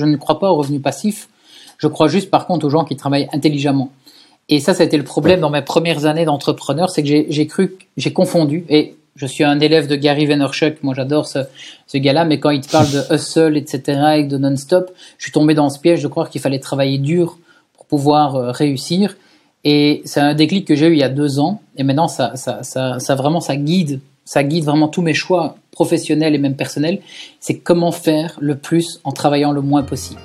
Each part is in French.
je ne crois pas aux revenus passifs. Je crois juste, par contre, aux gens qui travaillent intelligemment. Et ça, ça a été le problème dans mes premières années d'entrepreneur, c'est que j'ai cru, j'ai confondu. Et je suis un élève de Gary Vaynerchuk, moi j'adore ce, ce gars-là, mais quand il te parle de hustle, etc., et de non-stop, je suis tombé dans ce piège de croire qu'il fallait travailler dur pour pouvoir euh, réussir. Et c'est un déclic que j'ai eu il y a deux ans, et maintenant ça, ça, ça, ça vraiment ça guide, ça guide vraiment tous mes choix professionnels et même personnels. C'est comment faire le plus en travaillant le moins possible.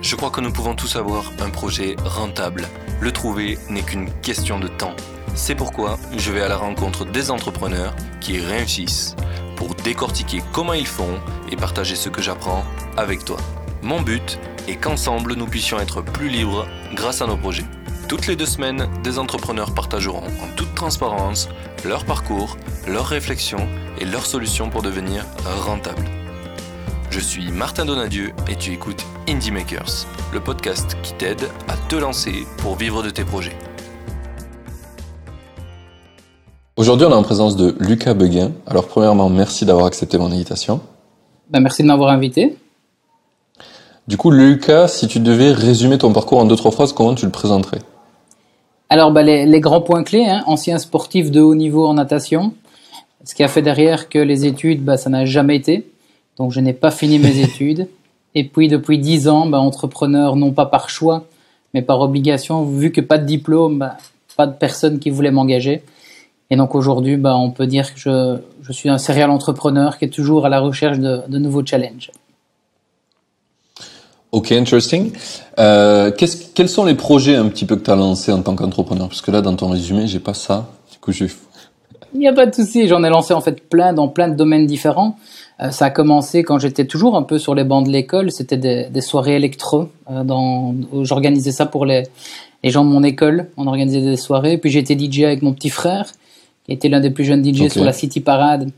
Je crois que nous pouvons tous avoir un projet rentable. Le trouver n'est qu'une question de temps. C'est pourquoi je vais à la rencontre des entrepreneurs qui réussissent pour décortiquer comment ils font et partager ce que j'apprends avec toi. Mon but est qu'ensemble nous puissions être plus libres grâce à nos projets. Toutes les deux semaines, des entrepreneurs partageront en toute transparence leur parcours, leurs réflexions et leurs solutions pour devenir rentables. Je suis Martin Donadieu et tu écoutes Indie Makers, le podcast qui t'aide à te lancer pour vivre de tes projets. Aujourd'hui, on est en présence de Lucas Beguin. Alors, premièrement, merci d'avoir accepté mon invitation. Ben, merci de m'avoir invité. Du coup, Lucas, si tu devais résumer ton parcours en deux, trois phrases, comment tu le présenterais? Alors, ben, les, grands points clés, hein, ancien sportif de haut niveau en natation, ce qui a fait derrière que les études, ben, ça n'a jamais été. Donc, je n'ai pas fini mes études. Et puis, depuis dix ans, ben, entrepreneur, non pas par choix, mais par obligation, vu que pas de diplôme, ben, pas de personne qui voulait m'engager. Et donc aujourd'hui, bah, on peut dire que je, je, suis un serial entrepreneur qui est toujours à la recherche de, de nouveaux challenges. Ok, interesting. Euh, quels sont les projets un petit peu que tu as lancés en tant qu'entrepreneur? Parce que là, dans ton résumé, j'ai pas ça. Du coup, j'ai... Il n'y a pas de souci. J'en ai lancé en fait plein dans plein de domaines différents. Euh, ça a commencé quand j'étais toujours un peu sur les bancs de l'école. C'était des, des, soirées électro. Euh, dans, j'organisais ça pour les, les gens de mon école. On organisait des soirées. Puis j'étais DJ avec mon petit frère qui était l'un des plus jeunes DJ sur la City Parade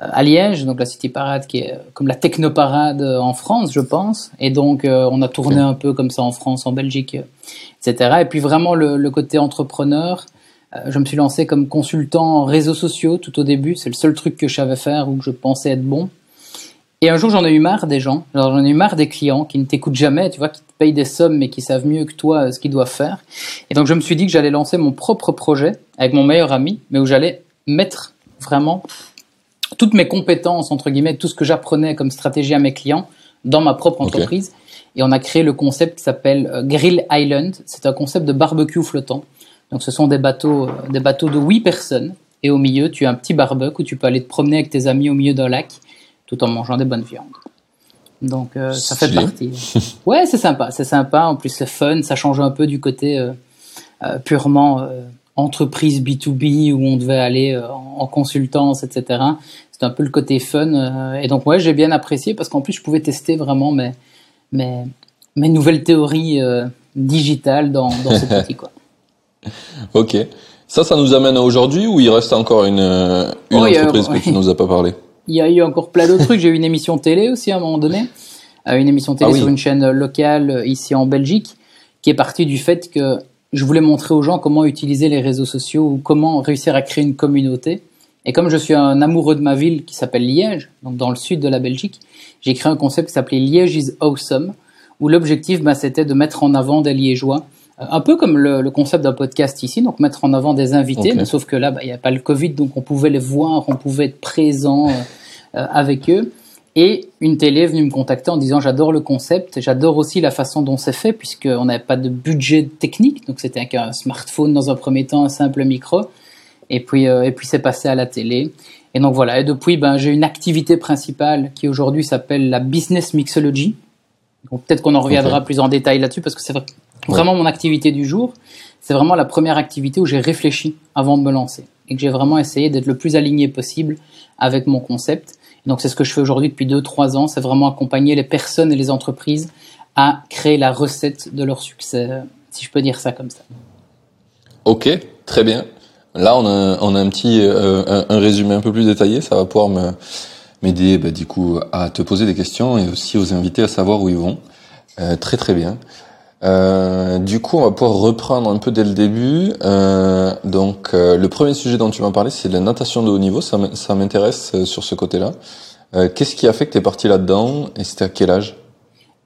à Liège, donc la City Parade qui est euh, comme la techno parade euh, en France, je pense. Et donc on a tourné un peu comme ça en France, en Belgique, etc. Et puis vraiment le, le côté entrepreneur, je me suis lancé comme consultant en réseaux sociaux tout au début. C'est le seul truc que je savais faire ou que je pensais être bon. Et un jour, j'en ai eu marre des gens. J'en ai eu marre des clients qui ne t'écoutent jamais, tu vois, qui te payent des sommes mais qui savent mieux que toi ce qu'ils doivent faire. Et donc, je me suis dit que j'allais lancer mon propre projet avec mon meilleur ami, mais où j'allais mettre vraiment toutes mes compétences, entre guillemets, tout ce que j'apprenais comme stratégie à mes clients dans ma propre entreprise. Et on a créé le concept qui s'appelle euh, Grill Island. C'est un concept de barbecue flottant. Donc, ce sont des bateaux, euh, des bateaux de 8 personnes. Et au milieu, tu as un petit barbecue où tu peux aller te promener avec tes amis au milieu d'un lac tout en mangeant des bonnes viandes. Donc euh, ça fait partie. Ouais, c'est sympa, c'est sympa. En plus, c'est fun, ça change un peu du côté euh, euh, purement entreprise B2B où on devait aller en, consultance, etc. C'est un peu le côté fun. et donc, ouais, j'ai bien apprécié parce qu'en plus, je pouvais tester vraiment mes, mes, mes nouvelles théories digitales dans, dans ce petit quoi. Ok. Ça, ça nous amène à aujourd'hui ou il reste encore une, une entreprise que tu nous as pas parlé? Il y a eu encore plein d'autres trucs. J'ai eu une émission télé aussi à un moment donné, euh, une émission télé ah sur une chaîne locale euh, ici en Belgique, qui est partie du fait que je voulais montrer aux gens comment utiliser les réseaux sociaux ou comment réussir à créer une communauté. Et comme je suis un amoureux de ma ville qui s'appelle Liège, donc dans le sud de la Belgique, j'ai créé un concept qui s'appelait Liège is Awesome, où l'objectif bah, c'était de mettre en avant des Liégeois. Un peu comme le, concept d'un podcast ici, donc mettre en avant des invités, mais sauf que là, bah, il n'y a pas le Covid, donc on pouvait les voir, on pouvait être présent euh, euh, avec eux. Et une télé est venue me contacter en disant j'adore le concept, j'adore aussi la façon dont c'est fait, puisqu'on n'avait pas de budget technique, donc c'était avec un smartphone dans un premier temps, un simple micro, et puis, euh, et puis c'est passé à la télé. Et donc voilà, et depuis, ben, j'ai une activité principale qui aujourd'hui s'appelle la business mixology. Donc peut-être qu'on en reviendra plus en détail là-dessus, parce que c'est Vraiment, mon activité du jour, c'est vraiment la première activité où j'ai réfléchi avant de me lancer et que j'ai vraiment essayé d'être le plus aligné possible avec mon concept. donc, c'est ce que je fais aujourd'hui depuis 2-3 ans, c'est vraiment accompagner les personnes et les entreprises à créer la recette de leur succès, si je peux dire ça comme ça. Ok, très bien. Là, on a, a un petit euh, un, résumé un peu plus détaillé. Ça va pouvoir m'aider, bah, du coup, à te poser des questions et aussi aux invités à savoir où ils vont. Euh, très très bien. Euh, du coup, on va pouvoir reprendre un peu dès le début. Donc, le premier sujet dont tu m'as parlé, c'est la natation de haut niveau. Ça m'intéresse sur ce côté-là. Qu'est-ce qui a fait que tu parti là-dedans et c'était à quel âge?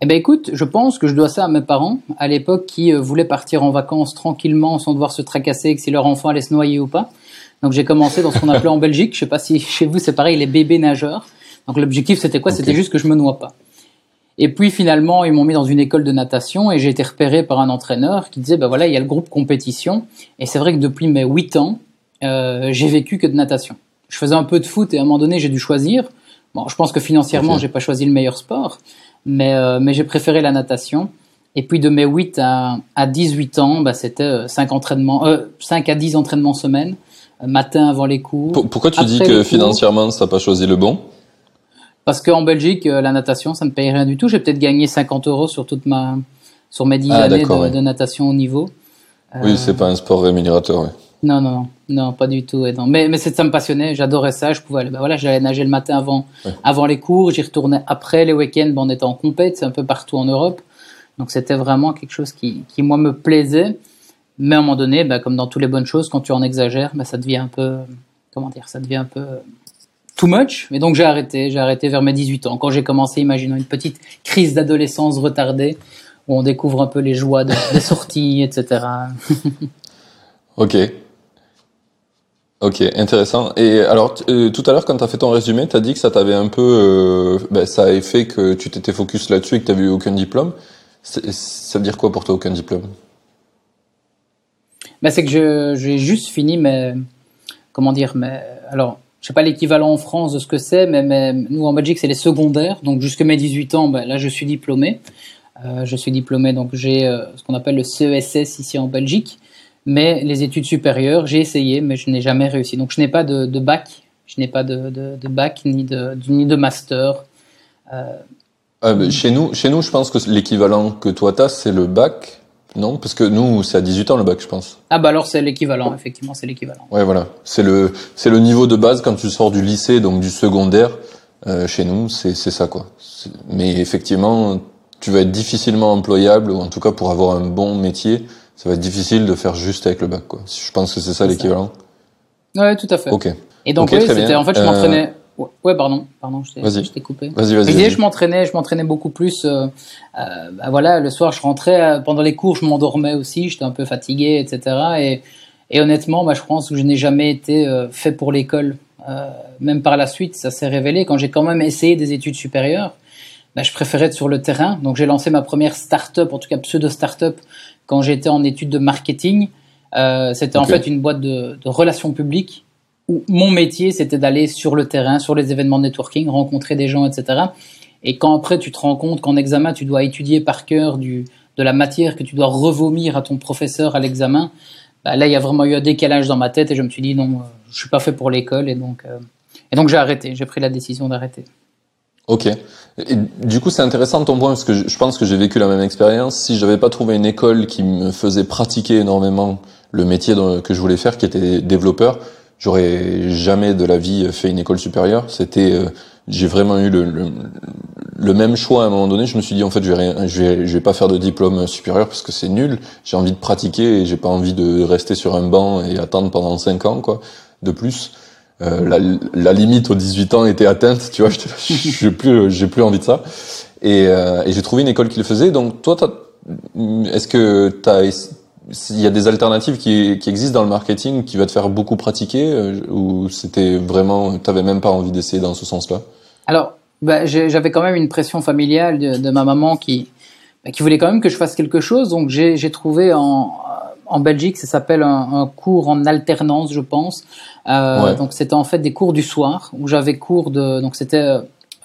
Eh ben écoute, je pense que je dois ça à mes parents à l'époque qui voulaient partir en vacances tranquillement sans devoir se tracasser que si leur enfant allait se noyer ou pas. Donc j'ai commencé dans ce qu'on appelait en Belgique, je sais pas si chez vous c'est pareil, les bébés nageurs. Donc l'objectif c'était quoi? C'était juste que je me noie pas. Et puis finalement ils m'ont mis dans une école de natation et j'ai été repéré par un entraîneur qui disait ben voilà il y a le groupe compétition et c'est vrai que depuis mes 8 ans euh, j'ai vécu que de natation. Je faisais un peu de foot et à un moment donné j'ai dû choisir. Bon je pense que financièrement j'ai pas choisi le meilleur sport, mais euh, mais j'ai préféré la natation. Et puis de mes 8 à, à 18 ans, bah, c'était 5 entraînements, euh, 5 à 10 entraînements semaine matin avant les cours. Pourquoi tu dis que financièrement, ça n'a pas choisi le bon? Parce qu'en Belgique, euh, la natation, ça ne paye rien du tout. J'ai peut-être gagné 50 euros sur toute ma, sur mes 10 ah, années de, natation au niveau. Oui, c'est pas un sport rémunérateur. Oui. Non, non, non, non, pas du tout. Non. Mais, mais ça me passionnait, j'adorais ça. Je pouvais aller, ben voilà, j'allais nager le matin avant, avant les cours, j'y retournais après les week-ends, ben on était en compète, un peu partout en Europe. Donc c'était vraiment quelque chose qui, qui moi me plaisait. Mais à un moment donné, bah, comme dans toutes les bonnes choses, quand tu en exagères, bah, ça devient un peu, comment dire, ça devient un peu too much. Et donc j'ai arrêté, j'ai arrêté vers mes 18 ans. Quand j'ai commencé, imaginons une petite crise d'adolescence retardée, où on découvre un peu les joies des sorties, etc. ok. Ok, intéressant. Et alors, euh, tout à l'heure, quand tu as fait ton résumé, tu as dit que ça t'avait un peu... Euh, ben, ça a fait que tu t'étais focus là-dessus et que tu n'avais eu aucun diplôme. Ça veut dire quoi pour toi, aucun diplôme? Mais c'est que j'ai juste fini mais comment dire, mais alors je sais pas l'équivalent en France de ce que c'est, mais, mais, nous en Belgique c'est les secondaires, donc jusque mes 18 ans, ben, là je suis diplômé. Euh, je suis diplômé, donc j'ai ce qu'on appelle le CESS ici en Belgique. Mais les études supérieures, j'ai essayé, mais je n'ai jamais réussi. Donc je n'ai pas de, de, bac, je n'ai pas de, de, de, bac ni de, ni de master. Euh, ah, chez nous, chez nous, je pense que l'équivalent que toi tu as, c'est le bac. Non, parce que nous, c'est à 18 ans le bac, je pense. Ah bah alors c'est l'équivalent, effectivement, c'est l'équivalent. Ouais, voilà. C'est le, c'est le niveau de base quand tu sors du lycée, donc du secondaire. Euh, chez nous, c'est, c'est ça, quoi. Mais effectivement, tu vas être difficilement employable, ou en tout cas pour avoir un bon métier, ça va être difficile de faire juste avec le bac, quoi. Je pense que c'est ça l'équivalent. Ouais, tout à fait. Ok. Et donc, oui, c'était, en fait, je m'entraînais. Euh, Ouais, pardon, pardon, je t'ai coupé. Vas-y, vas-y. je m'entraînais, je m'entraînais beaucoup plus. Euh, euh, bah voilà, le soir, je rentrais euh, pendant les cours, je m'endormais aussi, j'étais un peu fatigué, etc. Et, et honnêtement, bah, je pense que je n'ai jamais été euh, fait pour l'école. Euh, même par la suite, ça s'est révélé quand j'ai quand même essayé des études supérieures. Bah, je préférais être sur le terrain. Donc j'ai lancé ma première start-up, en tout cas pseudo start-up, quand j'étais en études de marketing. C'était en fait une boîte de, de relations publiques où mon métier, c'était d'aller sur le terrain, sur les événements de networking, rencontrer des gens, etc. Et quand après tu te rends compte qu'en examen, tu dois étudier par cœur du, de la matière que tu dois revomir à ton professeur à l'examen, bah là, il y a vraiment eu un décalage dans ma tête et je me suis dit non, euh, je suis pas fait pour l'école et donc, euh, et donc j'ai arrêté, j'ai pris la décision d'arrêter. Ok. Du coup, c'est intéressant ton point parce que je pense que j'ai vécu la même expérience. Si j'avais pas trouvé une école qui me faisait pratiquer énormément le métier que je voulais faire, qui était développeur, J'aurais jamais de la vie fait une école supérieure. C'était, euh, j'ai vraiment eu le, même choix à un moment donné. Je me suis dit en fait, je vais, je vais, je vais pas faire de diplôme supérieur parce que c'est nul. J'ai envie de pratiquer et j'ai pas envie de rester sur un banc et attendre pendant cinq ans quoi, de plus. Euh, la, la, limite aux 18 ans était atteinte, tu vois. J'ai plus, j'ai plus envie de ça. Et, euh, et j'ai trouvé une école qui le faisait. Donc toi, est-ce que tu as il y a des alternatives qui, qui, existent dans le marketing qui va te faire beaucoup pratiquer euh, ou c'était vraiment, t'avais même pas envie d'essayer dans ce sens-là? Alors, bah, j'avais quand même une pression familiale de, de ma maman qui, bah, qui voulait quand même que je fasse quelque chose. Donc j'ai trouvé en, en Belgique, ça s'appelle un, un, cours en alternance, je pense. Euh, Donc c'était en fait des cours du soir où j'avais cours de, donc c'était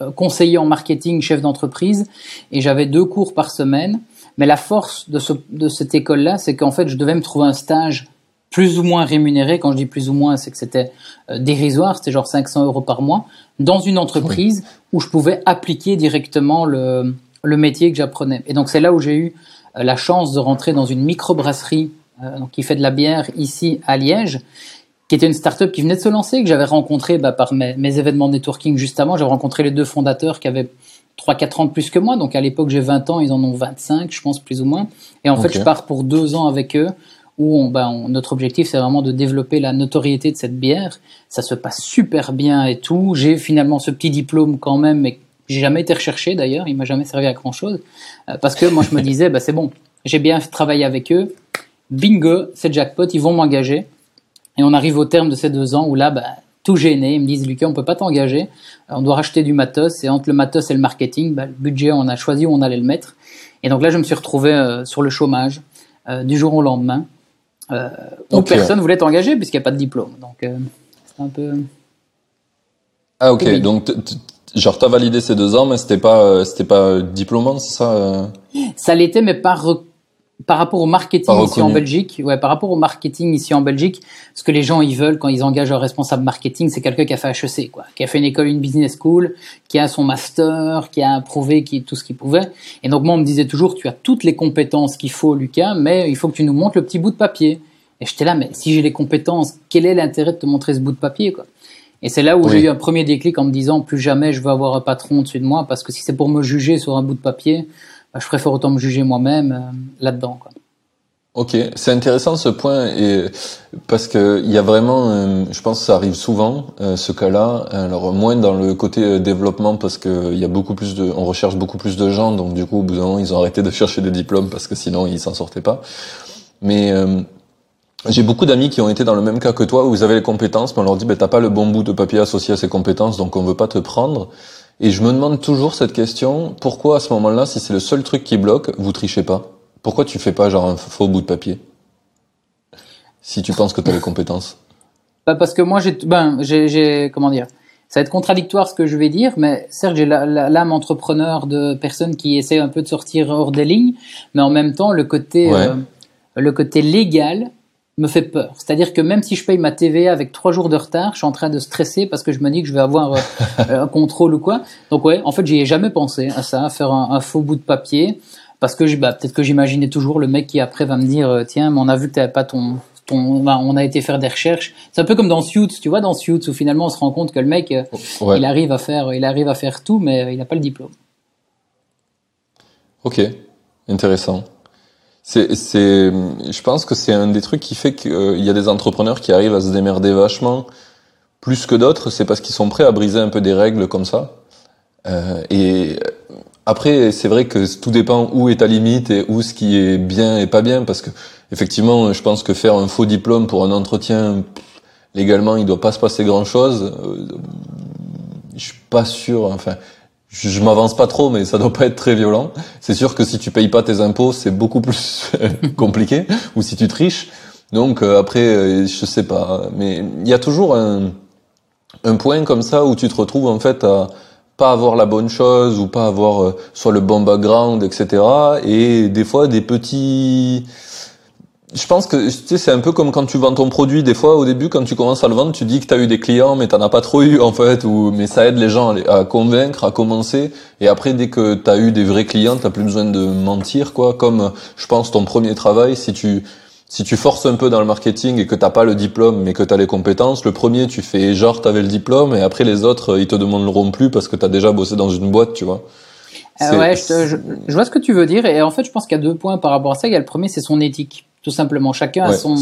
euh, conseiller en marketing, chef d'entreprise, et j'avais deux cours par semaine. Mais la force de, ce, de cette école-là, c'est qu'en fait, je devais me trouver un stage plus ou moins rémunéré. Quand je dis plus ou moins, c'est que c'était euh, dérisoire, c'était genre 500 euros par mois, dans une entreprise où je pouvais appliquer directement le, le métier que j'apprenais. Et donc c'est là où j'ai eu la chance de rentrer dans une microbrasserie donc, qui fait de la bière ici à Liège, qui était une start-up qui venait de se lancer, que j'avais rencontré bah, par mes, mes, événements de networking juste avant. J'avais rencontré les deux fondateurs qui avaient 3-4 ans de plus que moi. Donc à l'époque, j'ai 20 ans, ils en ont 25, je pense, plus ou moins. Et en fait, je pars pour deux ans avec eux, où on, ben, notre objectif c'est vraiment de développer la notoriété de cette bière. Ça se passe super bien et tout. J'ai finalement ce petit diplôme quand même, mais j'ai jamais été recherché d'ailleurs. Il m'a jamais servi à grand chose euh, parce que moi je me disais, bah, c'est bon, j'ai bien travaillé avec eux. Bingo, c'est jackpot, ils vont m'engager. Et on arrive au terme de ces deux ans où là, bah, tout gêné, ils me disent Lucas, on peut pas t'engager, on doit racheter du matos et entre le matos et le marketing, bah, le budget, on a choisi où on allait le mettre. Et donc là, je me suis retrouvé euh, sur le chômage euh, du jour au lendemain, euh, où personne voulait t'engager puisqu'il n'y a pas de diplôme. Donc c'est un peu. Ah ok, donc genre t'as validé ces deux ans, mais c'était pas c'était pas diplômant, c'est ça Ça l'était, mais pas par rapport au marketing ici en Belgique, ouais, par rapport au marketing ici en Belgique, ce que les gens ils veulent quand ils engagent un responsable marketing, c'est quelqu'un qui a fait HEC, quoi, qui a fait une école, une business school, qui a son master, qui a prouvé qui, tout ce qu'il pouvait. Et donc moi on me disait toujours, tu as toutes les compétences qu'il faut, Lucas, mais il faut que tu nous montres le petit bout de papier. Et j'étais là, mais si j'ai les compétences, quel est l'intérêt de te montrer ce bout de papier, quoi? Et c'est là où j'ai eu un premier déclic en me disant, plus jamais je veux avoir un patron au-dessus de moi, parce que si c'est pour me juger sur un bout de papier, je préfère autant me juger moi-même euh, là-dedans. Ok, c'est intéressant ce point parce que il y a vraiment, euh, je pense que ça arrive souvent euh, ce cas-là. Alors moins dans le côté développement parce que y a beaucoup plus de, on recherche beaucoup plus de gens, donc du coup au bout d'un moment ils ont arrêté de chercher des diplômes parce que sinon ils s'en sortaient pas. Mais j'ai beaucoup d'amis qui ont été dans le même cas que toi où vous avez les compétences, mais on leur dit ben t'as pas le bon bout de papier associé à ces compétences, donc on veut pas te prendre. Et je me demande toujours cette question, pourquoi à ce moment-là, si c'est le seul truc qui bloque, vous trichez pas? Pourquoi tu fais pas genre un faux bout de papier? Si tu penses que tu as les compétences. Bah Parce que moi, j'ai, ben, j'ai, comment dire? Ça va être contradictoire ce que je vais dire, mais certes, j'ai l'âme entrepreneur de personnes qui essaient un peu de sortir hors des lignes, mais en même temps, le côté, euh, le côté légal, me fait peur. C'est-à-dire que même si je paye ma TVA avec trois jours de retard, je suis en train de stresser parce que je me dis que je vais avoir euh, un contrôle ou quoi. Donc ouais, en fait, j'y ai jamais pensé à ça, à faire un, faux bout de papier, parce que bah, peut-être que j'imaginais toujours le mec qui après va me dire euh, tiens, mais on a vu que t'avais pas ton ton, bah, on a été faire des recherches. C'est un peu comme dans Suits, tu vois, dans Suits où finalement on se rend compte que le mec, euh, il arrive à faire, il arrive à faire tout, mais il n'a pas le diplôme. Ok, intéressant. C'est, c'est, je pense que c'est un des trucs qui fait qu'il y a des entrepreneurs qui arrivent à se démerder vachement plus que d'autres. C'est parce qu'ils sont prêts à briser un peu des règles comme ça. Euh, et après, c'est vrai que tout dépend où est ta limite et où ce qui est bien et pas bien. Parce que effectivement, je pense que faire un faux diplôme pour un entretien, légalement, il doit pas se passer grand chose. Euh, je suis pas sûr. Enfin, je, m'avance pas trop, mais ça doit pas être très violent. C'est sûr que si tu payes pas tes impôts, c'est beaucoup plus compliqué, ou si tu triches. Donc euh, après, euh, je sais pas, mais il y a toujours un, un point comme ça où tu te retrouves en fait à pas avoir la bonne chose ou pas avoir euh, soit le bon background, etc. Et des fois des petits je pense que tu sais, c'est un peu comme quand tu vends ton produit. Des fois, au début, quand tu commences à le vendre, tu dis que tu as eu des clients, mais tu as pas trop eu en fait. Ou mais ça aide les gens à, convaincre, à commencer. Et après, dès que tu as eu des vrais clients, t'as plus besoin de mentir, quoi. Comme je pense ton premier travail, si tu si tu forces un peu dans le marketing et que t'as pas le diplôme, mais que tu as les compétences, le premier, tu fais genre t'avais le diplôme, et après les autres, ils te demanderont plus parce que tu as déjà bossé dans une boîte, tu vois. Euh, ouais, je, je, je, vois ce que tu veux dire. Et en fait, je pense qu'il y a deux points par rapport à ça. Il y a le premier, c'est son éthique tout simplement. Chacun a son,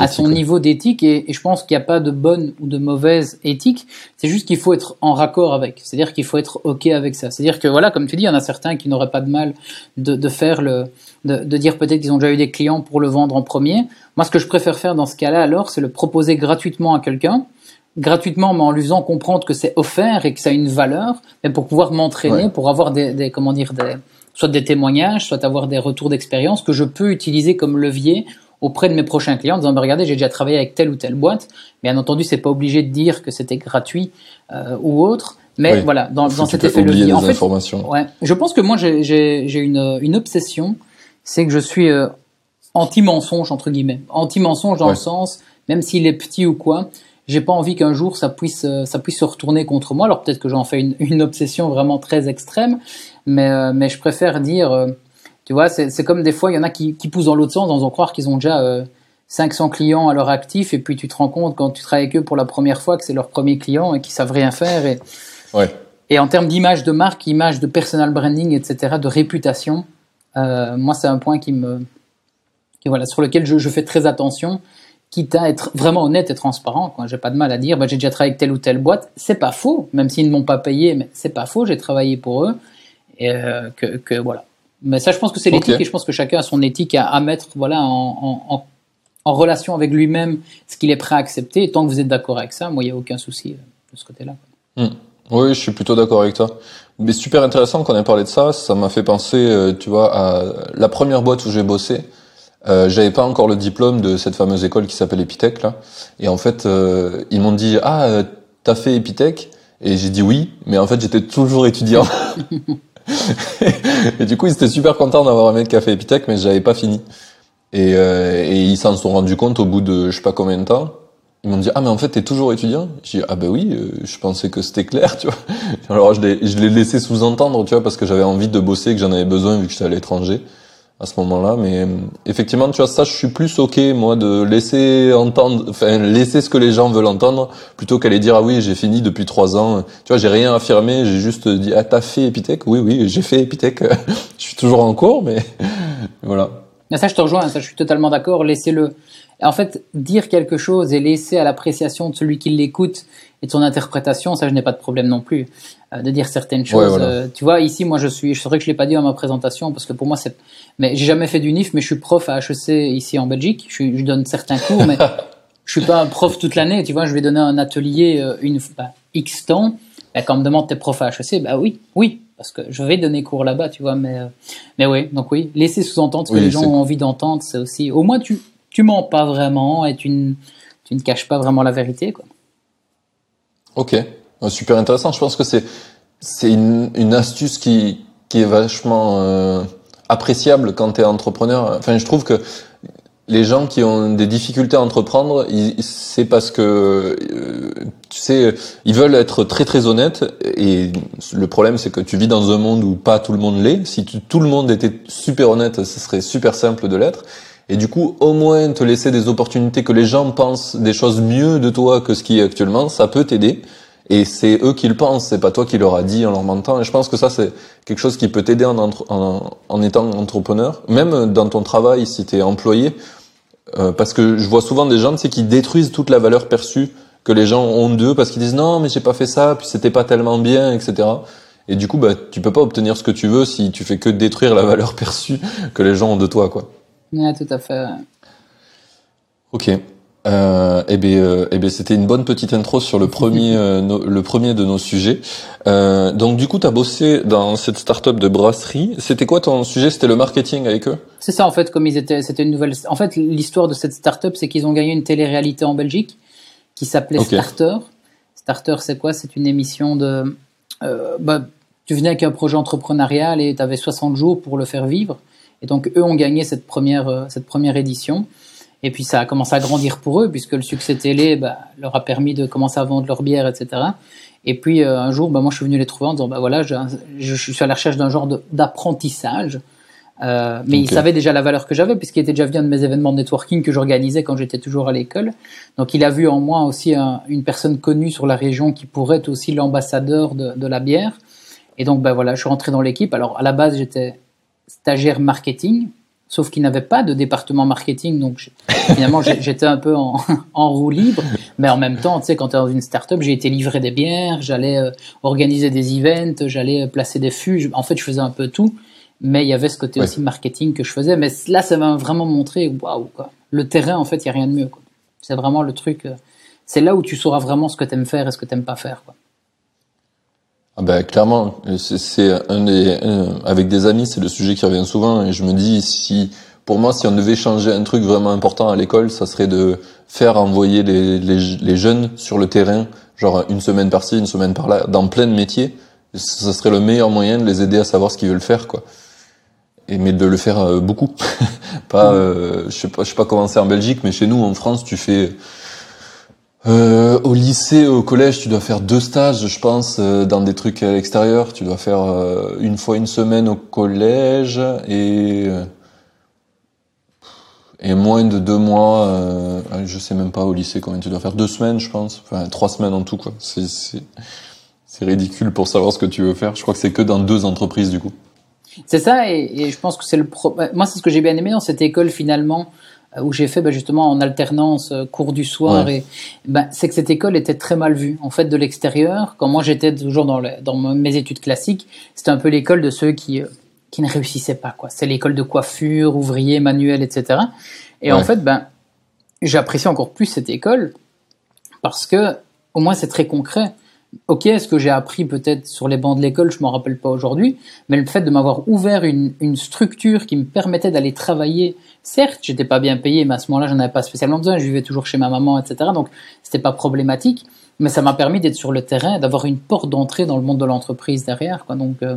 à son niveau d'éthique et, je pense qu'il n'y a pas de bonne ou de mauvaise éthique. C'est juste qu'il faut être en raccord avec. C'est-à-dire qu'il faut être ok avec ça. C'est-à-dire que voilà, comme tu dis, il y en a certains qui n'auraient pas de mal de, de faire le, de, de dire peut-être qu'ils ont déjà eu des clients pour le vendre en premier. Moi, ce que je préfère faire dans ce cas-là, alors, c'est le proposer gratuitement à quelqu'un gratuitement, mais en lui faisant comprendre que c'est offert et que ça a une valeur, mais pour pouvoir m'entraîner, pour avoir des, des, comment dire, des, soit des témoignages, soit avoir des retours d'expérience que je peux utiliser comme levier auprès de mes prochains clients en disant bah, regardez j'ai déjà travaillé avec telle ou telle boîte. Bien entendu c'est pas obligé de dire que c'était gratuit euh, ou autre. Mais voilà dans, dans cet effet levier. en fait ouais, je pense que moi j'ai une, une obsession c'est que je suis euh, anti mensonge entre guillemets. Anti mensonge dans le sens même s'il est petit ou quoi j'ai pas envie qu'un jour ça puisse euh, ça puisse se retourner contre moi. Alors peut-être que j'en fais une, une obsession vraiment très extrême mais, euh, mais je préfère dire, euh, tu vois, c'est comme des fois, il y en a qui, qui poussent dans l'autre sens en faisant croire qu'ils ont déjà 500 euh, clients à leur actif, et puis tu te rends compte quand tu travailles avec eux pour la première fois que c'est leur premier client et qu'ils savent rien faire. Et, ouais. et en termes d'image de marque, image de personal branding, etc., de réputation, moi, c'est un point qui me, voilà, sur lequel je, je, fais très attention, quitte à être vraiment honnête et transparent. J'ai pas de mal à dire, bah, j'ai déjà travaillé avec telle ou telle boîte. C'est pas faux, même s'ils ne m'ont pas payé, mais c'est pas faux. J'ai travaillé pour eux, et euh, que, que, voilà. Mais ça, je pense que c'est l'éthique, et je pense que chacun a son éthique à, à mettre, voilà, en, en, en relation avec lui-même, ce qu'il est prêt à accepter. Et tant que vous êtes d'accord avec ça, moi, il y a aucun souci euh, de ce côté-là. Hmm. Oui, je suis plutôt d'accord avec toi. Mais super intéressant qu'on ait parlé de ça. Ça m'a fait penser, euh, tu vois, à la première boîte où j'ai bossé. Euh, j'avais pas encore le diplôme de cette fameuse école qui s'appelle Epitech là. Et en fait, euh, ils m'ont dit ah t'as fait Epitech? Et j'ai dit oui, mais en fait j'étais toujours étudiant. et du coup ils étaient super contents d'avoir un a fait Epitech, mais j'avais pas fini. Et, et ils s'en sont rendus compte au bout de je sais pas combien de temps. Ils m'ont dit ah mais en fait t'es toujours étudiant? J'ai dit ah ben oui, je pensais que c'était clair, tu vois. Alors je l'ai laissé sous-entendre, tu vois, parce que j'avais envie de bosser, que j'en avais besoin vu que j'étais à l'étranger à ce moment-là. Mais euh, effectivement, tu vois, ça, je suis plus ok moi de laisser entendre, enfin laisser ce que les gens veulent entendre, plutôt qu'aller dire ah oui j'ai fini depuis trois ans. Tu vois, j'ai rien affirmé, j'ai juste dit ah t'as fait Epitech? Oui oui, j'ai fait Epitech. je suis toujours en cours, mais voilà. Mais ça, je te rejoins. Ça, je suis totalement d'accord. Laissez-le. En fait, dire quelque chose et laisser à l'appréciation de celui qui l'écoute et de son interprétation, ça, je n'ai pas de problème non plus euh, de dire certaines choses. Euh, tu vois, ici, moi, je suis. C'est vrai que je l'ai pas dit dans ma présentation parce que pour moi, c'est. Mais j'ai jamais fait du NIF, mais je suis prof à HEC ici en Belgique. Je, je donne certains cours, mais je suis pas un prof toute l'année. Tu vois, je vais donner un atelier euh, une bah, X temps. Bah, quand on me demande t'es prof à HEC, bah oui, oui, parce que je vais donner cours là-bas, tu vois. Mais mais oui, donc oui, laisser sous-entendre ce que les gens ont envie d'entendre, c'est aussi. Au moins, tu tu mens pas vraiment et tu ne tu ne caches pas vraiment la vérité, quoi. Ok, super intéressant. Je pense que c'est c'est une, une astuce qui qui est vachement euh, appréciable quand tu es entrepreneur. Enfin, je trouve que les gens qui ont des difficultés à entreprendre, c'est parce que euh, tu sais, ils veulent être très très honnêtes et le problème c'est que tu vis dans un monde où pas tout le monde l'est. Si tout le monde était super honnête, ce serait super simple de l'être. Et du coup, au moins te laisser des opportunités que les gens pensent des choses mieux de toi que ce qui est actuellement, ça peut t'aider. Et c'est eux qui le pensent, c'est pas toi qui leur a dit en leur mentant. Et je pense que ça, c'est quelque chose qui peut t'aider en, en, en, étant entrepreneur, même dans ton travail si tu es employé. Euh, parce que je vois souvent des gens tu qui détruisent toute la valeur perçue que les gens ont d'eux parce qu'ils disent non mais j'ai pas fait ça, puis c'était pas tellement bien, etc. Et du coup, bah, tu peux pas obtenir ce que tu veux si tu fais que détruire la valeur perçue que les gens ont de toi, quoi. Ouais, tout à fait. Ok. Euh, eh bien, euh, eh bien, c'était une bonne petite intro sur le premier, euh, le premier de nos sujets. Euh, donc, du coup, tu as bossé dans cette start-up de brasserie. C'était quoi ton sujet? C'était le marketing avec eux? C'est ça, en fait, comme ils étaient, c'était une nouvelle. En fait, l'histoire de cette start-up, c'est qu'ils ont gagné une télé-réalité en Belgique qui s'appelait Starter. Starter, c'est quoi? C'est une émission de. Bah, tu venais avec un projet entrepreneurial et tu avais 60 jours pour le faire vivre. Et donc, eux ont gagné cette première, euh, cette première édition. Et puis, ça a commencé à grandir pour eux, puisque le succès télé bah, leur a permis de commencer à vendre leur bière, etc. Et puis, euh, un jour, bah, moi, je suis venu les trouver en disant, bah, voilà, je, je suis à la recherche d'un genre d'apprentissage. Euh, mais ils savaient déjà la valeur que j'avais, puisqu'il était déjà venu de mes événements de networking que j'organisais quand j'étais toujours à l'école. Donc, il a vu en moi aussi une personne connue sur la région qui pourrait être aussi l'ambassadeur de, de, la bière. Et donc, ben voilà, je suis rentré dans l'équipe. Alors, à la base, j'étais stagiaire marketing, sauf qu'il n'avait pas de département marketing, donc finalement j'étais un peu en, en, roue libre, mais en même temps, tu sais, quand tu es dans une start-up, j'ai été livré des bières, j'allais euh, organiser des events, j'allais euh, placer des fûts, en fait je faisais un peu tout, mais il y avait ce côté aussi marketing que je faisais, mais là ça m'a vraiment montré, waouh. Le terrain, en fait, il n'y a rien de mieux, C'est vraiment le truc, euh, c'est là où tu sauras vraiment ce que tu aimes faire et ce que tu n'aimes pas faire, quoi. Ah ben, clairement, c'est un des, avec des amis, c'est le sujet qui revient souvent et je me dis si, pour moi, si on devait changer un truc vraiment important à l'école, ça serait de faire envoyer les, les, les, jeunes sur le terrain, genre une semaine par-ci, une semaine par-là, dans plein de métiers. Ça serait le meilleur moyen de les aider à savoir ce qu'ils veulent faire, quoi. Et mais de le faire euh, beaucoup, pas, euh, je sais pas, je sais pas comment c'est en Belgique, mais chez nous en France, tu fais euh, au lycée, au collège, tu dois faire deux stages, je pense, euh, dans des trucs à l'extérieur. Tu dois faire euh, une fois une semaine au collège et et moins de deux mois. je sais même pas au lycée combien tu dois faire. Deux semaines, je pense. Enfin, trois semaines en tout, quoi. C'est ridicule pour savoir ce que tu veux faire. Je crois que c'est que dans deux entreprises du coup. C'est ça, et, je pense que c'est le pro... moi c'est ce que j'ai bien aimé dans cette école finalement où j'ai fait bah, justement en alternance euh, cours du soir et bah, c'est que cette école était très mal vue en fait de l'extérieur. Quand moi j'étais toujours dans, dans mes études classiques c'était un peu l'école de ceux qui euh, qui ne réussissaient pas quoi. C'est l'école de coiffure ouvrier manuel etc et en fait ben j'apprécie encore plus cette école parce que au moins c'est très concret ok, ce que j'ai appris peut-être sur les bancs de l'école, je m'en rappelle pas aujourd'hui, mais le fait de m'avoir ouvert une, structure qui me permettait d'aller travailler, certes, j'étais pas bien payé, mais à ce moment-là, j'en avais pas spécialement besoin, je vivais toujours chez ma maman, etc. Donc, c'était pas problématique, mais ça m'a permis d'être sur le terrain, d'avoir une porte d'entrée dans le monde de l'entreprise derrière, quoi. Donc, euh,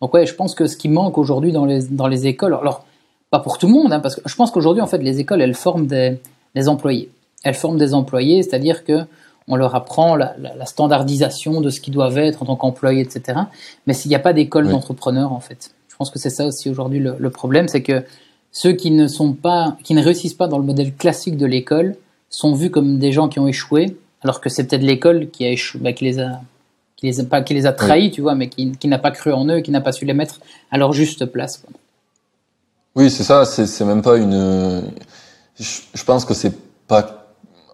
donc ouais, je pense que ce qui manque aujourd'hui dans les, écoles, alors, pas pour tout le monde, hein, parce que je pense qu'aujourd'hui, en fait, les écoles, elles forment des employés. Elles forment des employés, c'est-à-dire que on leur apprend la, standardisation de ce qu'ils doivent être en tant qu'employés, etc. Mais s'il n'y a pas d'école d'entrepreneurs, en fait. Je pense que c'est ça aussi aujourd'hui le, problème, c'est que ceux qui ne sont pas, qui ne réussissent pas dans le modèle classique de l'école sont vus comme des gens qui ont échoué, alors que c'est peut-être l'école qui a échoué, bah, qui les a, qui les a pas, qui les a trahis, tu vois, mais qui, n'a pas cru en eux, qui n'a pas su les mettre à leur juste place. Oui, c'est ça. C'est même pas une. je pense que c'est pas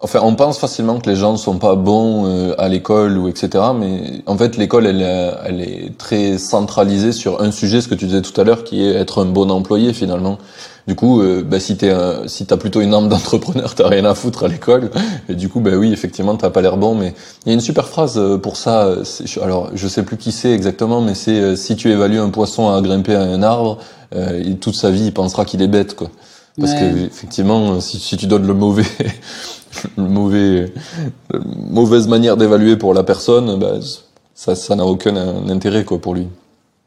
Enfin, on pense facilement que les gens ne sont pas bons euh, à l'école ou etc. Mais en fait, l'école, elle, elle est très centralisée sur un sujet, ce que tu disais tout à l'heure, qui est être un bon employé finalement. Du coup, euh, bah, si t'es si t'as plutôt une âme d'entrepreneur, t'as rien à foutre à l'école. Et du coup, bah oui, effectivement, t'as pas l'air bon. Mais il y a une super phrase euh, pour ça. Alors, je sais plus qui c'est exactement, mais c'est si tu évalues un poisson à grimper à un arbre, toute sa vie, il pensera qu'il est bête, quoi. Parce que effectivement, si, si tu donnes le mauvais mauvais, mauvaise manière d'évaluer pour la personne, bah, ça, ça n'a aucun intérêt quoi pour lui.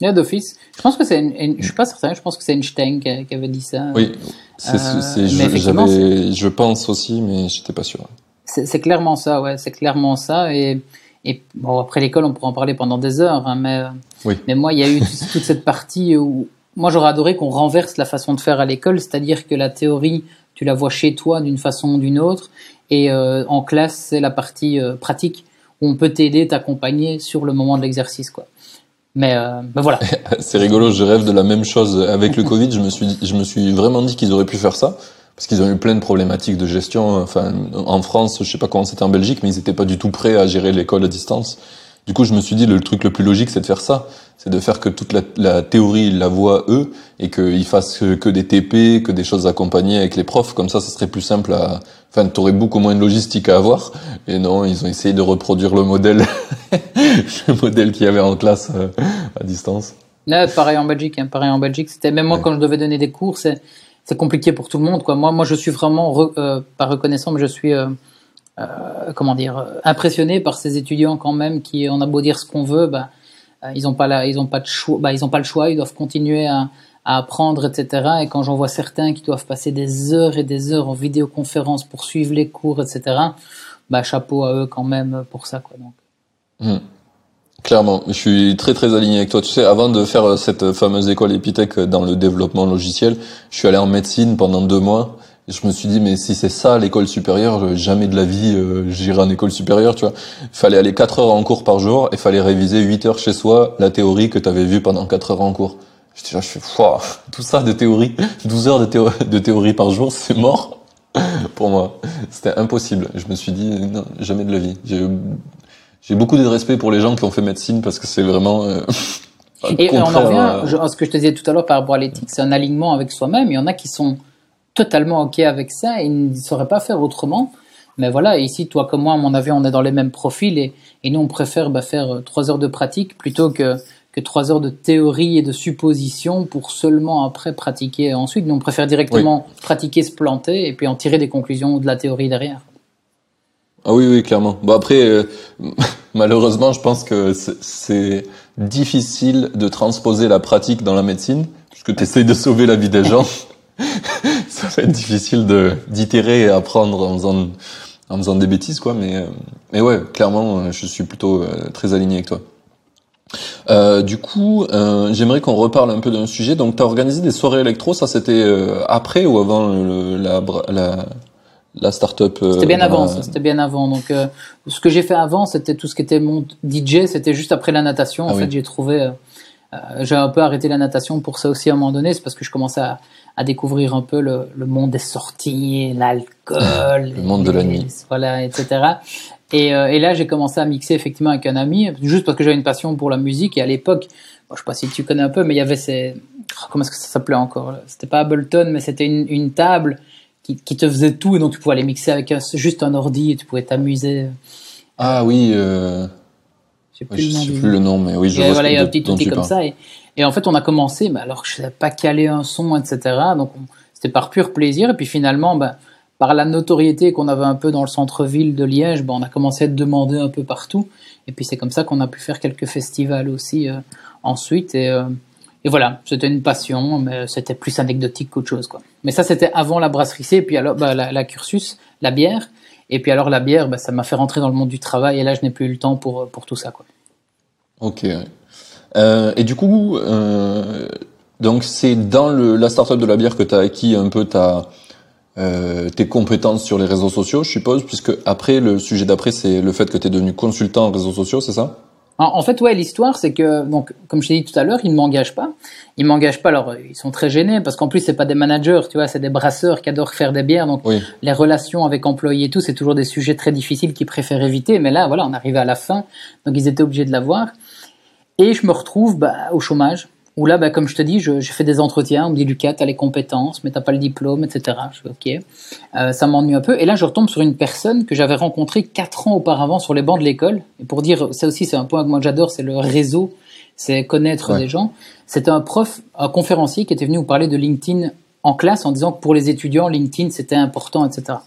Yeah, d'office. Je pense que c'est, je suis pas certain. Je pense que c'est Einstein qui, qui, avait dit ça. Oui, c'est, euh, je, je pense aussi, mais j'étais pas sûr. C'est clairement ça, ouais. C'est clairement ça. Et, et bon, après l'école, on pourrait en parler pendant des heures, hein, mais, oui. mais moi, il y a eu toute cette partie où moi, j'aurais adoré qu'on renverse la façon de faire à l'école, c'est-à-dire que la théorie, tu la vois chez toi d'une façon ou d'une autre, et euh, en classe, c'est la partie euh, pratique où on peut t'aider, t'accompagner sur le moment de l'exercice, quoi. Mais, euh, voilà. c'est rigolo, je rêve de la même chose avec le Covid. Je me suis, je me suis vraiment dit qu'ils auraient pu faire ça parce qu'ils ont eu plein de problématiques de gestion. Enfin, en France, je sais pas comment c'était en Belgique, mais ils étaient pas du tout prêts à gérer l'école à distance. Du coup, je me suis dit, le truc le plus logique, c'est de faire ça. C'est de faire que toute la, la théorie, ils la voient eux, et qu'ils fassent que des TP, que des choses accompagnées avec les profs. Comme ça, ça serait plus simple à... Enfin, t'aurais beaucoup moins de logistique à avoir. Et non, ils ont essayé de reproduire le modèle, le modèle qu'il y avait en classe euh, à distance. pareil en Belgique, hein, pareil en Belgique. C'était même moi quand je devais donner des cours, c'est c'est compliqué pour tout le monde. Quoi. Moi, moi, je suis vraiment euh, pas reconnaissant, mais je suis euh, euh, comment dire, impressionné par ces étudiants quand même qui, on a beau dire ce qu'on veut, bah, ils n'ont pas la, ils ont pas de choix, bah, ils ont pas le choix, ils doivent continuer à, apprendre, etc. Et quand j'en vois certains qui doivent passer des heures et des heures en vidéoconférence pour suivre les cours, etc. Bah, chapeau à eux quand même pour ça, quoi. Donc. Hmm. Clairement, je suis très très aligné avec toi. Tu sais, avant de faire cette fameuse école Epitech dans le développement logiciel, je suis allé en médecine pendant deux mois je me suis dit, mais si c'est ça l'école supérieure, jamais de la vie euh, j'irai en école supérieure, tu vois. Il fallait aller 4 heures en cours par jour et fallait réviser 8 heures chez soi la théorie que tu avais vue pendant 4 heures en cours. J'étais là, je fais, tout ça de théorie, 12 heures de, théorie, de théorie par jour, c'est mort pour moi. C'était impossible. Je me suis dit, non, jamais de la vie. J'ai beaucoup de respect pour les gens qui ont fait médecine parce que c'est vraiment... Euh, et on en revient à ce que je te disais tout à l'heure par rapport à l'éthique, c'est un alignement avec soi-même. Il y en a qui sont totalement OK avec ça et ne saurait pas faire autrement. Mais voilà, ici, toi comme moi, à mon avis, on est dans les mêmes profils et, et nous, on préfère bah, faire euh, trois heures de pratique plutôt que, que trois heures de théorie et de supposition pour seulement après pratiquer ensuite. Nous, on préfère directement pratiquer, se planter et puis en tirer des conclusions de la théorie derrière. Ah oui, oui, clairement. Bon après, euh, malheureusement, je pense que c'est difficile de transposer la pratique dans la médecine, puisque tu essayes de sauver la vie des gens. ça va être difficile de d'itérer et apprendre en faisant en faisant des bêtises quoi mais euh, mais ouais clairement euh, je suis plutôt euh, très aligné avec toi euh, du coup, euh, j'aimerais qu'on reparle un peu d'un sujet. Donc, tu as organisé des soirées électro, ça c'était après ou avant le, la, la, la start-up C'était bien avant, c'était bien avant. Donc, ce que j'ai fait avant, c'était tout ce qui était mon DJ, c'était juste après la natation. En ah fait, j'ai trouvé j'ai un peu arrêté la natation pour ça aussi à un moment donné, c'est parce que je commençais à, à découvrir un peu le, le monde des sorties, l'alcool, le monde de la nuit, voilà, etc. Et, euh, et là, j'ai commencé à mixer effectivement avec un ami, juste parce que j'avais une passion pour la musique. Et à l'époque, bon, je sais pas si tu connais un peu, mais il y avait ces, oh, comment est-ce que ça s'appelait encore? C'était pas Ableton, mais c'était une, une, table qui, qui, te faisait tout, et donc tu pouvais aller mixer avec un, juste un ordi, et tu pouvais t'amuser. Ah oui. Euh... Je sais plus, sais plus le nom, mais oui, je et vois voilà, il y a un petit outil comme ça. Et, et en fait, on a commencé, mais alors que je savais pas caler un son, etc. Donc, c'était par pur plaisir. Et puis finalement, ben, par la notoriété qu'on avait un peu dans le centre-ville de Liège, ben, on a commencé à être demandé un peu partout. Et puis c'est comme ça qu'on a pu faire quelques festivals aussi euh, ensuite. Et, euh, et voilà, c'était une passion, mais c'était plus anecdotique qu'autre chose. Quoi. Mais ça, c'était avant la brasserie C, et puis alors la, la, cursus, la bière. Et puis alors la bière, ben, ça m'a fait rentrer dans le monde du travail, et là, je n'ai plus eu le temps pour, pour tout ça. Quoi. Ok. Euh, et du coup, euh, c'est dans le, la startup de la bière que tu as acquis un peu ta, euh, tes compétences sur les réseaux sociaux, je suppose, puisque après, le sujet d'après, c'est le fait que tu es devenu consultant en réseaux sociaux, c'est ça? En, fait, ouais, l'histoire, c'est que, donc, comme je t'ai dit tout à l'heure, ils ne m'engagent pas. Ils m'engagent pas, alors, ils sont très gênés, parce qu'en plus, c'est pas des managers, tu vois, c'est des brasseurs qui adorent faire des bières, donc, les relations avec employés et tout, c'est toujours des sujets très difficiles qu'ils préfèrent éviter, mais là, voilà, on arrivait à la fin, donc ils étaient obligés de l'avoir. Et je me retrouve bah, au chômage, où là, bah, comme je te dis, je, je, fais des entretiens, on me dit Lucas, t'as les compétences, mais t'as pas le diplôme, etc. Je fais ok, euh, ça m'ennuie un peu. Et là, je retombe sur une personne que j'avais rencontrée quatre ans auparavant sur les bancs de l'école. Et pour dire, ça aussi, c'est un point que moi j'adore, c'est le réseau, c'est connaître des gens. C'était un prof, un conférencier qui était venu vous parler de LinkedIn en classe en disant que pour les étudiants, LinkedIn c'était important, etc.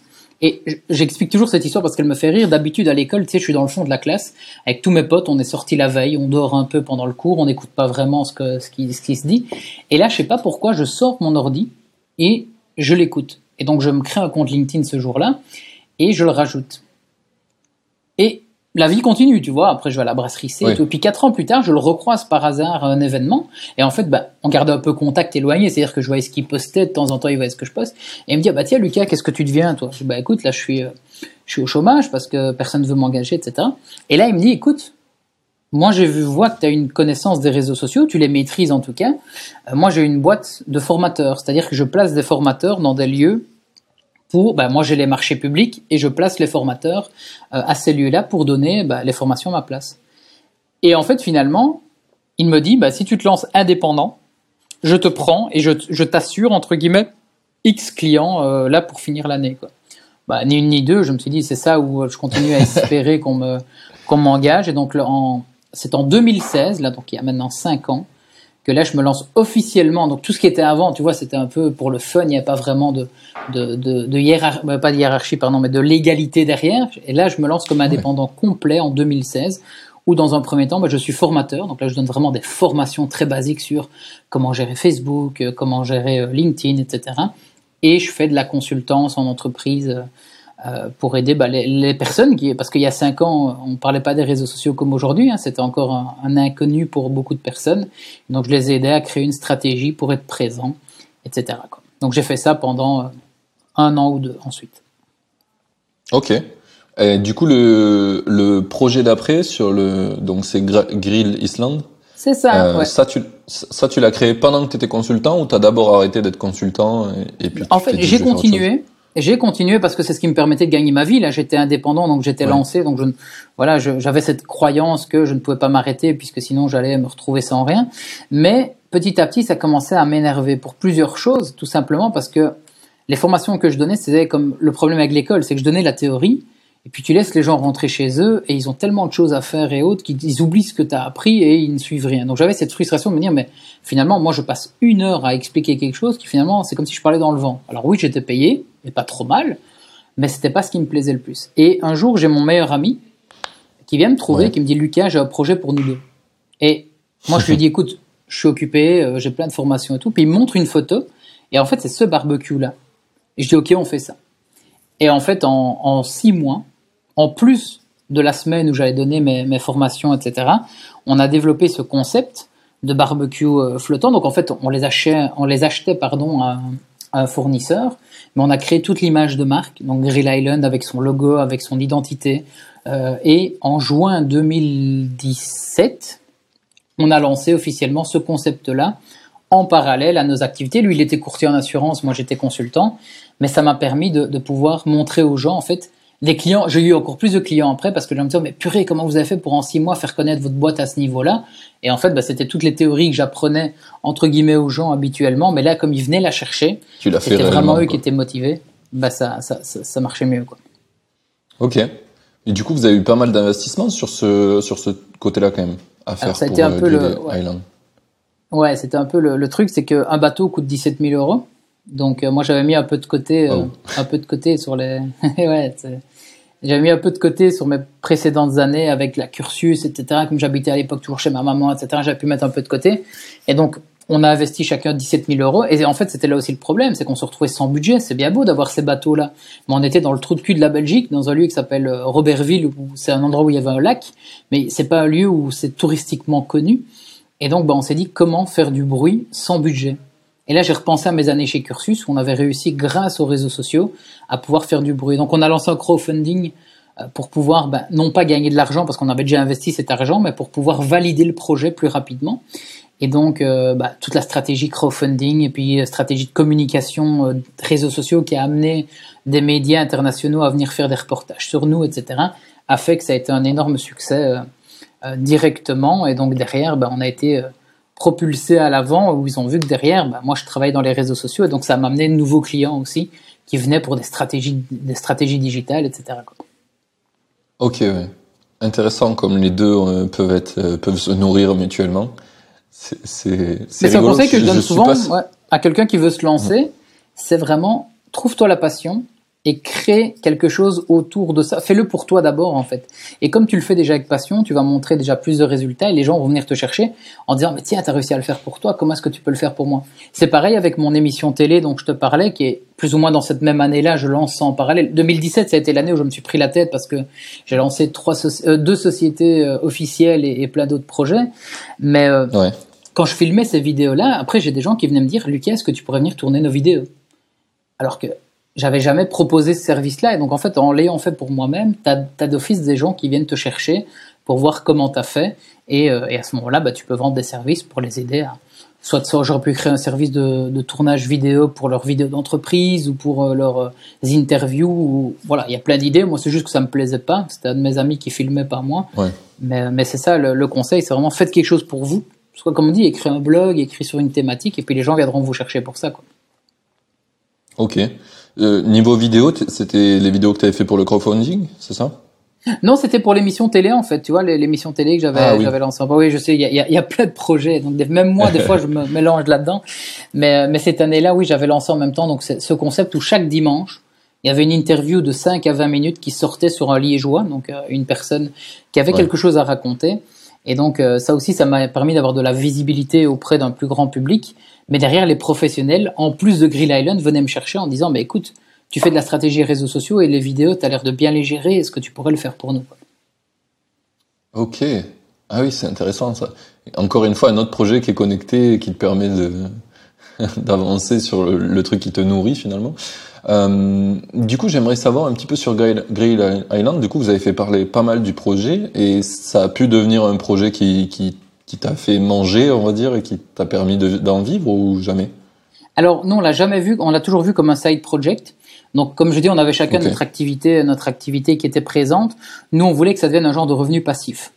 Et j'explique toujours cette histoire parce qu'elle me fait rire. D'habitude, à l'école, tu sais, je suis dans le fond de la classe. Avec tous mes potes, on est sortis la veille, on dort un peu pendant le cours, on n'écoute pas vraiment ce, qui, qui se dit. Et là, je sais pas pourquoi, je sors mon ordi et je l'écoute. Et donc, je me crée un compte LinkedIn ce jour-là et je le rajoute. Et la vie continue, tu vois. Après, je vais à la brasserie C et tout. Puis quatre ans plus tard, je le recroise par hasard à un événement. Et en fait, bah, on garde un peu contact éloigné. C'est-à-dire que je voyais ce qu'il postait. De temps en temps, il voyait ce que je poste. Et il me dit, ah, bah, tiens, Lucas, qu'est-ce que tu deviens, toi? Je dis, bah, écoute, là, je suis, euh, je suis au chômage parce que personne ne veut m'engager, etc. Et là, il me dit, écoute, moi, j'ai vu, vois que tu as une connaissance des réseaux sociaux, tu les maîtrises en tout cas. Euh, moi, j'ai une boîte de formateurs, c'est-à-dire que je place des formateurs dans des lieux pour, ben, moi j'ai les marchés publics et je place les formateurs euh, à ces lieux-là pour donner ben, les formations à ma place. Et en fait, finalement, il me dit, ben, si tu te lances indépendant, je te prends et je, je t'assure, entre guillemets, X clients euh, là pour finir l'année. Quoi. Bah, ni une ni deux, je me suis dit, c'est ça où je continue à espérer qu'on me qu'on m'engage. Et donc, en, c'est en 2016, là, donc il y a maintenant 5 ans, que là je me lance officiellement. Donc tout ce qui était avant, tu vois, c'était un peu pour le fun, il n'y a pas vraiment de, de, de, de hiérarchie, euh, pas de hiérarchie, pardon, mais de légalité derrière. Et là je me lance comme indépendant complet en 2016, où dans un premier temps, bah, je suis formateur. Donc là je donne vraiment des formations très basiques sur comment gérer Facebook, euh, comment gérer euh, LinkedIn, etc. Et je fais de la consultance en entreprise euh, pour aider bah, les, les, personnes qui, parce qu'il y a cinq ans, on parlait pas des réseaux sociaux comme aujourd'hui, hein, c'était encore un, un, inconnu pour beaucoup de personnes. Donc je les ai aidés à créer une stratégie pour être présent, etc. Quoi. Donc j'ai fait ça pendant euh, un an ou deux ensuite. Ok. Et du coup, le, le projet d'après sur le donc c'est Grill Island. C'est ça. Euh, ouais. Ça tu ça tu l'as créé pendant que tu étais consultant ou tu as d'abord arrêté d'être consultant et, et puis En fait, j'ai continué. J'ai continué parce que c'est ce qui me permettait de gagner ma vie. Là, j'étais indépendant, donc j'étais lancé, donc je, voilà, j'avais cette croyance que je ne pouvais pas m'arrêter puisque sinon j'allais me retrouver sans rien. Mais petit à petit, ça commençait à m'énerver pour plusieurs choses, tout simplement parce que les formations que je donnais, c'était comme le problème avec l'école, c'est que je donnais la théorie, et puis tu laisses les gens rentrer chez eux et ils ont tellement de choses à faire et autres qu'ils oublient ce que tu as appris et ils ne suivent rien. Donc j'avais cette frustration de me dire mais finalement moi je passe une heure à expliquer quelque chose qui finalement c'est comme si je parlais dans le vent. Alors oui j'étais payé, mais pas trop mal, mais c'était pas ce qui me plaisait le plus. Et un jour j'ai mon meilleur ami qui vient me trouver, qui me dit Lucas j'ai un projet pour nous deux. Et moi je lui dis écoute je suis occupé, euh, j'ai plein de formations et tout. Puis il me montre une photo et en fait c'est ce barbecue là. Et je dis ok on fait ça. Et en fait en, en six mois en plus de la semaine où j'avais donné mes, formations, etc., on a développé ce concept de barbecue euh, flottant. Donc en fait, on les achetait, on les achetait pardon, à, un fournisseur, mais on a créé toute l'image de marque, donc Grill Island avec son logo, avec son identité. Euh, et en juin 2017, on a lancé officiellement ce concept-là en parallèle à nos activités. Lui, il était courtier en assurance, moi j'étais consultant, mais ça m'a permis de, de, pouvoir montrer aux gens, en fait, les clients, j'ai eu encore plus de clients après parce que je me disais, mais purée, comment vous avez fait pour en six mois faire connaître votre boîte à ce niveau-là? Et en fait, bah, c'était toutes les théories que j'apprenais, entre guillemets, aux gens habituellement, mais là, comme ils venaient la chercher, c'était vraiment eux qui étaient motivés, bah, ça, ça, ça, ça marchait mieux. Quoi. Ok. Et du coup, vous avez eu pas mal d'investissements sur ce, sur ce côté-là quand même à faire. Alors, ça a été un peu le. Ouais, c'était un peu le, le truc, c'est qu'un bateau coûte 17 000 euros. Donc euh, moi j'avais mis un peu de côté, euh, oh. un peu de côté sur les. ouais, j'avais mis un peu de côté sur mes précédentes années avec la cursus, etc. Comme j'habitais à l'époque toujours chez ma maman, etc. J'avais pu mettre un peu de côté. Et donc on a investi chacun 17 000 euros. Et en fait c'était là aussi le problème, c'est qu'on se retrouvait sans budget. C'est bien beau d'avoir ces bateaux-là, mais on était dans le trou de cul de la Belgique, dans un lieu qui s'appelle euh, Robertville, où c'est un endroit où il y avait un lac, mais c'est pas un lieu où c'est touristiquement connu. Et donc, bah, on s'est dit comment faire du bruit sans budget. Et là, j'ai repensé à mes années chez Cursus, où on avait réussi, grâce aux réseaux sociaux, à pouvoir faire du bruit. Donc, on a lancé un crowdfunding euh, pour pouvoir, bah, non pas gagner de l'argent, parce qu'on avait déjà investi cet argent, mais pour pouvoir valider le projet plus rapidement. Et donc, euh, bah, toute la stratégie crowdfunding et puis euh, stratégie de communication, réseaux sociaux qui a amené des médias internationaux à venir faire des reportages sur nous, etc., a fait que ça a été un énorme succès directement. Et donc derrière, ben, on a été propulsé à l'avant où ils ont vu que derrière, ben, moi je travaille dans les réseaux sociaux et donc ça m'a amené de nouveaux clients aussi qui venaient pour des stratégies, des stratégies digitales, etc. Ok, intéressant comme les deux euh, peuvent être peuvent se nourrir mutuellement. C'est un conseil que je, donne souvent à quelqu'un qui veut se lancer. C'est vraiment trouve-toi la passion, et crée quelque chose autour de ça. Fais-le pour toi d'abord, en fait. Et comme tu le fais déjà avec passion, tu vas montrer déjà plus de résultats et les gens vont venir te chercher en disant, mais tiens, t'as réussi à le faire pour toi, comment est-ce que tu peux le faire pour moi? C'est pareil avec mon émission télé dont je te parlais, qui est plus ou moins dans cette même année-là, je lance ça en parallèle. 2017, ça a été l'année où je me suis pris la tête parce que j'ai lancé trois euh, deux sociétés euh, officielles et, plein d'autres projets. Mais, euh, quand je filmais ces vidéos-là, après, j'ai des gens qui venaient me dire, Lucas, est-ce que tu pourrais venir tourner nos vidéos? Alors que j'avais jamais proposé ce service-là. Et donc, en fait, en l'ayant fait pour moi-même, tu as, d'office des gens qui viennent te chercher pour voir comment tu as fait. Et, euh, et, à ce moment-là, bah, tu peux vendre des services pour les aider à. Soit, soit j'aurais pu créer un service de, de, tournage vidéo pour leurs vidéos d'entreprise ou pour euh, leurs euh, interviews. Ou, voilà, il y a plein d'idées. Moi, c'est juste que ça me plaisait pas. C'était un de mes amis qui filmait par moi. Ouais. Mais, mais c'est ça, le, le conseil, c'est vraiment faites quelque chose pour vous. Soit, comme on dit, écrire un blog, écrire sur une thématique, et puis les gens viendront vous chercher pour ça. Quoi. Ok. Euh, niveau vidéo, c'était les vidéos que tu avais fait pour le crowdfunding, c'est ça? Non, c'était pour l'émission télé en fait, tu vois, l'émission télé que j'avais ah, oui. lancée. Bah, oui, je sais, il y a, y a, plein de projets, donc même moi, des fois, je me mélange là-dedans. Mais, mais cette année-là, oui, j'avais lancé en même temps donc ce concept où chaque dimanche, il y avait une interview de 5 à 20 minutes qui sortait sur un liégeois, donc euh, une personne qui avait quelque chose à raconter. Et donc euh, ça aussi, ça m'a permis d'avoir de la visibilité auprès d'un plus grand public. Mais derrière, les professionnels, en plus de Grill Island, venaient me chercher en disant, mais écoute, tu fais de la stratégie réseaux sociaux et les vidéos, tu as l'air de bien les gérer, est-ce que tu pourrais le faire pour nous Ok. Ah oui, c'est intéressant ça. Encore une fois, un autre projet qui est connecté et qui te permet d'avancer sur le, truc qui te nourrit finalement. Euh, du coup, j'aimerais savoir un petit peu sur Grill, Island. Du coup, vous avez fait parler pas mal du projet et ça a pu devenir un projet qui, qui qui t'a fait manger, on va dire, et qui t'a permis d'en vivre ou jamais? Alors non, on l'a jamais vu, on l'a toujours vu comme un side project. Donc comme je dis, on avait chacun notre activité, notre activité qui était présente. Nous, on voulait que ça devienne un genre de revenu passif.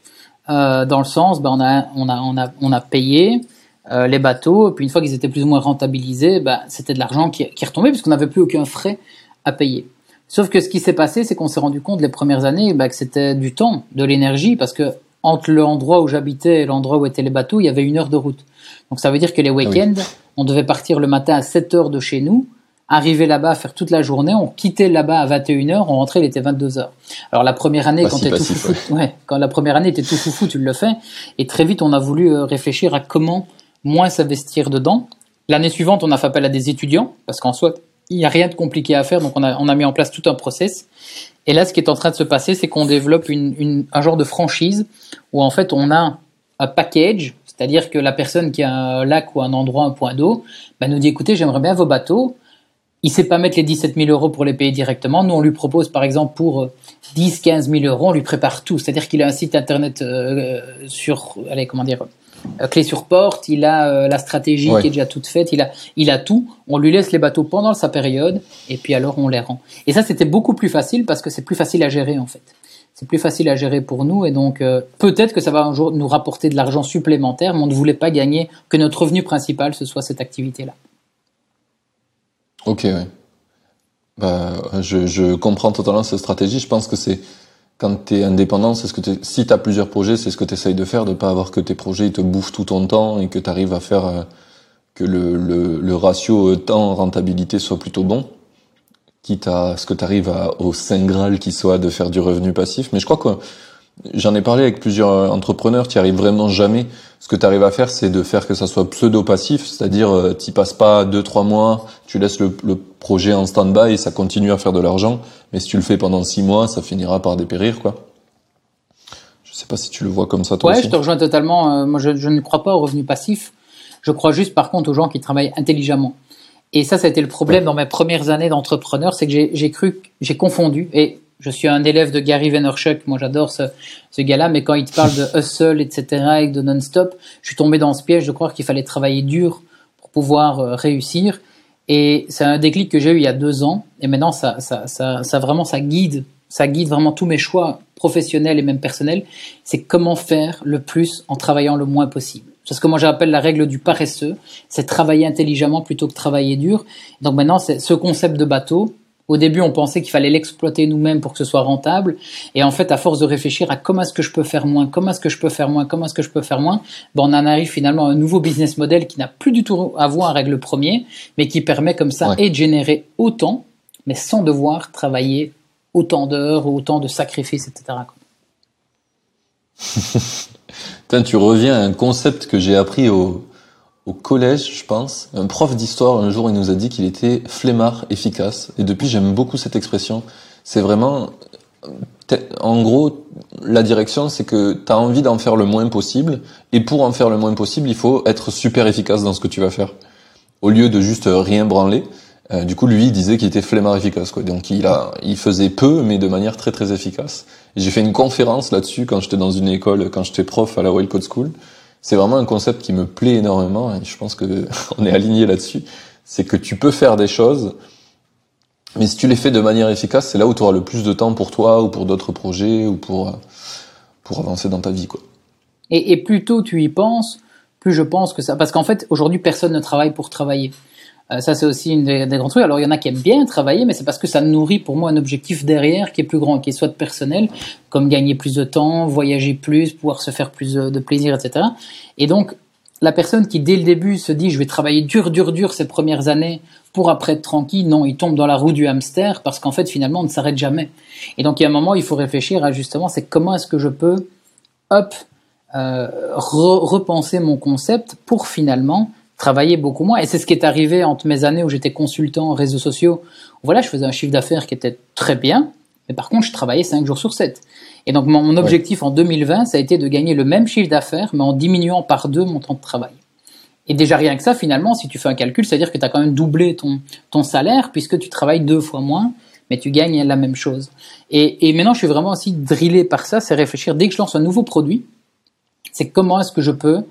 Euh, dans le sens, ben, on, a, on, a, on, a, on a payé euh, les bateaux, et puis une fois qu'ils étaient plus ou moins rentabilisés, ben, c'était de l'argent qui, qui retombait puisqu'on n'avait plus aucun frais à payer. Sauf que ce qui s'est passé, c'est qu'on s'est rendu compte les premières années ben, que c'était du temps, de l'énergie, parce que entre l'endroit où j'habitais et l'endroit où étaient les bateaux, il y avait une heure de route. Donc ça veut dire que les ah week-ends, on devait partir le matin à 7 heures de chez nous, arriver là-bas, faire toute la journée, on quittait là-bas à 21 heures, on rentrait, il était 22 heures. Alors la première année, quand, tout foufou, ouais. quand la première année était tout foufou, tu le fais. Et très vite, on a voulu euh, réfléchir à comment moins s'investir dedans. L'année suivante, on a fait appel à des étudiants, parce qu'en soi, il n'y a rien de compliqué à faire, donc on a, on a mis en place tout un process. Et là, ce qui est en train de se passer, c'est qu'on développe une, un genre de franchise où en fait on a un package, c'est-à-dire que la personne qui a un lac ou un endroit, un point d'eau, bah, nous dit écoutez, j'aimerais bien vos bateaux. Il sait pas mettre les 17 000 euros pour les payer directement. Nous, on lui propose par exemple pour 10, 15 000 euros, on lui prépare tout. C'est-à-dire qu'il a un site internet euh, sur, allez, comment dire, clé sur porte, il a euh, la stratégie qui est déjà toute faite, il a, il a tout. On lui laisse les bateaux pendant sa période et puis alors on les rend. Et ça, c'était beaucoup plus facile parce que c'est plus facile à gérer en fait. C'est plus facile à gérer pour nous et donc euh, peut-être que ça va un jour nous rapporter de l'argent supplémentaire, mais on ne voulait pas gagner que notre revenu principal ce soit cette activité-là. Ok, ouais. Bah, je, je comprends totalement cette stratégie. Je pense que c'est quand tu es indépendant, c'est ce que si tu as plusieurs projets, c'est ce que tu essayes de faire, de pas avoir que tes projets te bouffent tout ton temps et que tu arrives à faire euh, que le, le, le ratio temps-rentabilité soit plutôt bon, quitte à ce que tu arrives au Saint Graal qui soit de faire du revenu passif. Mais je crois que J'en ai parlé avec plusieurs entrepreneurs, qui arrivent vraiment jamais. Ce que tu arrives à faire, c'est de faire que ça soit pseudo-passif, c'est-à-dire euh, tu passes pas deux trois mois, tu laisses le, projet en stand-by et ça continue à faire de l'argent. Mais si tu le fais pendant six mois, ça finira par dépérir, quoi. Je sais pas si tu le vois comme ça toi ouais, je te rejoins totalement. Euh, moi, je, je, ne crois pas au revenu passif. Je crois juste, par contre, aux gens qui travaillent intelligemment. Et ça, ça a été le problème dans mes premières années d'entrepreneur, c'est que j'ai cru, j'ai confondu. Et je suis un élève de Gary Vaynerchuk, moi j'adore ce, ce gars-là, mais quand il te parle de hustle, etc., et de non-stop, je suis tombé dans ce piège de croire qu'il fallait travailler dur pour pouvoir euh, réussir. Et c'est un déclic que j'ai eu il y a deux ans, et maintenant ça, ça, ça, ça vraiment ça guide, ça guide vraiment tous mes choix professionnels et même personnels. C'est comment faire le plus en travaillant le moins possible. C'est ce que moi j'appelle la règle du paresseux, c'est travailler intelligemment plutôt que travailler dur. Donc maintenant, c'est ce concept de bateau, au début, on pensait qu'il fallait l'exploiter nous-mêmes pour que ce soit rentable. Et en fait, à force de réfléchir à comment est-ce que je peux faire moins, comment est-ce que je peux faire moins, comment est-ce que je peux faire moins, ben on en arrive finalement à un nouveau business model qui n'a plus du tout à voir avec le premier, mais qui permet comme ça et de générer autant, mais sans devoir travailler autant d'heures, autant de sacrifices, etc. tu reviens à un concept que j'ai appris au, au collège, je pense, un prof d'histoire un jour il nous a dit qu'il était flemmard efficace. Et depuis j'aime beaucoup cette expression. C'est vraiment, en gros, la direction c'est que tu as envie d'en faire le moins possible. Et pour en faire le moins possible, il faut être super efficace dans ce que tu vas faire. Au lieu de juste rien branler. Euh, du coup, lui, il disait qu'il était flemmard efficace. Quoi. Donc, il, a, il faisait peu, mais de manière très très efficace. J'ai fait une conférence là-dessus quand j'étais dans une école, quand j'étais prof à la Code School c'est vraiment un concept qui me plaît énormément et je pense que on est aligné là-dessus. C'est que tu peux faire des choses, mais si tu les fais de manière efficace, c'est là où tu auras le plus de temps pour toi ou pour d'autres projets ou pour pour avancer dans ta vie, quoi. Et, et plus tôt tu y penses, plus je pense que ça, parce qu'en fait aujourd'hui personne ne travaille pour travailler. Euh, ça, c'est aussi une des, grands trucs. Alors, il y en a qui aiment bien travailler, mais c'est parce que ça nourrit pour moi un objectif derrière qui est plus grand, qui est soit personnel, comme gagner plus de temps, voyager plus, pouvoir se faire plus de plaisir, etc. Et donc, la personne qui, dès le début, se dit je vais travailler dur, dur, dur ces premières années pour après être tranquille, non, il tombe dans la roue du hamster parce qu'en fait, finalement, on ne s'arrête jamais. Et donc, il y a un moment, il faut réfléchir à justement, c'est comment est-ce que je peux, hop, euh, repenser mon concept pour finalement travailler beaucoup moins. Et c'est ce qui est arrivé entre mes années où j'étais consultant en réseaux sociaux. Voilà, je faisais un chiffre d'affaires qui était très bien, mais par contre, je travaillais 5 jours sur 7. Et donc, mon, objectif en 2020, ça a été de gagner le même chiffre d'affaires, mais en diminuant par deux mon temps de travail. Et déjà, rien que ça, finalement, si tu fais un calcul, c'est-à-dire que tu as quand même doublé ton, ton salaire, puisque tu travailles deux fois moins, mais tu gagnes la même chose. Et, et maintenant, je suis vraiment aussi drillé par ça, c'est réfléchir, dès que je lance un nouveau produit, c'est comment est-ce que je peux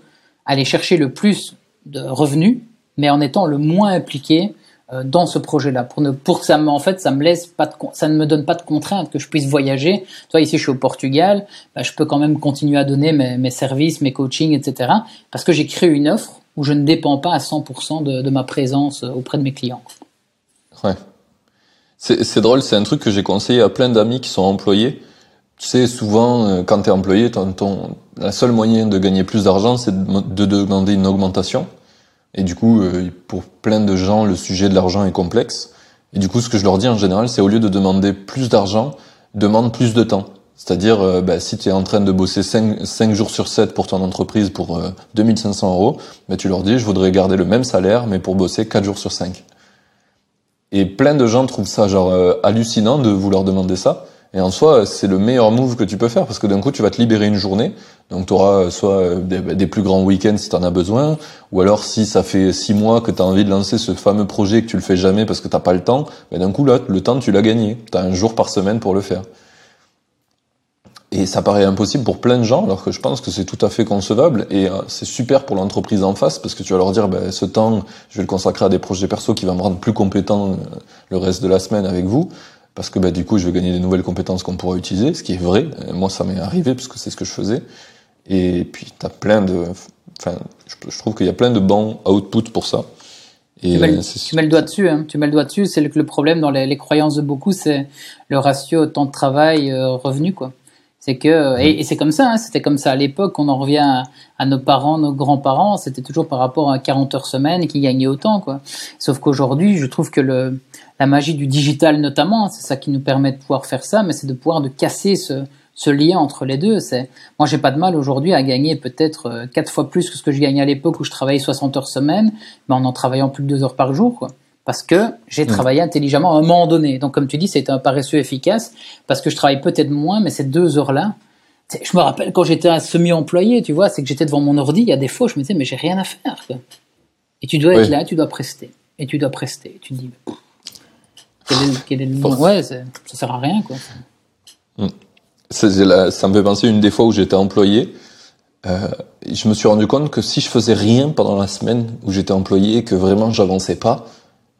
aller chercher le plus de revenus, mais en étant le moins impliqué euh, dans ce projet-là. Pour ne pour que ça en fait ça me laisse pas ça ne me donne pas de contraintes que je puisse voyager. Toi ici je suis au Portugal. Bah, je peux quand même continuer à donner mes, mes services mes coachings etc parce que j'ai créé une offre où je ne dépends pas à 100% de, de ma présence euh, auprès de mes clients. Ouais. C'est drôle c'est un truc que j'ai conseillé à plein d'amis qui sont employés. Tu sais, souvent, euh, quand tu es employé, ton, ton, la seule moyen de gagner plus d'argent, c'est de, demander une augmentation. Et du coup, euh, pour plein de gens, le sujet de l'argent est complexe. Et du coup, ce que je leur dis en général, c'est au lieu de demander plus d'argent, demande plus de temps. C'est-à-dire, euh, bah, si tu es en train de bosser 5, 5, jours sur 7 pour ton entreprise pour 2500 euros, bah, tu leur dis, je voudrais garder le même salaire, mais pour bosser 4 jours sur 5. Et plein de gens trouvent ça genre hallucinant de vouloir demander ça. Et en soi, c'est le meilleur move que tu peux faire parce que d'un coup, tu vas te libérer une journée. Donc, tu auras soit des, plus grands week-ends si tu en as besoin, ou alors si ça fait six mois que tu as envie de lancer ce fameux projet que tu le fais jamais parce que t'as pas le temps, ben d'un coup, là, le temps, tu l'as gagné. Tu as un jour par semaine pour le faire. Et ça paraît impossible pour plein de gens, alors que je pense que c'est tout à fait concevable. Et euh, c'est super pour l'entreprise en face, parce que tu vas leur dire, ben, ce temps, je vais le consacrer à des projets perso qui vont me rendre plus compétent euh, le reste de la semaine avec vous. Parce que ben, du coup, je vais gagner des nouvelles compétences qu'on pourra utiliser, ce qui est vrai. Moi, ça m'est arrivé, parce que c'est ce que je faisais. Et puis, tu as plein de... Enfin, je trouve qu'il y a plein de bons outputs pour ça. Et tu, mets, tu, mets, le doigt dessus. Hein. Tu mets le doigt dessus. C'est le, le, problème dans les, les, croyances de beaucoup, c'est le ratio temps de travail euh, revenu quoi. C'est que et, et c'est comme ça. Hein, C'était comme ça à l'époque. On en revient à, à, nos parents, nos grands-parents. C'était toujours par rapport à 40 heures semaine qui gagnaient autant quoi. Sauf qu'aujourd'hui, je trouve que le la magie du digital notamment, c'est ça qui nous permet de pouvoir faire ça, mais c'est de pouvoir de casser ce ce lien entre les deux. C'est moi j'ai pas de mal aujourd'hui à gagner peut-être euh, quatre fois plus que ce que je gagnais à l'époque où je travaillais 60 heures semaine, mais en en travaillant plus de deux heures par jour, quoi. Parce que j'ai travaillé intelligemment à un moment donné. Donc comme tu dis, c'était un paresseux efficace parce que je travaille peut-être moins, mais ces deux heures-là. Je me rappelle quand j'étais un semi-employé, tu vois, c'est que j'étais devant mon ordi. Il y a des fois, je me disais mais j'ai rien à faire. Quoi. Et tu dois être là, tu dois prester, et tu dois prester. Tu te dis quel est, quel est le Ouais, ça sert à rien quoi. Mm ça me fait penser une des fois où j'étais employé. Euh, je me suis rendu compte que si je faisais rien pendant la semaine où j'étais employé et que vraiment j'avançais pas,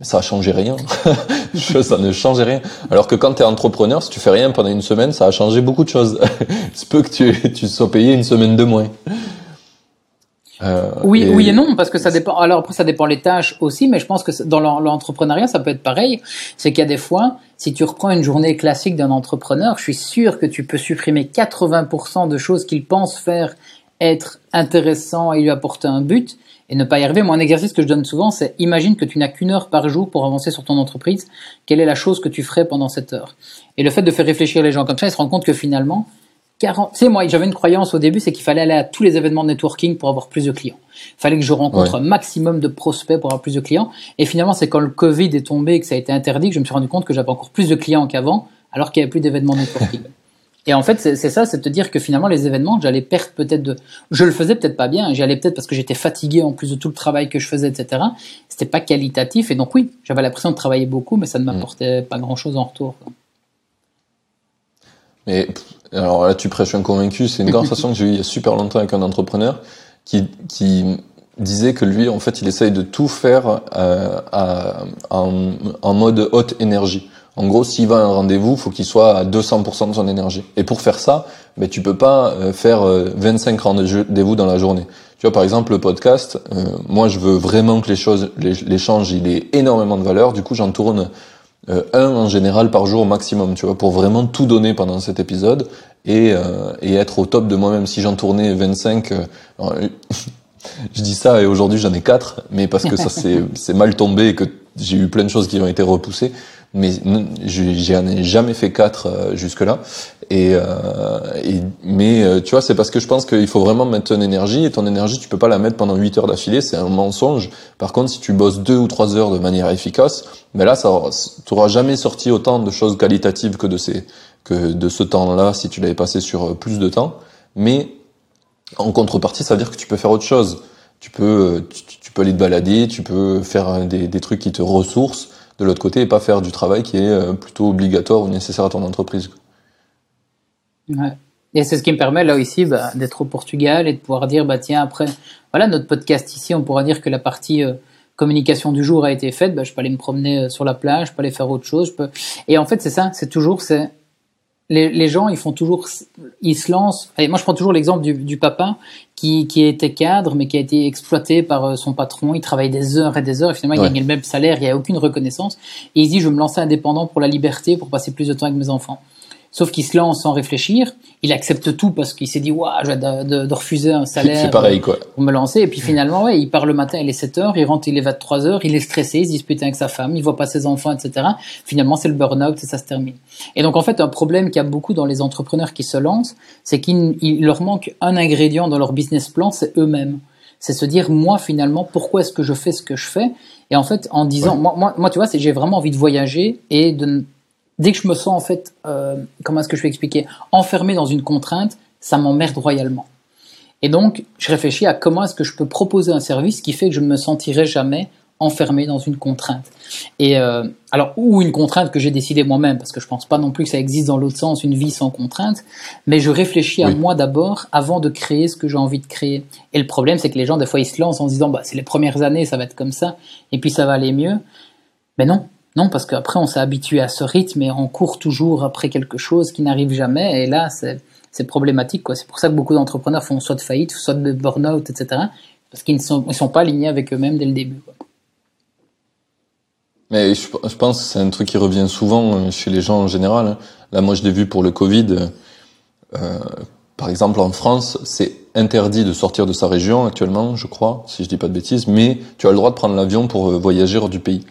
ça a changé rien. ça ne changeait rien. Alors que quand tu es entrepreneur, si tu fais rien pendant une semaine, ça a changé beaucoup de choses. Il peut que tu, tu sois payé une semaine de moins. Euh, oui, oui et non, parce que ça dépend. Alors après, ça dépend les tâches aussi, mais je pense que dans l'entrepreneuriat, ça peut être pareil. C'est qu'il y a des fois, si tu reprends une journée classique d'un entrepreneur, je suis sûr que tu peux supprimer 80% de choses qu'il pense faire être intéressant et lui apporter un but et ne pas y arriver. Moi, un exercice que je donne souvent, c'est imagine que tu n'as qu'une heure par jour pour avancer sur ton entreprise. Quelle est la chose que tu ferais pendant cette heure? Et le fait de faire réfléchir les gens comme ça, ils se rendent compte que finalement, 40. Tu sais, moi, j'avais une croyance au début, c'est qu'il fallait aller à tous les événements de networking pour avoir plus de clients. Il fallait que je rencontre un maximum de prospects pour avoir plus de clients. Et finalement, c'est quand le Covid est tombé et que ça a été interdit que je me suis rendu compte que j'avais encore plus de clients qu'avant, alors qu'il n'y avait plus d'événements de networking. Et en fait, c'est ça, c'est de te dire que finalement, les événements, j'allais perdre peut-être de. Je le faisais peut-être pas bien, j'y allais peut-être parce que j'étais fatigué en plus de tout le travail que je faisais, etc. C'était pas qualitatif, et donc oui, j'avais l'impression de travailler beaucoup, mais ça ne m'apportait pas grand-chose en retour. Mais alors là, tu prêches un convaincu. C'est une conversation que j'ai eue il y a super longtemps avec un entrepreneur qui, qui disait que lui, en fait, il essaye de tout faire euh, à, en, en, mode haute énergie. En gros, s'il va à un rendez-vous, faut qu'il soit à 200% de son énergie. Et pour faire ça, ben, tu peux pas euh, faire 25 euh, rendez-vous dans la journée. Tu vois, par exemple, le podcast, euh, moi, je veux vraiment que les choses, l'échange, il ait énormément de valeur. Du coup, j'en tourne euh, un en général par jour au maximum, tu vois, pour vraiment tout donner pendant cet épisode et, euh, et être au top de moi-même. Si j'en tournais 25, euh, je dis ça et aujourd'hui j'en ai 4, mais parce que ça c'est mal tombé et que j'ai eu plein de choses qui ont été repoussées mais j'en ai jamais fait quatre euh, jusque-là. Et, euh, et, mais euh, tu vois, c'est parce que je pense qu'il faut vraiment mettre ton énergie et ton énergie, tu peux pas la mettre pendant 8 heures d'affilée, c'est un mensonge. Par contre, si tu bosses deux ou trois heures de manière efficace, mais là, ça, tu auras jamais sorti autant de choses qualitatives que de ces que de ce temps-là si tu l'avais passé sur plus de temps. Mais en contrepartie, ça veut dire que tu peux faire autre chose. Tu peux, tu, tu peux aller te balader, tu peux faire des, des trucs qui te ressourcent de l'autre côté et pas faire du travail qui est euh, plutôt obligatoire ou nécessaire à ton entreprise. Et c'est ce qui me permet là aussi bah, d'être au Portugal et de pouvoir dire bah tiens après voilà notre podcast ici on pourra dire que la partie euh, communication du jour a été faite. Bah, je peux aller me promener euh, sur la plage je peux aller faire autre chose je peux. Et en fait c'est ça c'est toujours c'est les, les, gens, ils font toujours, ils se lancent. Et moi, je prends toujours l'exemple du, du, papa qui, qui était cadre, mais qui a été exploité par euh, son patron. Il travaille des heures et des heures, et finalement, il gagne le même salaire. Il n'y a aucune reconnaissance. Et il dit, je vais me lancer indépendant pour la liberté, pour passer plus de temps avec mes enfants. Sauf qu'il se lance sans réfléchir, il accepte tout parce qu'il s'est dit waouh, je vais de, de, refuser un salaire c'est pareil, quoi. pour me lancer. Et puis finalement, ouais, il part le matin, il est 7 heures, il rentre, il est 23 heures, il est stressé, il se dispute avec sa femme, il voit pas ses enfants, etc. Finalement, c'est le burn-out et ça se termine. Et donc en fait, un problème qu'il y a beaucoup dans les entrepreneurs qui se lancent, c'est qu'il leur manque un ingrédient dans leur business plan, c'est eux-mêmes c'est se dire moi finalement pourquoi est-ce que je fais ce que je fais? Et en fait en disant moi, moi, moi tu vois c'est j'ai vraiment envie de voyager et de dès que je me sens en fait, euh, comment est-ce que je vais expliquer, enfermé dans une contrainte, ça m'emmerde royalement. Et donc, je réfléchis à comment est-ce que je peux proposer un service qui fait que je ne me sentirai jamais enfermé dans une contrainte. Et euh, alors ou une contrainte que j'ai décidée moi-même, parce que je pense pas non plus que ça existe dans l'autre sens une vie sans contrainte, mais je réfléchis à moi d'abord avant de créer ce que j'ai envie de créer. Et le problème, c'est que les gens des fois ils se lancent en se disant bah c'est les premières années, ça va être comme ça, et puis ça va aller mieux. Mais non, non, parce qu'après on s'est habitué à ce rythme et on court toujours après quelque chose qui n'arrive jamais. Et là, c'est problématique. C'est pour ça que beaucoup d'entrepreneurs font soit de faillite, soit de burn-out, etc. Parce qu'ils ne sont, pas alignés avec eux-mêmes dès le début. Mais je, pense que c'est un truc qui revient souvent euh, chez les gens en général. Hein. Là, moi, je l'ai vu pour le Covid. Euh, par exemple, en France, c'est interdit de sortir de sa région actuellement, je crois, si je dis pas de bêtises, mais tu as le droit de prendre l'avion pour euh, voyager hors du pays.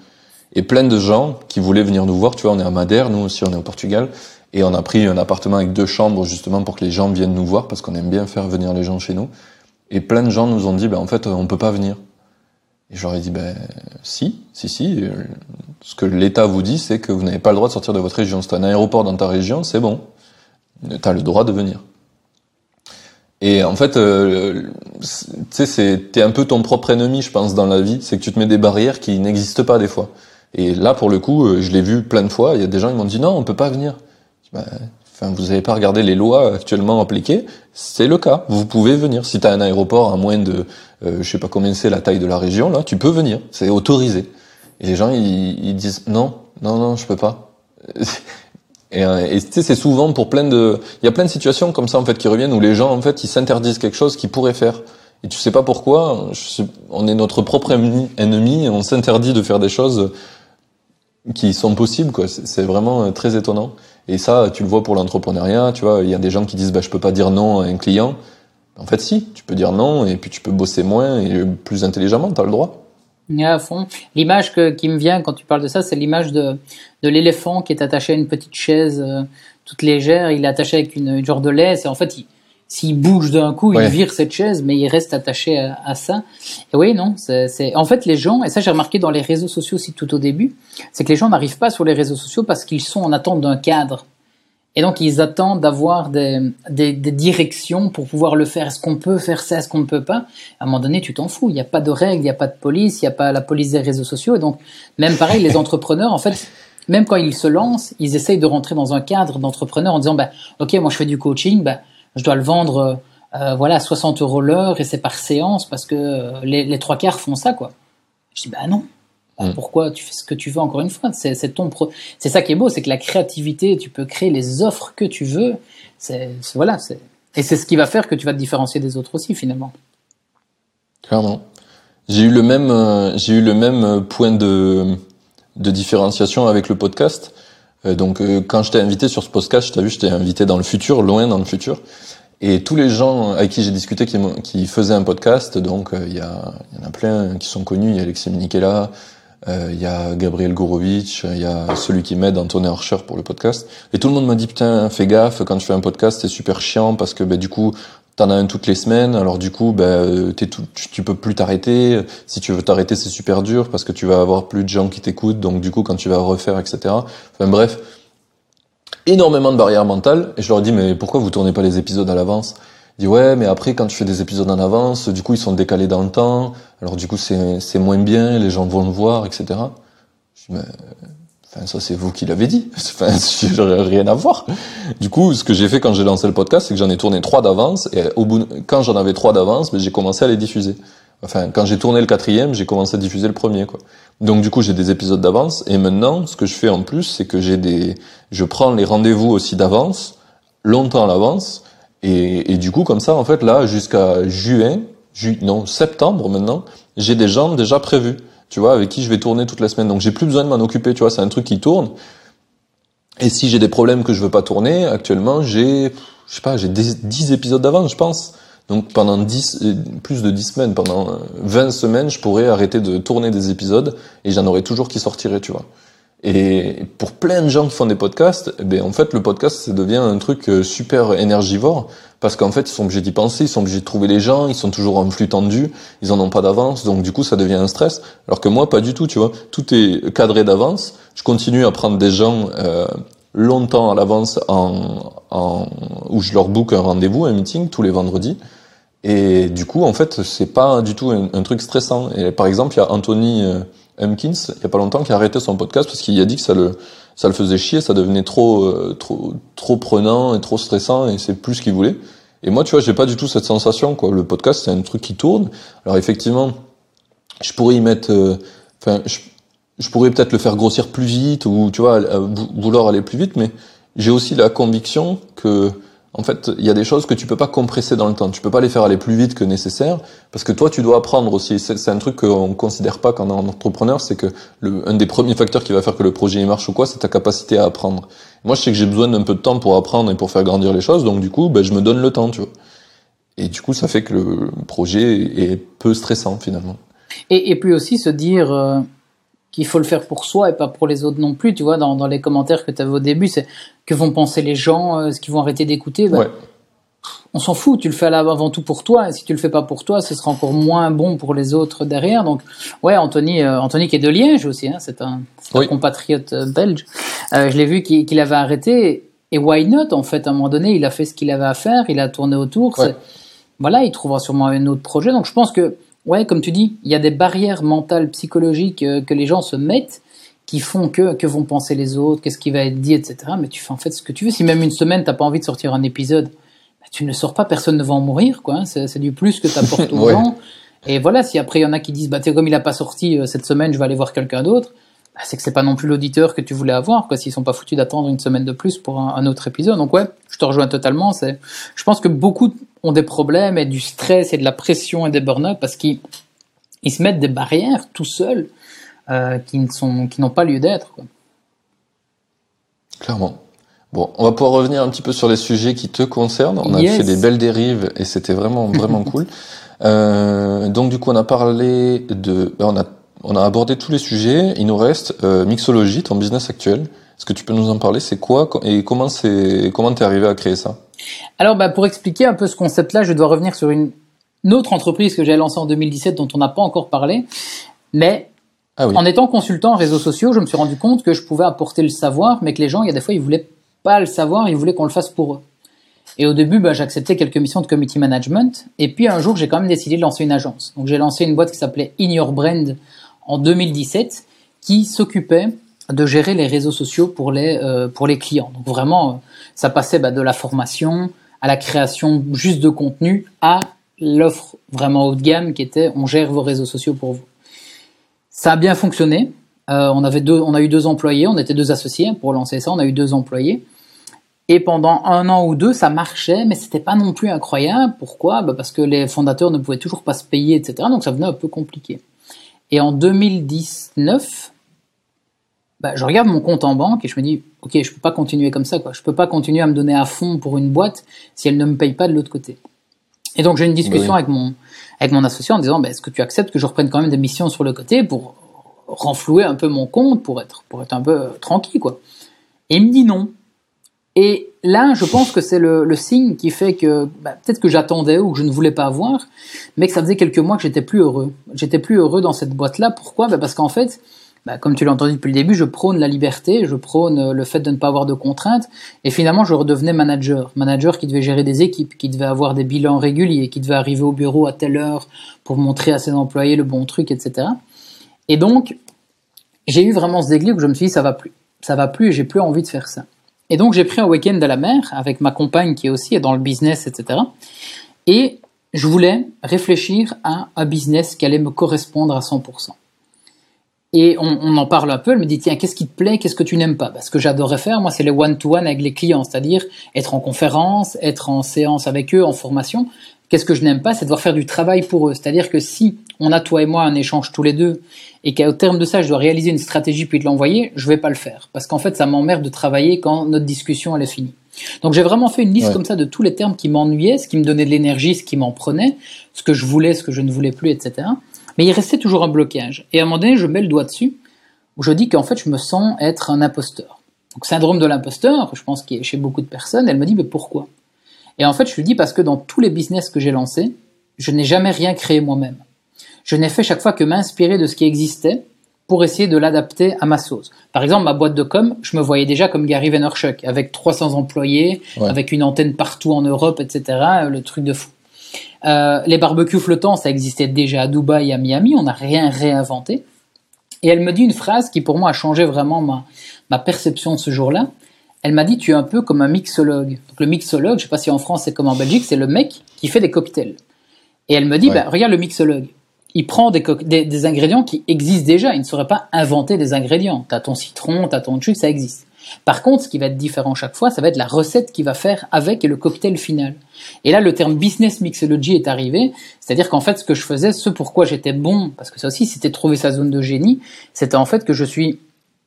Et plein de gens qui voulaient venir nous voir, tu vois, on est à Madère, nous aussi on est au Portugal, et on a pris un appartement avec deux chambres justement pour que les gens viennent nous voir, parce qu'on aime bien faire venir les gens chez nous. Et plein de gens nous ont dit, ben, en fait, on peut pas venir. Et ai dit, ben, si, si, si. Ce que l'État vous dit, c'est que vous n'avez pas le droit de sortir de votre région. C'est un aéroport dans ta région, c'est bon. Tu as le droit de venir. Et en fait, euh, tu sais, t'es un peu ton propre ennemi, je pense, dans la vie. C'est que tu te mets des barrières qui n'existent pas des fois. Et là, pour le coup, euh, je l'ai vu plein de fois. Il y a des gens qui m'ont dit non, on peut pas venir. Ben, enfin, vous n'avez pas regardé les lois actuellement appliquées. C'est le cas. Vous pouvez venir. Si tu as un aéroport à moins de, euh, je sais pas combien c'est la taille de la région, là, tu peux venir. C'est autorisé. Et les gens, ils, ils, disent non, non, non, je peux pas. Et, euh, et c'est souvent pour plein de, il y a plein de situations comme ça en fait qui reviennent où les gens en fait ils s'interdisent quelque chose qu'ils pourraient faire. Et tu sais pas pourquoi. on est notre propre ennemi et on s'interdit de faire des choses qui sont possibles quoi. C'est vraiment euh, très étonnant. Et ça, tu le vois pour l'entrepreneuriat, tu vois, il y a des gens qui disent bah je peux pas dire non à un client. En fait, si, tu peux dire non et puis tu peux bosser moins et plus intelligemment, tu as le droit. À fond. L'image qui me vient quand tu parles de ça, c'est l'image de, de l'éléphant qui est attaché à une petite chaise euh, toute légère. Il est attaché avec une, une genre de laisse et en fait, s'il bouge d'un coup, il vire cette chaise, mais il reste attaché à, ça. Et oui, non, c'est en fait les gens, et ça j'ai remarqué dans les réseaux sociaux aussi tout au début, c'est que les gens n'arrivent pas sur les réseaux sociaux parce qu'ils sont en attente d'un cadre. Et donc ils attendent d'avoir des, des, des, directions pour pouvoir le faire. Est-ce qu'on peut faire ça? Est-ce qu'on ne peut pas? À un moment donné, tu t'en fous. Il n'y a pas de règles, il n'y a pas de police, il n'y a pas la police des réseaux sociaux. Et donc même pareil, les entrepreneurs, en fait, même quand ils se lancent, ils essayent de rentrer dans un cadre d'entrepreneur en disant, bah, ok, moi je fais du coaching, bah, je dois le vendre euh, voilà 60 euros l'heure et c'est par séance parce que euh, les, les, trois quarts font ça quoi. Je dis bah non. Bah, mm. Pourquoi tu fais ce que tu veux encore une fois? C'est ton pro... c'est ça qui est beau, c'est que la créativité, tu peux créer les offres que tu veux. C'est voilà, c'est et c'est ce qui va faire que tu vas te différencier des autres aussi finalement. Clairement. J'ai eu le même euh, j'ai eu le même point de de différenciation avec le podcast. Euh, donc euh, quand je t'ai invité sur ce podcast, je t'ai vu, je t'ai invité dans le futur, loin dans le futur. Et tous les gens avec qui j'ai discuté qui, qui, faisaient un podcast, donc euh, il y, y en a plein qui sont connus. Il y a Alexis Minikela, il y a Gabriel Gourovitch, il y a celui qui m'aide, Anthony Archer pour le podcast. Et tout le monde m'a dit putain, fais gaffe quand tu fais un podcast, c'est super chiant parce que bah, du coup T'en as un toutes les semaines, alors du coup, ben, t'es tout, tu peux plus t'arrêter. Si tu veux t'arrêter, c'est super dur parce que tu vas avoir plus de gens qui t'écoutent. Donc du coup, quand tu vas refaire, etc. Enfin bref, énormément de barrières mentales. Et je leur dit, mais pourquoi vous tournez pas les épisodes à l'avance? Ils dit ouais, mais après, quand tu fais des épisodes en avance, du coup, ils sont décalés dans le temps. Alors du coup, c'est moins bien, les gens vont le voir, etc. Je dis, mais Enfin, ça, c'est vous qui l'avez dit. Enfin, j'aurais rien à voir. Du coup, ce que j'ai fait quand j'ai lancé le podcast, c'est que j'en ai tourné trois d'avance. Et au bout, quand j'en avais trois d'avance, ben, j'ai commencé à les diffuser. Enfin, quand j'ai tourné le quatrième, j'ai commencé à diffuser le premier, quoi. Donc, du coup, j'ai des épisodes d'avance. Et maintenant, ce que je fais en plus, c'est que j'ai des, je prends les rendez-vous aussi d'avance, longtemps à l'avance. Et, et, du coup, comme ça, en fait, là, jusqu'à juin, ju non, septembre maintenant, j'ai des gens déjà prévus tu vois, avec qui je vais tourner toute la semaine. Donc j'ai plus besoin de m'en occuper, tu vois, c'est un truc qui tourne. Et si j'ai des problèmes que je veux pas tourner, actuellement, j'ai, je sais pas, j'ai 10 épisodes d'avance, je pense. Donc pendant 10, euh, plus de 10 semaines, pendant 20 semaines, je pourrais arrêter de tourner des épisodes et j'en aurais toujours qui sortiraient, tu vois. Et pour plein de gens qui font des podcasts, eh ben en fait le podcast ça devient un truc euh, super énergivore parce qu'en fait ils sont obligés d'y penser, ils sont obligés de trouver les gens, ils sont toujours en flux tendu, ils en ont pas d'avance, donc du coup ça devient un stress. Alors que moi pas du tout, tu vois, tout est cadré d'avance. Je continue à prendre des gens euh, longtemps à l'avance en, en où je leur book un rendez-vous, un meeting tous les vendredis. Et du coup, en fait, c'est pas du tout un, truc stressant. Et par exemple, il y a Anthony euh, Hopkins, il y a pas longtemps, qui a arrêté son podcast parce qu'il a dit que ça le, ça le faisait chier, ça devenait trop, euh, trop, trop prenant et trop stressant et c'est plus ce qu'il voulait. Et moi, tu vois, j'ai pas du tout cette sensation, quoi. Le podcast, c'est un truc qui tourne. Alors effectivement, je pourrais y mettre, euh, enfin, je, pourrais peut-être le faire grossir plus vite ou, tu vois, vouloir aller plus vite, mais j'ai aussi la conviction que en fait, il y a des choses que tu peux pas compresser dans le temps. Tu peux pas les faire aller plus vite que nécessaire, parce que toi, tu dois apprendre aussi. C'est un truc qu'on considère pas quand on est entrepreneur, c'est que le, un des premiers facteurs qui va faire que le projet marche ou quoi, c'est ta capacité à apprendre. Moi, je sais que j'ai besoin d'un peu de temps pour apprendre et pour faire grandir les choses, donc du coup, ben, je me donne le temps, tu vois. Et du coup, ça fait que le projet est peu stressant finalement. Et, et puis aussi se dire. Euh, qu'il faut le faire pour soi et pas pour les autres non plus. Tu vois, dans, dans les commentaires que tu avais au début, c'est que vont penser les gens, euh, ce qu'ils vont arrêter d'écouter. Bah, On s'en fout, tu le fais avant tout pour toi, et si tu le fais pas pour toi, ce sera encore moins bon pour les autres derrière. Donc, ouais, Anthony, euh, Anthony qui est de Liège aussi, hein, c'est un, compatriote euh, belge. je l'ai vu qu'il avait arrêté, et why not En fait, à un moment donné, il a fait ce qu'il avait à faire, il a tourné autour. Voilà, il trouvera sûrement un autre projet. Donc, je pense que ouais, comme tu dis, il y a des barrières mentales, psychologiques euh, que les gens se mettent qui font que, que vont penser les autres, qu'est-ce qui va être dit, etc. Mais tu fais en fait ce que tu veux. Si même une semaine, t'as pas envie de sortir un épisode, bah, tu ne sors pas, personne ne va en mourir, quoi. Hein. C'est du plus que tu apportes aux gens. Et voilà, si après il y en a qui disent, bah, comme il a pas sorti euh, cette semaine, je vais aller voir quelqu'un d'autre, bah, c'est que c'est pas non plus l'auditeur que tu voulais avoir, quoi, s'ils sont pas foutus d'attendre une semaine de plus pour un, autre épisode. Donc ouais, je te rejoins totalement. C'est, je pense que beaucoup ont des problèmes et du stress et de la pression et des burn-out parce qu'ils ils se mettent des barrières tout seuls euh, qui ne sont, qui n'ont pas lieu d'être. Clairement. Bon, on va pouvoir revenir un petit peu sur les sujets qui te concernent. On a fait des belles dérives et c'était vraiment vraiment cool. Euh, donc du coup, on a parlé de, ben, on a on a abordé tous les sujets. Il nous reste euh, mixologie, ton business actuel. Est-ce que tu peux nous en parler? C'est quoi et comment c'est comment t'es arrivé à créer ça? Alors, bah, pour expliquer un peu ce concept-là, je dois revenir sur une, autre entreprise que j'ai lancée en 2017 dont on n'a pas encore parlé. Mais ah en étant consultant en réseaux sociaux, je me suis rendu compte que je pouvais apporter le savoir, mais que les gens, il y a des fois, ils voulaient pas le savoir, ils voulaient qu'on le fasse pour eux. Et au début, bah, j'acceptais quelques missions de committee management. Et puis un jour, j'ai quand même décidé de lancer une agence. Donc j'ai lancé une boîte qui s'appelait In Your Brand en 2017 qui s'occupait de gérer les réseaux sociaux pour les, euh, pour les clients. Donc vraiment, euh, ça passait bah, de la formation à la création juste de contenu à l'offre vraiment haut de gamme qui était on gère vos réseaux sociaux pour vous. Ça a bien fonctionné. Euh, on, avait deux, on a eu deux employés, on était deux associés pour lancer ça, on a eu deux employés. Et pendant un an ou deux, ça marchait, mais c'était pas non plus incroyable. Pourquoi? Bah Parce que les fondateurs ne pouvaient toujours pas se payer, etc. Donc ça venait un peu compliqué. Et en 2019, bah, je regarde mon compte en banque et je me dis, ok, je peux pas continuer comme ça, quoi. Je peux pas continuer à me donner à fond pour une boîte si elle ne me paye pas de l'autre côté. Et donc j'ai une discussion avec mon avec mon associé en disant, bah, est-ce que tu acceptes que je reprenne quand même des missions sur le côté pour renflouer un peu mon compte, pour être pour être un peu tranquille, quoi. Et il me dit non. Et là, je pense que c'est le, signe qui fait que bah, peut-être que j'attendais ou que je ne voulais pas avoir, mais que ça faisait quelques mois que j'étais plus heureux. J'étais plus heureux dans cette boîte-là. Pourquoi? Bah Parce qu'en fait, bah, comme tu l'as entendu depuis le début, je prône la liberté, je prône euh, le fait de ne pas avoir de contraintes, et finalement, je redevenais manager. Manager qui devait gérer des équipes, qui devait avoir des bilans réguliers, qui devait arriver au bureau à telle heure pour montrer à ses employés le bon truc, etc. Et donc, j'ai eu vraiment ce déclic où je me suis dit, ça va plus. Ça va plus et j'ai plus envie de faire ça. Et donc j'ai pris un week-end à la mer avec ma compagne qui est aussi dans le business, etc. Et je voulais réfléchir à un business qui allait me correspondre à 100%. Et on, en parle un peu, elle me dit, tiens, qu'est-ce qui te plaît, qu'est-ce que tu n'aimes pas? Parce que j'adorais faire, moi, c'est les one-to-one avec les clients, c'est-à-dire être en conférence, être en séance avec eux, en formation. Qu'est-ce que je n'aime pas, c'est devoir faire du travail pour eux. C'est-à-dire que si on a, toi et moi, un échange tous les deux et qu'au terme de ça, je dois réaliser une stratégie puis de l'envoyer, je vais pas le faire. Parce qu'en fait, ça m'emmerde de travailler quand notre discussion, elle est finie. Donc j'ai vraiment fait une liste comme ça de tous les termes qui m'ennuyaient, ce qui me donnait de l'énergie, ce qui m'en prenait, ce que je voulais, ce que je ne voulais plus, etc. Mais il restait toujours un blocage. Et à un moment donné, je mets le doigt dessus, où je dis qu'en fait, je me sens être un imposteur. Donc syndrome de l'imposteur, je pense qu'il est chez beaucoup de personnes, elle me dit, mais pourquoi? Et en fait, je lui dis parce que dans tous les business que j'ai lancés, je n'ai jamais rien créé moi-même je n'ai fait chaque fois que m'inspirer de ce qui existait pour essayer de l'adapter à ma sauce. Par exemple, ma boîte de com, je me voyais déjà comme Gary Vaynerchuk, avec 300 employés, avec une antenne partout en Europe, etc., le truc de fou. Euh, les barbecues flottants, ça existait déjà à Dubaï et à Miami, on n'a rien réinventé. Et elle me dit une phrase qui pour moi a changé vraiment ma, ma perception de ce jour-là. Elle m'a dit tu es un peu comme un mixologue. Donc le mixologue, je sais pas si en France c'est comme en Belgique, c'est le mec qui fait des cocktails. Et elle me dit bah, regarde le mixologue. Il prend des, ingrédients qui existent déjà. Il ne saurait pas inventer des ingrédients. Tu as ton citron, tu as ton jus, ça existe. Par contre, ce qui va être différent chaque fois, ça va être la recette qu'il va faire avec et le cocktail final. Et là, le terme business mixology est arrivé, c'est-à-dire qu'en fait, ce que je faisais, ce pourquoi j'étais bon, parce que ça aussi, c'était trouver sa zone de génie, c'était en fait que je suis,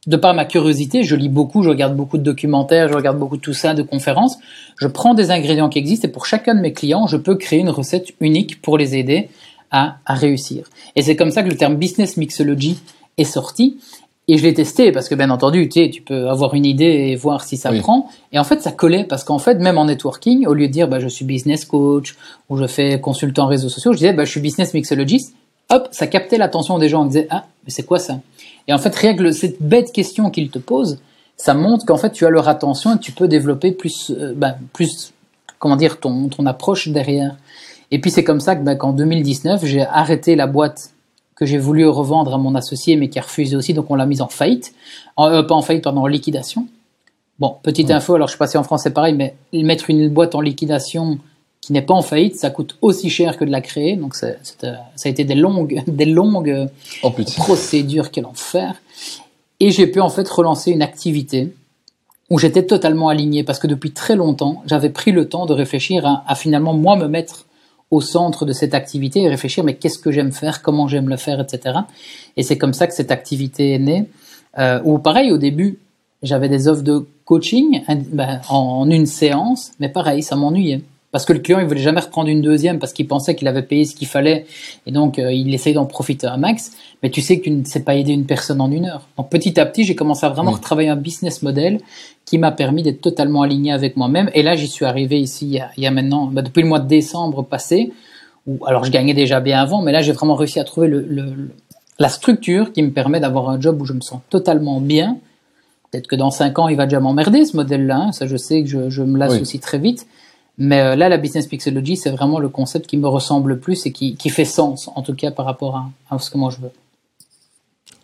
de par ma curiosité, je lis beaucoup, je regarde beaucoup de documentaires, je regarde beaucoup de tout ça, de conférences, je prends des ingrédients qui existent et pour chacun de mes clients, je peux créer une recette unique pour les aider à, à réussir. Et c'est comme ça que le terme business mixology est sorti. Et je l'ai testé parce que bien entendu, tu, sais, tu peux avoir une idée et voir si ça prend. Et en fait, ça collait parce qu'en fait, même en networking, au lieu de dire bah, je suis business coach ou je fais consultant réseaux sociaux, je disais bah, je suis business mixologist. Hop, ça captait l'attention des gens. On disait ah mais c'est quoi ça? Et en fait, rien que cette bête question qu'ils te posent, ça montre qu'en fait tu as leur attention et tu peux développer plus, euh, bah, plus comment dire ton ton approche derrière. Et puis c'est comme ça que bah, qu'en 2019 j'ai arrêté la boîte que j'ai voulu revendre à mon associé, mais qui a refusé aussi, donc on l'a mise en faillite, euh, pas en faillite, pardon, en liquidation. Bon, petite info, alors je sais pas si en France c'est pareil, mais mettre une boîte en liquidation qui n'est pas en faillite, ça coûte aussi cher que de la créer, donc ça a été des longues, des longues oh, procédures, quel enfer. Et j'ai pu en fait relancer une activité où j'étais totalement aligné, parce que depuis très longtemps, j'avais pris le temps de réfléchir à, à finalement moi me mettre au centre de cette activité et réfléchir mais qu'est-ce que j'aime faire, comment j'aime le faire, etc. Et c'est comme ça que cette activité est née. Euh, ou pareil, au début, j'avais des offres de coaching ben, en une séance, mais pareil, ça m'ennuyait parce que le client il voulait jamais reprendre une deuxième parce qu'il pensait qu'il avait payé ce qu'il fallait et donc euh, il essayait d'en profiter un max. Mais tu sais que tu ne sais pas aider une personne en une heure. Donc petit à petit, j'ai commencé à vraiment retravailler un business model qui m'a permis d'être totalement aligné avec moi-même. Et là, j'y suis arrivé ici il y a, maintenant, bah, depuis le mois de décembre passé. Où, alors je gagnais déjà bien avant, mais là j'ai vraiment réussi à trouver le, la structure qui me permet d'avoir un job où je me sens totalement bien. Peut-être que dans cinq ans, il va déjà m'emmerder ce modèle-là. Hein. Ça, je sais que je, je me lasse aussi très vite. Mais euh, là, la business pixology, c'est vraiment le concept qui me ressemble le plus et qui, qui fait sens, en tout cas par rapport à, à ce que moi je veux.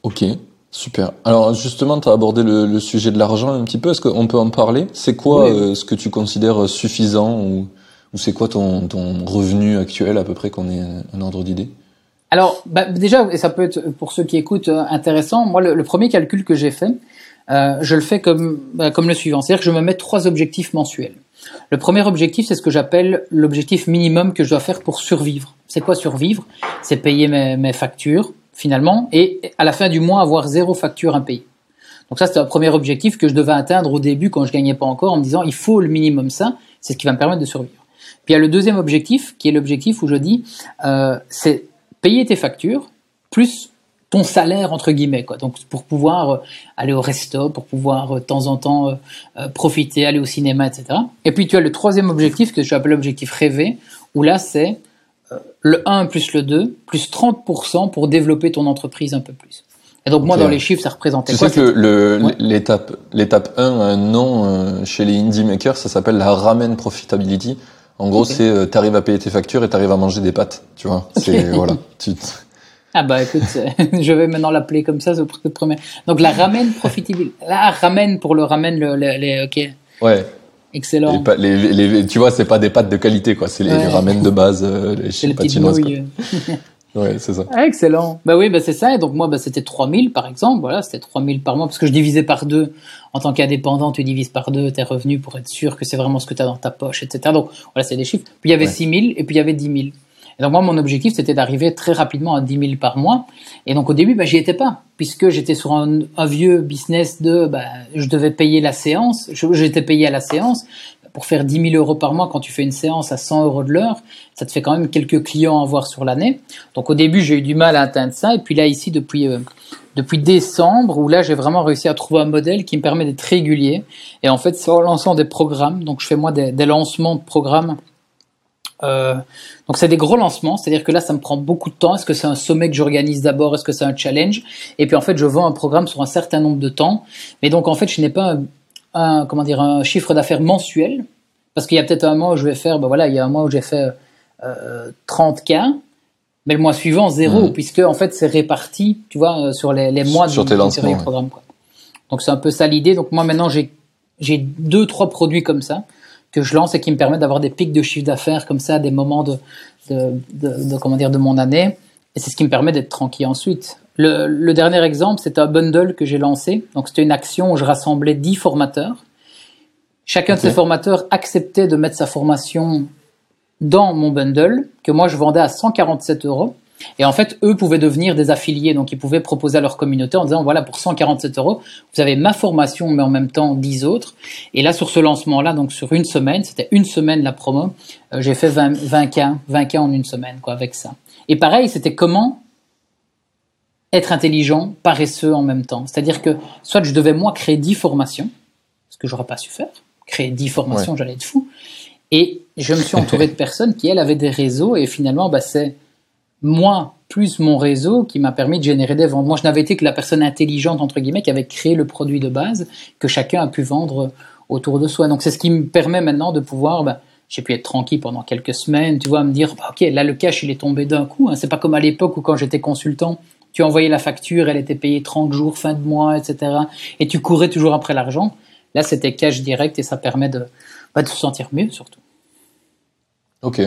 Ok, super. Alors justement, tu as abordé le, le, sujet de l'argent un petit peu. Est-ce qu'on peut en parler? C'est quoi euh, ce que tu considères suffisant ou, ou c'est quoi ton, ton revenu actuel à peu près qu'on ait un ordre d'idée? Alors, bah, déjà, et ça peut être pour ceux qui écoutent euh, intéressant. Moi, le, le premier calcul que j'ai fait, euh, je le fais comme bah, comme le suivant, c'est-à-dire que je me mets trois objectifs mensuels. Le premier objectif, c'est ce que j'appelle l'objectif minimum que je dois faire pour survivre. C'est quoi survivre? C'est payer mes, factures, finalement, et à la fin du mois, avoir zéro facture impayée. Donc ça, c'est un premier objectif que je devais atteindre au début quand je gagnais pas encore, en me disant, il faut le minimum ça, c'est ce qui va me permettre de survivre. Puis il y a le deuxième objectif, qui est l'objectif où je dis, euh, c'est payer tes factures, plus ton salaire entre guillemets quoi. Donc pour pouvoir euh, aller au resto, pour pouvoir euh, de temps en temps euh, profiter, aller au cinéma, etc. Et puis tu as le troisième objectif que j'appelle l'objectif rêvé, où là c'est le 1 plus le 2 plus 30% pour développer ton entreprise un peu plus. Et donc moi dans les chiffres ça représentait tu quoi sais que l'étape l'étape 1 un nom chez les indie makers ça s'appelle la ramen profitability. En gros, c'est tu arrives à payer tes factures et tu arrives à manger des pâtes, tu vois. C'est voilà, tu ah bah écoute, je vais maintenant l'appeler comme ça, c'est premier. Donc la ramen profitable. La ramen pour le ramen, le, les, ok. Ouais. Excellent. Les, les, tu vois, c'est pas des pâtes de qualité, quoi. C'est les ramen de base, euh, les chinoises. ouais, c'est ça. Ah, excellent. Bah oui, bah c'est ça. Et donc moi, bah, c'était 3000 par exemple. Voilà, c'était 3000 par mois parce que je divisais par deux. En tant qu'indépendant, tu divises par deux tes revenus pour être sûr que c'est vraiment ce que tu as dans ta poche, etc. Donc voilà, c'est des chiffres. Puis il y avait 6000 et puis il y avait 10 000. Donc moi, mon objectif, c'était d'arriver très rapidement à 10 000 par mois. Et donc au début, bah, j'y étais pas, puisque j'étais sur un, vieux business de, bah, je devais payer la séance, j'étais payé à la séance. Pour faire 10 000 euros par mois, quand tu fais une séance à 100 euros de l'heure, ça te fait quand même quelques clients à avoir sur l'année. Donc au début, j'ai eu du mal à atteindre ça. Et puis là, ici, depuis euh, depuis décembre, où là, j'ai vraiment réussi à trouver un modèle qui me permet d'être régulier. Et en fait, c'est en lançant des programmes. Donc je fais moi des lancements de programmes euh, donc c'est des gros lancements, c'est-à-dire que là ça me prend beaucoup de temps. Est-ce que c'est un sommet que j'organise d'abord? Est-ce que c'est un challenge? Et puis en fait je vends un programme sur un certain nombre de temps. Mais donc en fait je n'ai pas un, comment dire un chiffre d'affaires mensuel parce qu'il y a peut-être un mois où je vais faire, ben voilà, il y a un mois où j'ai fait 30K, mais le mois suivant, zéro, mmh. puisque en fait, c'est réparti, tu vois, sur les, les mois sur de, tes lancements, programme. Quoi. Donc c'est un peu ça l'idée. Donc moi maintenant, j'ai j'ai deux trois produits comme ça que je lance et qui me permettent d'avoir des pics de chiffre d'affaires comme ça à des moments de, de, de, comment dire de mon année. Et c'est ce qui me permet d'être tranquille ensuite. Le, le dernier exemple, c'est un bundle que j'ai lancé. Donc c'était une action où je rassemblais 10 formateurs. Chacun de ces formateurs acceptait de mettre sa formation dans mon bundle que moi je vendais à 147 euros. Et en fait, eux pouvaient devenir des affiliés, donc ils pouvaient proposer à leur communauté en disant voilà pour 147 euros, vous avez ma formation, mais en même temps 10 autres. Et là, sur ce lancement-là, donc sur une semaine, c'était une semaine la promo, euh, j'ai fait 20, 20 k 20 k en une semaine, quoi, avec ça. Et pareil, c'était comment être intelligent, paresseux en même temps. C'est-à-dire que soit je devais moi créer 10 formations, ce que j'aurais pas su faire, créer 10 formations, j'allais être fou. Et je me suis entouré de personnes qui, elles, avaient des réseaux et finalement, bah, c'est moi plus mon réseau qui m'a permis de générer des ventes. Moi, je n'avais été que la personne intelligente, entre guillemets, qui avait créé le produit de base que chacun a pu vendre autour de soi. Donc, c'est ce qui me permet maintenant de pouvoir, ben, j'ai pu être tranquille pendant quelques semaines, tu vois, me dire, bah, ok, là, le cash, il est tombé d'un coup. Hein. C'est pas comme à l'époque où quand j'étais consultant, tu envoyais la facture, elle était payée 30 jours, fin de mois, etc. Et tu courais toujours après l'argent. Là, c'était cash direct et ça permet de, bah, de se sentir mieux, surtout. Ok.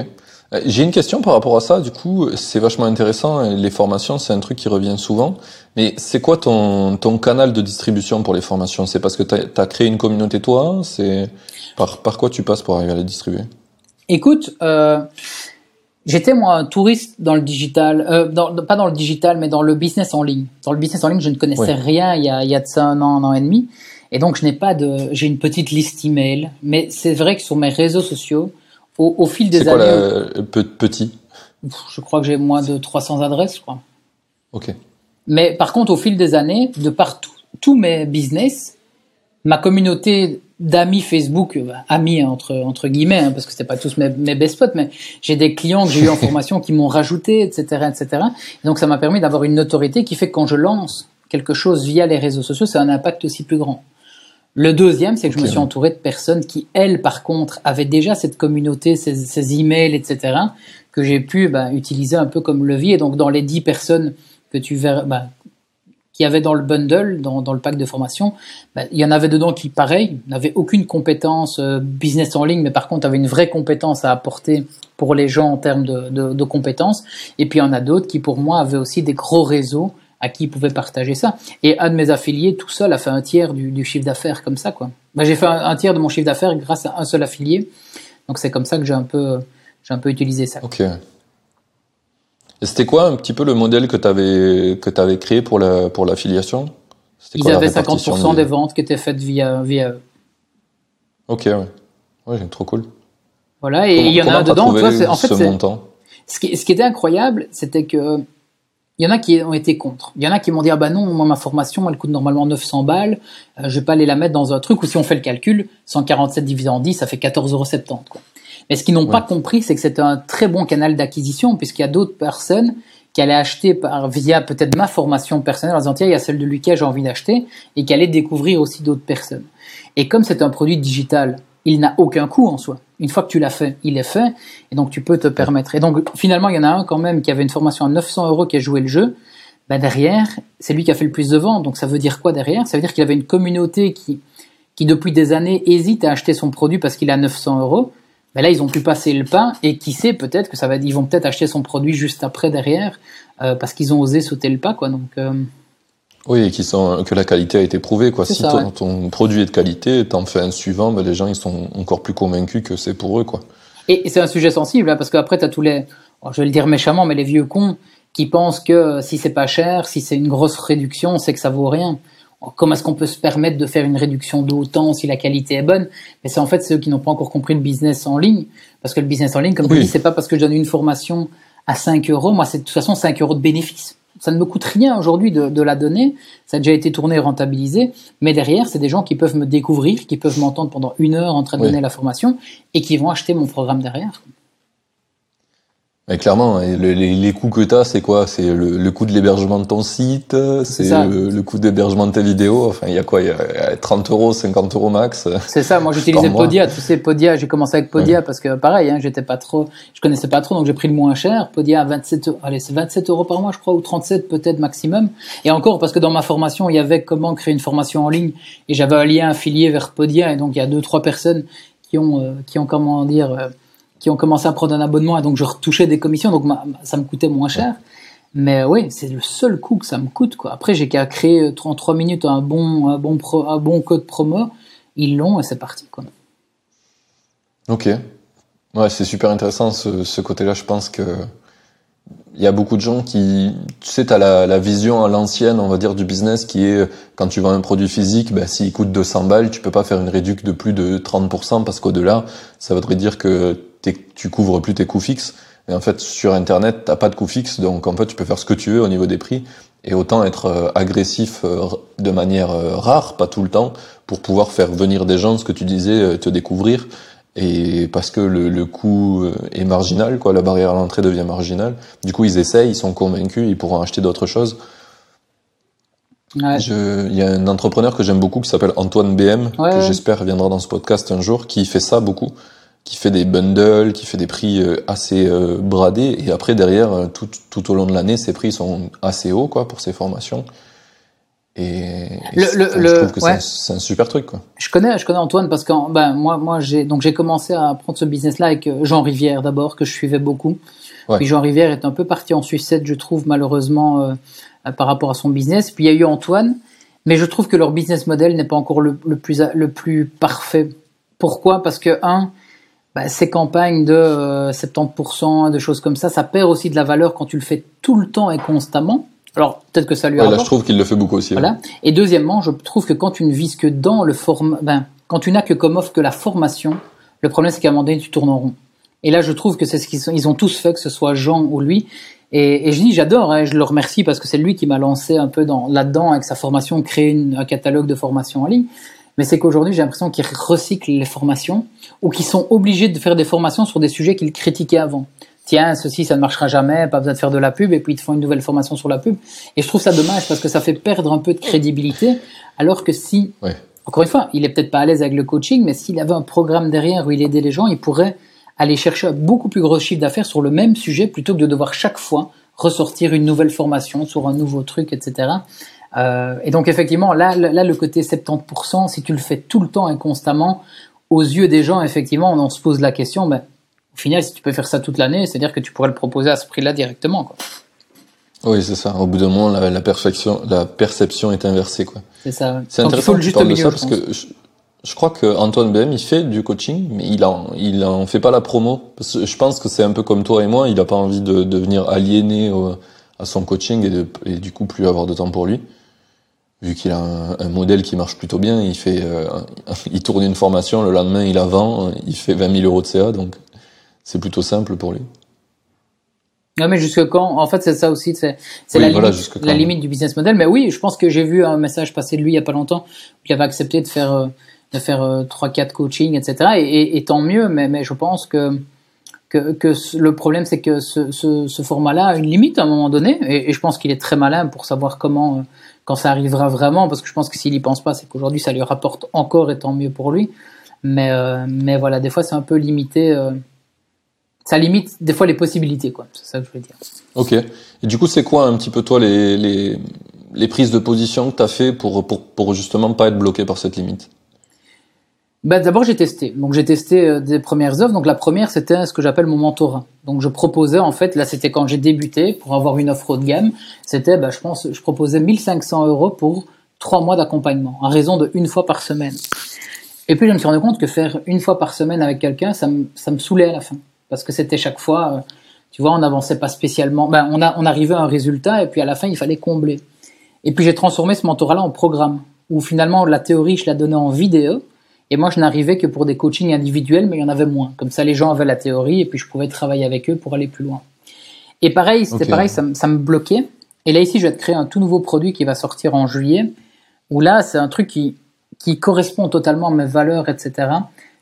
Euh, j'ai une question par rapport à ça. Du coup, c'est vachement intéressant. Les formations, c'est un truc qui revient souvent. Mais c'est quoi ton, ton canal de distribution pour les formations? C'est parce que tu as, créé une communauté toi? C'est par, par quoi tu passes pour arriver à les distribuer? Écoute, euh, j'étais moi un touriste dans le digital, euh, dans, pas dans le digital, mais dans le business en ligne. Dans le business en ligne, je ne connaissais rien il y, a, il y a de ça un an, un an et demi. Et donc, je n'ai pas de, j'ai une petite liste email. Mais c'est vrai que sur mes réseaux sociaux, au, au fil des années. C'est quoi la petit? Je crois que j'ai moins de 300 adresses, je crois. Ok. Mais par contre, au fil des années, de partout, tous mes business, ma communauté d'amis Facebook, euh, amis entre entre guillemets, hein, parce que c'était pas tous mes, mes best spots, mais j'ai des clients que j'ai eu en formation qui m'ont rajouté, etc., etc. donc ça m'a permis d'avoir une notoriété qui fait que quand je lance quelque chose via les réseaux sociaux, ça a un impact aussi plus grand. Le deuxième, c'est que je me suis entouré de personnes qui, elles, par contre, avaient déjà cette communauté, ces, ces emails, etc., que j'ai pu bah, utiliser un peu comme levier. Donc, dans les dix personnes que tu verras, bah, qui avaient dans le bundle, dans, dans le pack de formation, bah, il y en avait dedans qui, pareil, n'avaient aucune compétence euh, business en ligne, mais par contre avaient une vraie compétence à apporter pour les gens en termes de, de, de compétences. Et puis il y en a d'autres qui, pour moi, avaient aussi des gros réseaux à qui pouvait partager ça. Et un de mes affiliés, tout seul, a fait un tiers du, chiffre d'affaires comme ça, quoi. Moi, j'ai fait un, tiers de mon chiffre d'affaires grâce à un seul affilié. Donc, c'est comme ça que j'ai un peu, j'ai un peu utilisé ça. Ok. Et c'était quoi un petit peu le modèle que tu avais, que avais créé pour la, pour l'affiliation? Ils avaient 50% des... ventes qui étaient faites via, via eux. Ok, ouais. Ouais, trop cool. Voilà, et il y en a un dedans, tu vois, en fait, ce qui, ce qui était incroyable, c'était que il y en a qui ont été contre. Il y en a qui m'ont dit ah bah non, moi ma formation elle coûte normalement 900 balles, euh, je vais pas aller la mettre dans un truc où si on fait le calcul, 147 divisé en 10, ça fait 14,70 euros. Mais ce qu'ils n'ont pas compris, c'est que c'est un très bon canal d'acquisition puisqu'il y a d'autres personnes qui allaient acheter par, via peut-être ma formation personnelle en disant tiens il y a celle de Lucas j'ai envie d'acheter et qui allaient découvrir aussi d'autres personnes. Et comme c'est un produit digital, il n'a aucun coût en soi. Une fois que tu l'as fait, il est fait, et donc tu peux te permettre. Et donc finalement, il y en a un quand même qui avait une formation à 900 euros qui a joué le jeu. Ben derrière, c'est lui qui a fait le plus de ventes. Donc ça veut dire quoi derrière? Ça veut dire qu'il avait une communauté qui, qui depuis des années hésite à acheter son produit parce qu'il a 900 euros. Ben là, ils ont pu passer le pas et qui sait peut-être que ça va, ils vont peut-être acheter son produit juste après derrière euh, parce qu'ils ont osé sauter le pas. Donc euh, oui, et qui sont, que la qualité a été prouvée. Quoi. Si ton, produit est de qualité, t'en fais un suivant, ben les gens ils sont encore plus convaincus que c'est pour eux. Quoi. Et, c'est un sujet sensible, hein, parce qu'après, tu as tous les, oh, je vais le dire méchamment, mais les vieux cons qui pensent que si c'est pas cher, si c'est une grosse réduction, c'est que ça vaut rien. Oh, comment est-ce qu'on peut se permettre de faire une réduction d'autant si la qualité est bonne? Mais c'est en fait ceux qui n'ont pas encore compris le business en ligne. Parce que le business en ligne, comme tu dis, c'est pas parce que je donne une formation à 5 euros. Moi, c'est de toute façon 5 euros de bénéfice ça ne me coûte rien aujourd'hui de, la donner. Ça a déjà été tourné et rentabilisé. Mais derrière, c'est des gens qui peuvent me découvrir, qui peuvent m'entendre pendant une heure en train de donner la formation et qui vont acheter mon programme derrière. Mais clairement, les, coûts que tu as, c'est quoi? C'est le, coût de l'hébergement de ton site, c'est le, coût d'hébergement de tes vidéos. Enfin, il y a quoi? Il y a 30 euros, 50 euros max. C'est ça. Moi, j'utilisais Podia. Tu sais, Podia. J'ai commencé avec Podia parce que pareil, hein, j'étais pas trop, je connaissais pas trop, donc j'ai pris le moins cher. Podia à 27, allez, c'est 27 euros par mois, je crois, ou 37 peut-être maximum. Et encore parce que dans ma formation, il y avait comment créer une formation en ligne et j'avais un lien affilié vers Podia et donc il y a deux trois personnes qui ont, euh, qui ont comment dire. Euh, qui ont commencé à prendre un abonnement et donc je retouchais des commissions, donc ça me coûtait moins cher. Mais oui, c'est le seul coût que ça me coûte. Quoi. Après, j'ai qu'à créer en trois minutes un bon, un bon, un bon code promo. Ils l'ont et c'est parti. Quoi. Ok. Ouais, c'est super intéressant ce, ce côté-là. Je pense que il y a beaucoup de gens qui, tu sais, tu as la, la, vision à l'ancienne, on va dire, du business qui est quand tu vends un produit physique, ben, s'il coûte 200 balles, tu peux pas faire une réduction de plus de 30% parce qu'au-delà, ça voudrait dire que tu couvres plus tes coûts fixes. Mais en fait, sur Internet, t'as pas de coûts fixes, donc en fait, tu peux faire ce que tu veux au niveau des prix. Et autant être euh, agressif euh, de manière euh, rare, pas tout le temps, pour pouvoir faire venir des gens, ce que tu disais, te découvrir. Et parce que le, le coût est marginal, quoi, la barrière à l'entrée devient marginale. Du coup, ils essayent, ils sont convaincus, ils pourront acheter d'autres choses. Je, il y a un entrepreneur que j'aime beaucoup qui s'appelle Antoine BM, que j'espère viendra dans ce podcast un jour, qui fait ça beaucoup qui fait des bundles, qui fait des prix euh, assez euh, bradés. Et après, derrière, euh, tout, tout au long de l'année, ces prix sont assez hauts quoi, pour ces formations. Et, le, je trouve que c'est un, super truc. Quoi. Je connais, je connais Antoine parce que ben, moi, moi j'ai commencé à prendre ce business-là avec Jean Rivière d'abord que je suivais beaucoup. Puis Jean Rivière est un peu parti en sucette, je trouve malheureusement par rapport à son business. Puis il y a eu Antoine, mais je trouve que leur business model n'est pas encore le, le, plus le plus parfait. Pourquoi? Parce que un, bah, ces campagnes de 70%, euh, de choses comme ça, ça perd aussi de la valeur quand tu le fais tout le temps et constamment. Alors peut-être que ça lui ouais, Là, je trouve qu'il le fait beaucoup aussi. Voilà. Et deuxièmement, je trouve que quand tu ne vises que dans le form, ben, quand tu n'as que comme offre que la formation, le problème c'est qu'à un moment donné tu tournes en rond. Et là, je trouve que c'est ce qu'ils ils ont tous fait, que ce soit Jean ou lui. Et, et je dis, j'adore, hein, je le remercie parce que c'est lui qui m'a lancé un peu dans là-dedans avec sa formation, créer un catalogue de formation en ligne mais c'est qu'aujourd'hui, j'ai l'impression qu'ils recyclent les formations ou qu'ils sont obligés de faire des formations sur des sujets qu'ils critiquaient avant. Tiens, ceci, ça ne marchera jamais, pas besoin de faire de la pub, et puis ils te font une nouvelle formation sur la pub. Et je trouve ça dommage parce que ça fait perdre un peu de crédibilité, alors que si, encore une fois, il est peut-être pas à l'aise avec le coaching, mais s'il avait un programme derrière où il aidait les gens, il pourrait aller chercher un beaucoup plus gros chiffre d'affaires sur le même sujet plutôt que de devoir chaque fois ressortir une nouvelle formation sur un nouveau truc, etc. Euh, et donc effectivement, là, là, le côté 70%, si tu le fais tout le temps et constamment, aux yeux des gens, effectivement, on, se pose la question, ben, au final, si tu peux faire ça toute l'année, c'est-à-dire que tu pourrais le proposer à ce prix-là directement. Quoi. Oui, c'est ça. Au bout d'un moment, la, la, perfection, la perception est inversée. Quoi. C'est ça. C'est intéressant parles de ça parce que je, crois que Antoine BM, il fait du coaching, mais il en, il en fait pas la promo. Parce que je pense que c'est un peu comme toi et moi, il a pas envie de devenir aliéné à son coaching et, de, et du coup plus avoir de temps pour lui vu qu'il a un, modèle qui marche plutôt bien, il fait, euh, il tourne une formation, le lendemain il la vend, il fait 20 000 euros de CA, donc c'est plutôt simple pour lui. Non mais jusque quand En fait c'est ça aussi, c'est la, limite, la limite du business model. Mais oui, je pense que j'ai vu un message passer de lui il y a pas longtemps, il avait accepté de faire euh, de faire euh, trois quatre coachings, etc. Et, et, tant mieux, mais, mais je pense que que, que le problème c'est que ce, ce, ce format-là a une limite à un moment donné, et, et je pense qu'il est très malin pour savoir comment quand ça arrivera vraiment, parce que je pense que s'il y pense pas, c'est qu'aujourd'hui ça lui rapporte encore et tant mieux pour lui. Mais, euh, mais voilà, des fois c'est un peu limité. Euh, ça limite des fois les possibilités, quoi. C'est ça que je veux dire. Ok. Et du coup, c'est quoi un petit peu toi les, les, les prises de position que tu as fait pour, pour, pour justement pas être bloqué par cette limite? Bah, D'abord, j'ai testé. Donc, j'ai testé euh, des premières offres. Donc, la première, c'était ce que j'appelle mon mentorat. Donc, je proposais, en fait, là, c'était quand j'ai débuté, pour avoir une offre haut de gamme, c'était, bah, je pense, je proposais 1500 euros pour trois mois d'accompagnement, à raison de une fois par semaine. Et puis, je me suis rendu compte que faire une fois par semaine avec quelqu'un, ça me, ça me saoulait à la fin. Parce que c'était chaque fois, euh, tu vois, on n'avançait pas spécialement. Ben, on, a, on arrivait à un résultat, et puis à la fin, il fallait combler. Et puis, j'ai transformé ce mentorat-là en programme, où finalement, la théorie, je la donnais en vidéo, et moi, je n'arrivais que pour des coachings individuels, mais il y en avait moins. Comme ça, les gens avaient la théorie et puis je pouvais travailler avec eux pour aller plus loin. Et pareil, c'était pareil, ça, me bloquait. Et là, ici, je vais te créer un tout nouveau produit qui va sortir en juillet, où là, c'est un truc qui, qui correspond totalement à mes valeurs, etc.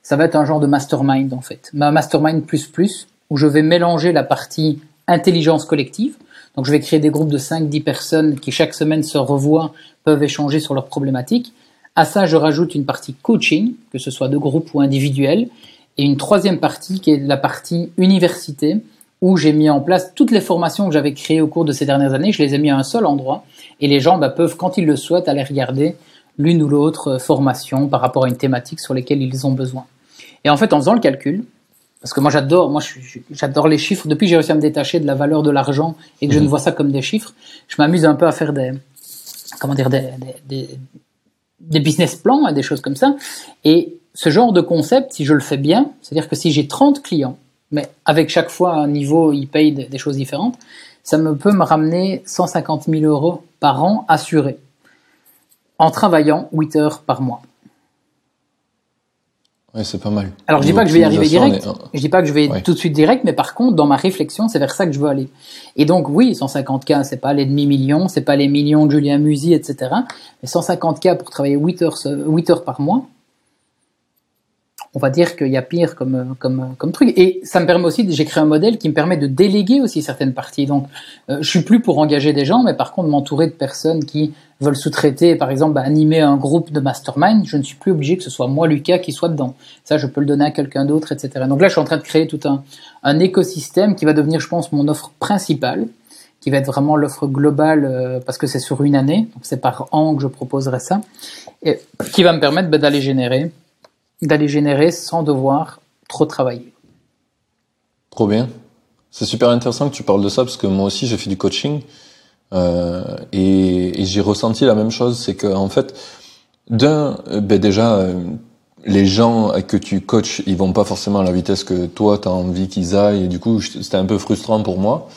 Ça va être un genre de mastermind, en fait. Ma mastermind plus plus, où je vais mélanger la partie intelligence collective. Donc je vais créer des groupes de 5-10 personnes qui chaque semaine se revoient, peuvent échanger sur leurs problématiques. À ça, je rajoute une partie coaching, que ce soit de groupe ou individuel, et une troisième partie qui est la partie université, où j'ai mis en place toutes les formations que j'avais créées au cours de ces dernières années, je les ai mis à un seul endroit, et les gens bah, peuvent, quand ils le souhaitent, aller regarder l'une ou l'autre formation par rapport à une thématique sur laquelle ils ont besoin. Et en fait, en faisant le calcul, parce que moi j'adore, moi j'adore les chiffres. Depuis que j'ai réussi à me détacher de la valeur de l'argent et que je ne mhm. vois ça comme des chiffres, je m'amuse un peu à faire des, comment dire, des, des, des business plans et des choses comme ça. Et ce genre de concept, si je le fais bien, c'est-à-dire que si j'ai 30 clients, mais avec chaque fois un niveau, ils payent des choses différentes, ça me peut me ramener 150 000 euros par an assurés en travaillant 8 heures par mois. Ouais, c'est pas mal. Alors je dis pas que je vais y arriver direct, je dis pas que je vais tout de suite direct, mais par contre dans ma réflexion c'est vers ça que je veux aller. Et donc oui, 150K c'est pas les demi-millions, c'est pas les millions de Julien Musi, etc. Mais 150K pour travailler 8 heures, 8 heures par mois, on va dire qu'il y a pire comme, comme, comme truc. Et ça me permet aussi, j'ai créé un modèle qui me permet de déléguer aussi certaines parties. Donc, euh, je suis plus pour engager des gens, mais par contre, m'entourer de personnes qui veulent sous-traiter, par exemple, bah, animer un groupe de mastermind, je ne suis plus obligé que ce soit moi, Lucas, qui soit dedans. Ça, je peux le donner à quelqu'un d'autre, etc. Donc là, je suis en train de créer tout un, un écosystème qui va devenir, je pense, mon offre principale qui va être vraiment l'offre globale euh, parce que c'est sur une année, donc c'est par an que je proposerai ça, et qui va me permettre bah, d'aller générer d'aller générer sans devoir trop travailler. Trop bien. C'est super intéressant que tu parles de ça parce que moi aussi j'ai fait du coaching euh, et, j'ai ressenti la même chose. C'est que en fait, d'un, euh, ben déjà, euh, les gens que tu coaches, ils vont pas forcément à la vitesse que toi tu as envie qu'ils aillent. Et du coup, c'était un peu frustrant pour moi.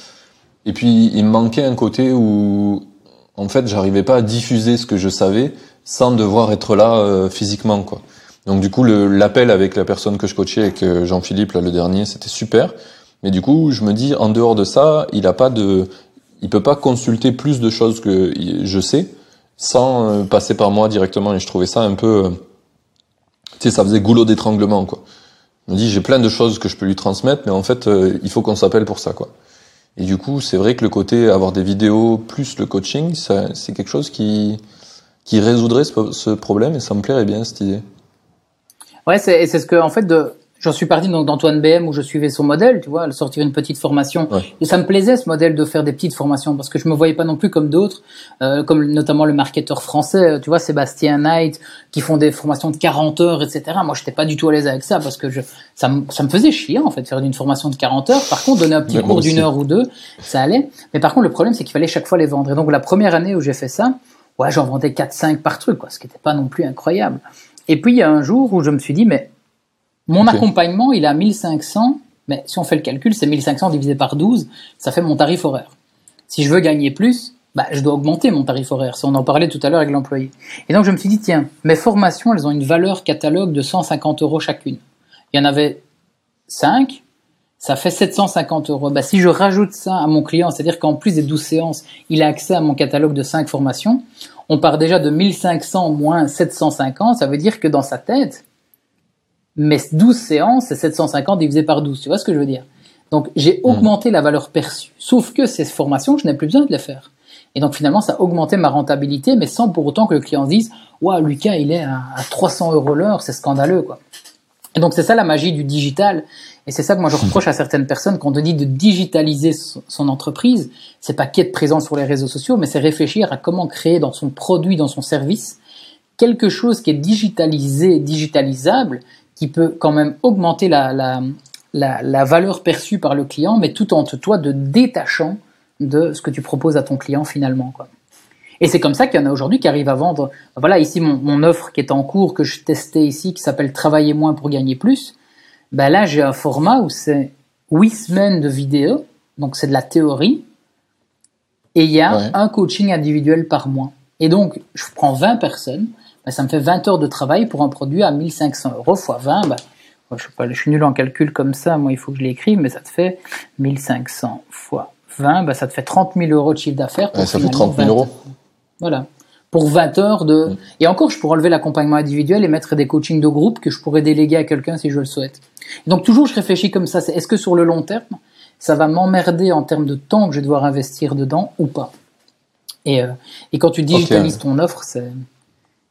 Et puis, il me manquait un côté où, en fait, j'arrivais pas à diffuser ce que je savais sans devoir être là physiquement, quoi. Donc du coup, l'appel avec la personne que je coachais, avec euh, Jean-Philippe, le dernier, c'était super. Mais du coup, je me dis, en dehors de ça, il a pas de, il peut pas consulter plus de choses que je sais sans euh, passer par moi directement. Et je trouvais ça un peu, euh, tu sais, ça faisait goulot d'étranglement, quoi. Je me dis, j'ai plein de choses que je peux lui transmettre, mais en fait, il faut qu'on s'appelle pour ça, quoi. Et du coup, c'est vrai que le côté avoir des vidéos plus le coaching, c'est quelque chose qui, qui résoudrait ce, ce problème et ça me plairait bien cette idée. Ouais, c'est ce que en fait de J'en suis parti donc d'Antoine BM où je suivais son modèle, tu vois, sortir une petite formation. Et ça me plaisait ce modèle de faire des petites formations parce que je me voyais pas non plus comme d'autres, euh, comme notamment le marketeur français, tu vois, Sébastien Knight, qui font des formations de 40 heures, etc. Moi, j'étais pas du tout à l'aise avec ça parce que je, ça, me, ça me faisait chier en fait faire une formation de 40 heures. Par contre, donner un petit cours d'une heure ou deux, ça allait. Mais par contre, le problème, c'est qu'il fallait chaque fois les vendre. Et donc la première année où j'ai fait ça, ouais, j'en vendais 4-5 par truc, quoi, ce qui n'était pas non plus incroyable. Et puis il y a un jour où je me suis dit, mais mon accompagnement, il est à 1500, mais si on fait le calcul, c'est 1500 divisé par 12, ça fait mon tarif horaire. Si je veux gagner plus, bah, je dois augmenter mon tarif horaire, si on en parlait tout à l'heure avec l'employé. Et donc je me suis dit, tiens, mes formations, elles ont une valeur catalogue de 150 euros chacune. Il y en avait 5, ça fait 750 euros. Bah, si je rajoute ça à mon client, c'est-à-dire qu'en plus des 12 séances, il a accès à mon catalogue de 5 formations, on part déjà de 1500 moins 750, ça veut dire que dans sa tête, mes 12 séances, c'est 750 divisé par 12. Tu vois ce que je veux dire? Donc j'ai hmm. augmenté la valeur perçue. Sauf que ces formations, je n'ai plus besoin de les faire. Et donc finalement, ça a augmenté ma rentabilité, mais sans pour autant que le client dise « Waouh, Lucas, il est à 300 euros l'heure, c'est scandaleux. » quoi. Et donc c'est ça la magie du digital. Et c'est ça que moi je reproche à certaines personnes quand on dit de digitaliser son entreprise. C'est pas qu'être présent sur les réseaux sociaux, mais c'est réfléchir à comment créer dans son produit, dans son service, quelque chose qui est digitalisé, digitalisable, qui peut quand même augmenter la, valeur perçue par le client, mais tout en toi de détachant de ce que tu proposes à ton client finalement. Quoi. Et c'est comme ça qu'il y en a aujourd'hui qui arrivent à vendre. Voilà, ici mon, offre qui est en cours, que je testais ici, qui s'appelle Travailler moins pour gagner plus. Ben là, j'ai un format où c'est 8 semaines de vidéo, donc c'est de la théorie, et il y a un coaching individuel par mois. Et donc, je prends 20 personnes, ben ça me fait 20 heures de travail pour un produit à 1500 euros fois 20. Ben, je, sais pas, je suis nul en calcul comme ça, moi il faut que je l'écrive, mais ça te fait 1500 fois 20, ben ça te fait 30 000 euros de chiffre d'affaires. ça fait 30 000 euros. Voilà. Pour 20 heures de... Mm. Et encore, je pourrais enlever l'accompagnement individuel et mettre des coachings de groupe que je pourrais déléguer à quelqu'un si je le souhaite. Donc toujours, je réfléchis comme ça. C'est est-ce que sur le long terme, ça va m'emmerder en termes de temps que je vais devoir investir dedans ou pas? Et, euh, et quand tu digitalises ton offre, c'est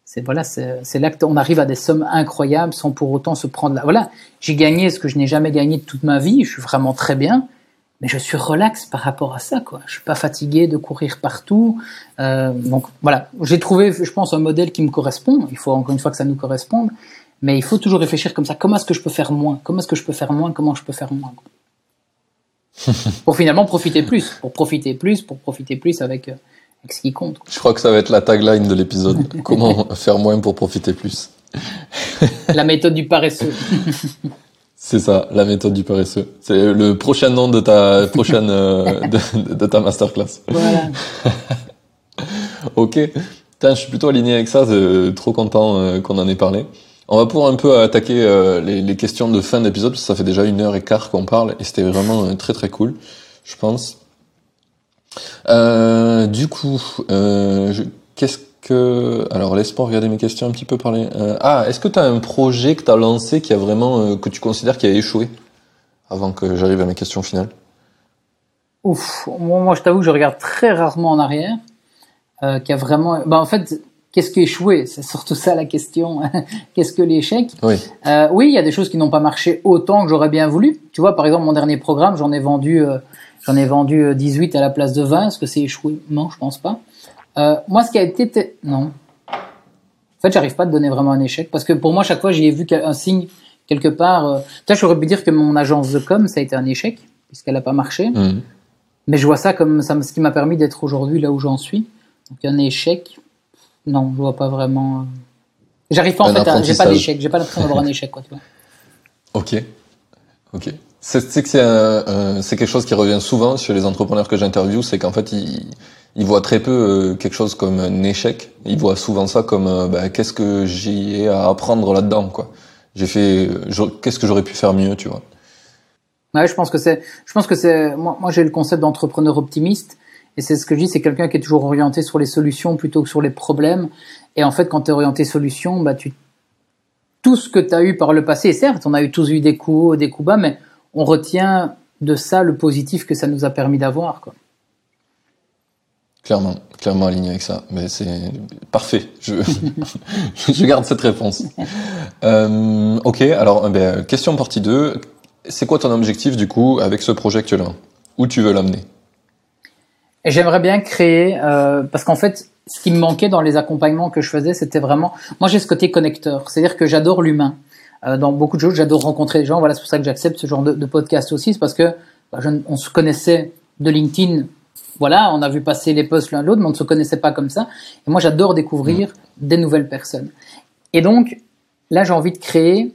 c'est voilà, c'est là qu'on arrive à des sommes incroyables sans pour autant se prendre là. Voilà, j'ai gagné ce que je n'ai jamais gagné de toute ma vie. Je suis vraiment très bien, mais je suis relax par rapport à ça. Quoi, je suis pas fatigué de courir partout. Euh, donc voilà, j'ai trouvé, je pense, un modèle qui me correspond. Il faut encore une fois que ça nous corresponde, mais il faut toujours réfléchir comme ça. Comment est-ce que je peux faire moins? Comment est-ce que je peux faire moins? Comment je peux faire moins? Pour finalement profiter plus, pour profiter plus, pour profiter plus avec. Euh, ce qui compte. Je crois que ça va être la tagline de l'épisode. Comment faire moins pour profiter plus? La méthode du paresseux. C'est ça, la méthode du paresseux. C'est le prochain nom de ta prochaine euh, de, ta masterclass. Voilà. ok. je suis plutôt aligné avec ça. Trop content euh, qu'on en ait parlé. On va pouvoir un peu attaquer euh, les, les, questions de fin d'épisode. Ça fait déjà une heure et quart qu'on parle et c'était vraiment très très cool, je pense. Euh, du coup, euh, qu'est-ce que... Alors, laisse-moi regarder mes questions un petit peu parler. Euh, ah, est-ce que tu as un projet que tu as lancé qui a vraiment... Euh, que tu considères qui a échoué Avant que j'arrive à mes questions finales? Ouf, moi, je t'avoue que je regarde très rarement en arrière. Euh, qui a vraiment... Bah, en fait, qu'est-ce qui a échoué? C'est surtout ça la question. qu'est-ce que l'échec? Oui. Oui, il y a des choses qui n'ont pas marché autant que j'aurais bien voulu. Tu vois, par exemple, mon dernier programme, j'en ai vendu J'en ai vendu 18 euh, à la place de 20. Est-ce que c'est échoué? Non, je pense pas. Euh, moi, ce qui a été... Non. En fait, j'arrive pas à te donner vraiment un échec. Parce que pour moi, chaque fois, j'y ai vu un signe quelque part. Euh... Peut-être j'aurais pu dire que mon agence de com, ça a été un échec, puisqu'elle n'a pas marché. Mmh. Mais je vois ça comme ça, ce qui m'a permis d'être aujourd'hui là où j'en suis. Donc un échec, non, je vois pas vraiment. Euh. J'arrive pas en fait, j'ai pas d'échec, j'ai pas l'impression d'avoir un échec quoi. Tu vois. Ok, ok. C'est c'est quelque chose qui revient souvent chez les entrepreneurs que j'interviewe, c'est qu'en fait ils, ils voient très peu euh, quelque chose comme un échec. Ils voient souvent ça comme euh, bah, qu'est-ce que j'ai à apprendre là-dedans quoi. J'ai fait qu'est-ce que j'aurais pu faire mieux, tu vois. Ouais, je pense que c'est je pense que c'est moi, moi j'ai le concept d'entrepreneur optimiste et c'est ce que je dis, c'est quelqu'un qui est toujours orienté sur les solutions plutôt que sur les problèmes. Et en fait, quand tu es orienté solution, bah tu tout ce que tu as eu par le passé, certes, on a tous eu des coups hauts, des coups bas, mais on retient de ça le positif que ça nous a permis d'avoir. Quoi. Clairement, clairement aligné avec ça. Mais c'est parfait. Je, je garde cette réponse. Euh, ok, alors ben, question partie 2. C'est quoi ton objectif du coup avec ce projet actuellement? Où tu veux l'amener? J'aimerais bien créer, euh, parce qu'en fait, ce qui me manquait dans les accompagnements que je faisais, c'était vraiment, moi j'ai ce côté connecteur, c'est-à-dire que j'adore l'humain. Euh, dans beaucoup de choses. J'adore rencontrer des gens. Voilà, c'est pour ça que j'accepte ce genre de, de, podcast aussi. C'est parce que bah, je, on se connaissait de LinkedIn. Voilà, on a vu passer les posts l'un l'autre, mais on ne se connaissait pas comme ça. Et moi, j'adore découvrir mmh. des nouvelles personnes. Et donc, là, j'ai envie de créer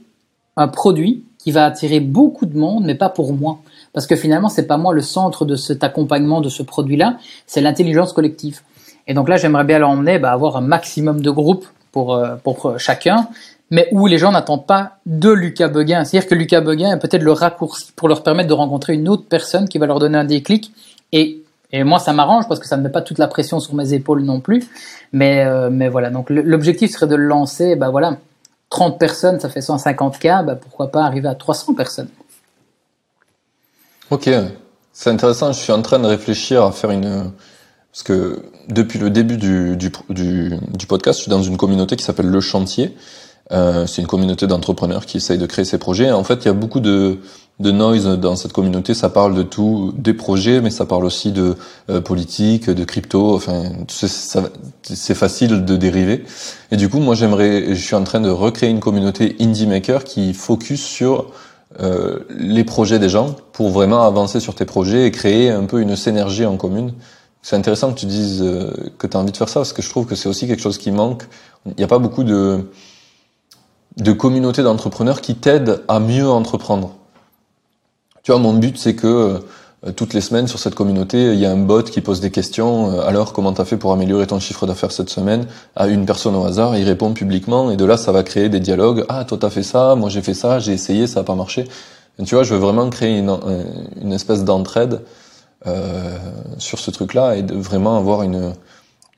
un produit qui va attirer beaucoup de monde, mais pas pour moi. Parce que finalement, c'est pas moi le centre de cet accompagnement, de ce produit-là, c'est l'intelligence collective. Et donc là, j'aimerais bien l'emmener, bah, avoir un maximum de groupes pour, euh, pour chacun, mais où les gens n'attendent pas de Lucas Beguin. C'est-à-dire que Lucas Beguin est peut-être le raccourci pour leur permettre de rencontrer une autre personne qui va leur donner un déclic. Et, moi, ça m'arrange parce que ça ne met pas toute la pression sur mes épaules non plus. Mais, euh, voilà, donc l'objectif serait de lancer, bah voilà, 30 personnes, ça fait 150 cas, bah pourquoi pas arriver à 300 personnes. Ok, c'est intéressant. Je suis en train de réfléchir à faire une... Parce que depuis le début du, du podcast, je suis dans une communauté qui s'appelle Le Chantier. Euh, c'est une communauté d'entrepreneurs qui essayent de créer ces projets. En fait, il y a beaucoup de, de noise dans cette communauté. Ça parle de tout, des projets, mais ça parle aussi de euh, politique, de crypto. Enfin, c'est facile de dériver. Et du coup, moi, j'aimerais, je suis en train de recréer une communauté indie maker qui focus sur euh, les projets des gens pour vraiment avancer sur tes projets et créer un peu une synergie en commune. C'est intéressant que tu dises euh, que tu as envie de faire ça parce que je trouve que c'est aussi quelque chose qui manque. Il n'y a pas beaucoup de de communautés d'entrepreneurs qui t'aident à mieux entreprendre. Tu vois, mon but, c'est que euh, toutes les semaines sur cette communauté, il y a un bot qui pose des questions. Euh, alors, comment t'as fait pour améliorer ton chiffre d'affaires cette semaine À une personne au hasard, il répond publiquement, et de là, ça va créer des dialogues. Ah, toi, t'as fait ça, moi, j'ai fait ça, j'ai essayé, ça n'a pas marché. Et tu vois, je veux vraiment créer une, une espèce d'entraide euh, sur ce truc-là et de vraiment avoir une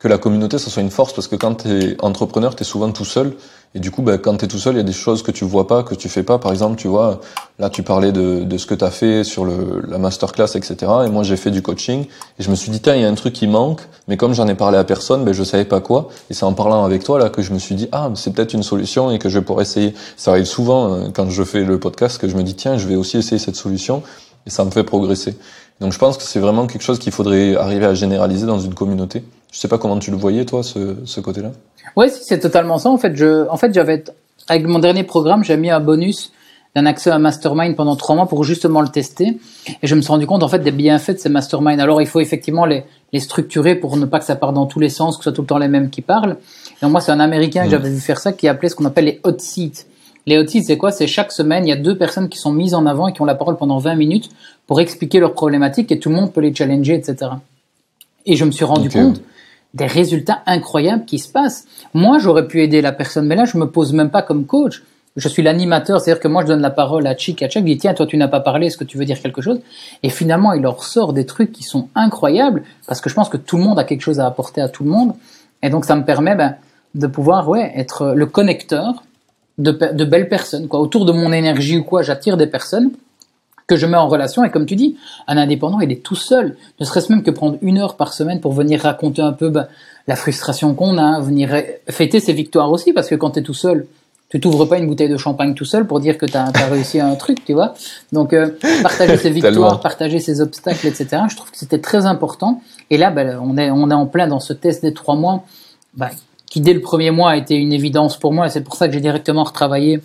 que la communauté, ça soit une force, parce que quand tu es entrepreneur, tu es souvent tout seul. Et du coup, ben, quand tu es tout seul, il y a des choses que tu vois pas, que tu fais pas. Par exemple, tu vois, là, tu parlais de, de ce que tu as fait sur le, la masterclass, etc. Et moi, j'ai fait du coaching. Et je me suis dit, tiens, il y a un truc qui manque. Mais comme j'en ai parlé à personne, ben, je savais pas quoi. Et c'est en parlant avec toi, là, que je me suis dit, ah, c'est peut-être une solution et que je pourrais essayer. Ça arrive souvent, hein, quand je fais le podcast, que je me dis, tiens, je vais aussi essayer cette solution. Et ça me fait progresser. Donc, je pense que c'est vraiment quelque chose qu'il faudrait arriver à généraliser dans une communauté. Je sais pas comment tu le voyais, toi, ce, ce côté-là. Oui, c'est totalement ça. En fait, je, en fait, j'avais, avec mon dernier programme, j'ai mis un bonus d'un accès à un mastermind pendant trois mois pour justement le tester. Et je me suis rendu compte, en fait, des bienfaits de ces masterminds. Alors, il faut effectivement les, les structurer pour ne pas que ça parte dans tous les sens, que ce soit tout le temps les mêmes qui parlent. Et moi, c'est un Américain que mmh. j'avais vu faire ça qui appelait ce qu'on appelle les hot seats. Les seats, c'est quoi? C'est chaque semaine, il y a deux personnes qui sont mises en avant et qui ont la parole pendant 20 minutes pour expliquer leurs problématiques et tout le monde peut les challenger, etc. Et je me suis rendu compte des résultats incroyables qui se passent. Moi, j'aurais pu aider la personne, mais là, je me pose même pas comme coach. Je suis l'animateur, c'est-à-dire que moi, je donne la parole à Chick, à Chick, je dis, tiens, toi, tu n'as pas parlé, est-ce que tu veux dire quelque chose? Et finalement, il leur sort des trucs qui sont incroyables, parce que je pense que tout le monde a quelque chose à apporter à tout le monde. Et donc, ça me permet, ben, de pouvoir, ouais, être le connecteur de, de belles personnes, quoi. Autour de mon énergie ou quoi, j'attire des personnes que je mets en relation. Et comme tu dis, un indépendant, il est tout seul. Ne serait-ce même que prendre une heure par semaine pour venir raconter un peu bah, la frustration qu'on a, venir fêter ses victoires aussi, parce que quand tu es tout seul, tu t'ouvres pas une bouteille de champagne tout seul pour dire que tu as, réussi un truc, tu vois. Donc, euh, partager ses victoires, partager ses obstacles, etc. Je trouve que c'était très important. Et là, bah, on, est, on est en plein dans ce test des trois mois, bah, qui dès le premier mois a été une évidence pour moi. Et c'est pour ça que j'ai directement retravaillé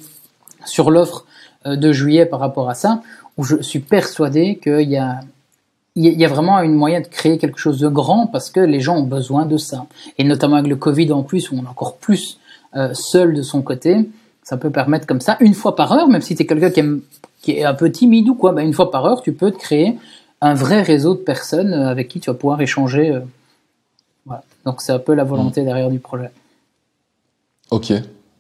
sur l'offre euh, de juillet par rapport à ça, où je suis persuadé qu'il y a, vraiment une moyen de créer quelque chose de grand parce que les gens ont besoin de ça. Et notamment avec le Covid en plus, où on est encore plus euh, seul de son côté, ça peut permettre comme ça, une fois par heure, même si tu es quelqu'un qui, est un peu timide ou quoi, ben une fois par heure, tu peux te créer un vrai réseau de personnes euh, avec qui tu vas pouvoir échanger. Donc c'est un peu la volonté mmh. derrière du projet. Ok,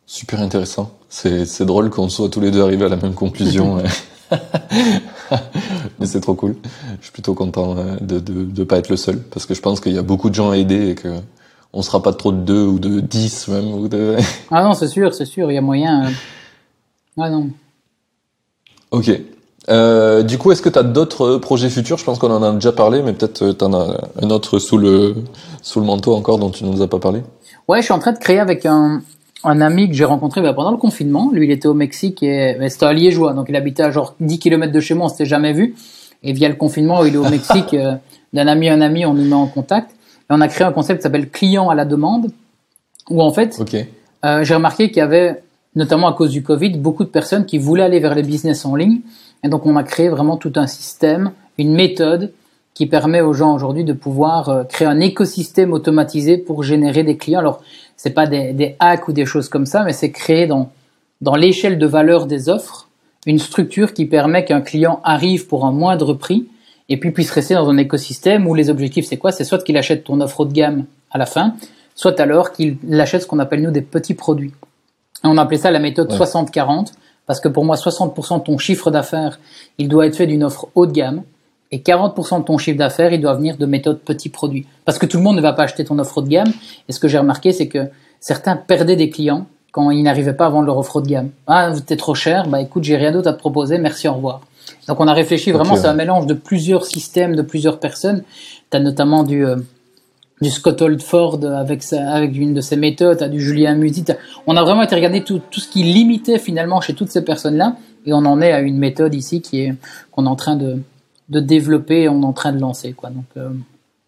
super intéressant. C'est drôle qu'on soit tous les deux arrivés à la même conclusion. Mais c'est trop cool. Je suis plutôt content euh, de, de pas être le seul parce que je pense qu'il y a beaucoup de gens à aider et que on sera pas trop de deux ou de dix même ou de. ah non, c'est sûr, c'est sûr, il y a moyen. Euh. Ah non. Ok. Euh, du coup, est-ce que tu as d'autres projets futurs? Je pense qu'on en a déjà parlé, mais peut-être tu en as un autre sous le, sous le manteau encore dont tu ne nous as pas parlé. Ouais, je suis en train de créer avec un, un ami que j'ai rencontré bah, pendant le confinement. Lui, il était au Mexique et c'était un liégeois, donc il habitait à genre 10 km de chez moi, on s'était jamais vu. Et via le confinement, il est au Mexique, euh, d'un ami à un ami, on nous met en contact. Et on a créé un concept qui s'appelle client à la demande, où en fait, euh, j'ai remarqué qu'il y avait, notamment à cause du Covid, beaucoup de personnes qui voulaient aller vers les business en ligne. Et donc, on a créé vraiment tout un système, une méthode qui permet aux gens aujourd'hui de pouvoir euh, créer un écosystème automatisé pour générer des clients. Alors, c'est pas des, des, hacks ou des choses comme ça, mais c'est créer dans, dans l'échelle de valeur des offres une structure qui permet qu'un client arrive pour un moindre prix et puis puisse rester dans un écosystème où les objectifs c'est quoi? C'est soit qu'il achète ton offre haut de gamme à la fin, soit alors qu'il achète ce qu'on appelle nous des petits produits. On appelait ça la méthode 60-40 parce que pour moi 60% de ton chiffre d'affaires il doit être fait d'une offre haut de gamme et 40% de ton chiffre d'affaires, il doit venir de méthodes petits produits. Parce que tout le monde ne va pas acheter ton offre haut de gamme. Et ce que j'ai remarqué, c'est que certains perdaient des clients quand ils n'arrivaient pas à vendre leur offre haut de gamme. Ah, vous êtes trop cher, bah écoute, j'ai rien d'autre à te proposer, merci, au revoir. Donc on a réfléchi vraiment, c'est un mélange de plusieurs systèmes, de plusieurs personnes. Tu as notamment du, euh, du Scott Oldford avec, sa, avec une de ses méthodes, as du Julien Musi. On a vraiment été regarder tout, tout ce qui limitait finalement chez toutes ces personnes-là. Et on en est à une méthode ici qui est qu'on est en train de, de développer et on est en train de lancer. Quoi. Donc, euh,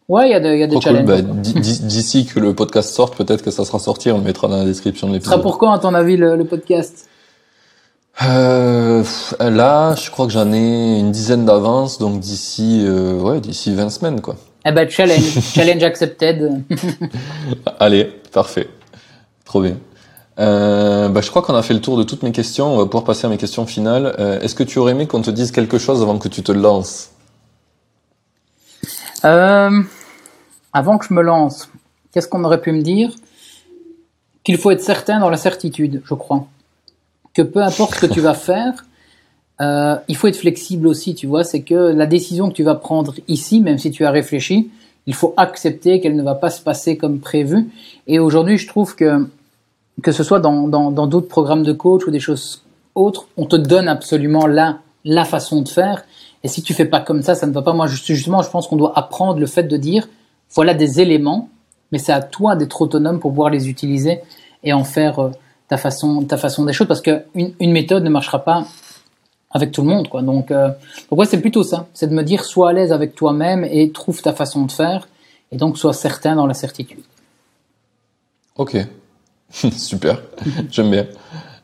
ouais, il y a, y a des challenges. Bah, d'ici que le podcast sorte, peut-être que ça sera sorti, on le mettra dans la description de l'épisode. Ça sera pour quand, à ton avis, le, podcast? Euh, Là, je crois que j'en ai une dizaine d'avance, donc d'ici euh, ouais, d'ici 20 semaines. quoi. Eh ben, challenge, challenge accepted. Allez, parfait. Trop bien. Euh, bah, je crois qu'on a fait le tour de toutes mes questions. On va pouvoir passer à mes questions finales. Euh, Est-ce que tu aurais aimé qu'on te dise quelque chose avant que tu te lances euh, Avant que je me lance, qu'est-ce qu'on aurait pu me dire Qu'il faut être certain dans la certitude, je crois. Que peu importe ce que tu vas faire, euh, il faut être flexible aussi, tu vois. C'est que la décision que tu vas prendre ici, même si tu as réfléchi, il faut accepter qu'elle ne va pas se passer comme prévu. Et aujourd'hui, je trouve que que ce soit dans dans d'autres programmes de coach ou des choses autres, on te donne absolument la la façon de faire. Et si tu fais pas comme ça, ça ne va pas. Moi, justement, je pense qu'on doit apprendre le fait de dire voilà des éléments, mais c'est à toi d'être autonome pour pouvoir les utiliser et en faire euh, ta façon ta façon des choses parce que une, une méthode ne marchera pas avec tout le monde quoi. Donc euh, donc ouais c'est plutôt ça. C'est de me dire sois à l'aise avec toi-même et trouve ta façon de faire. Et donc sois certain dans la certitude. Ok. Super. J'aime bien.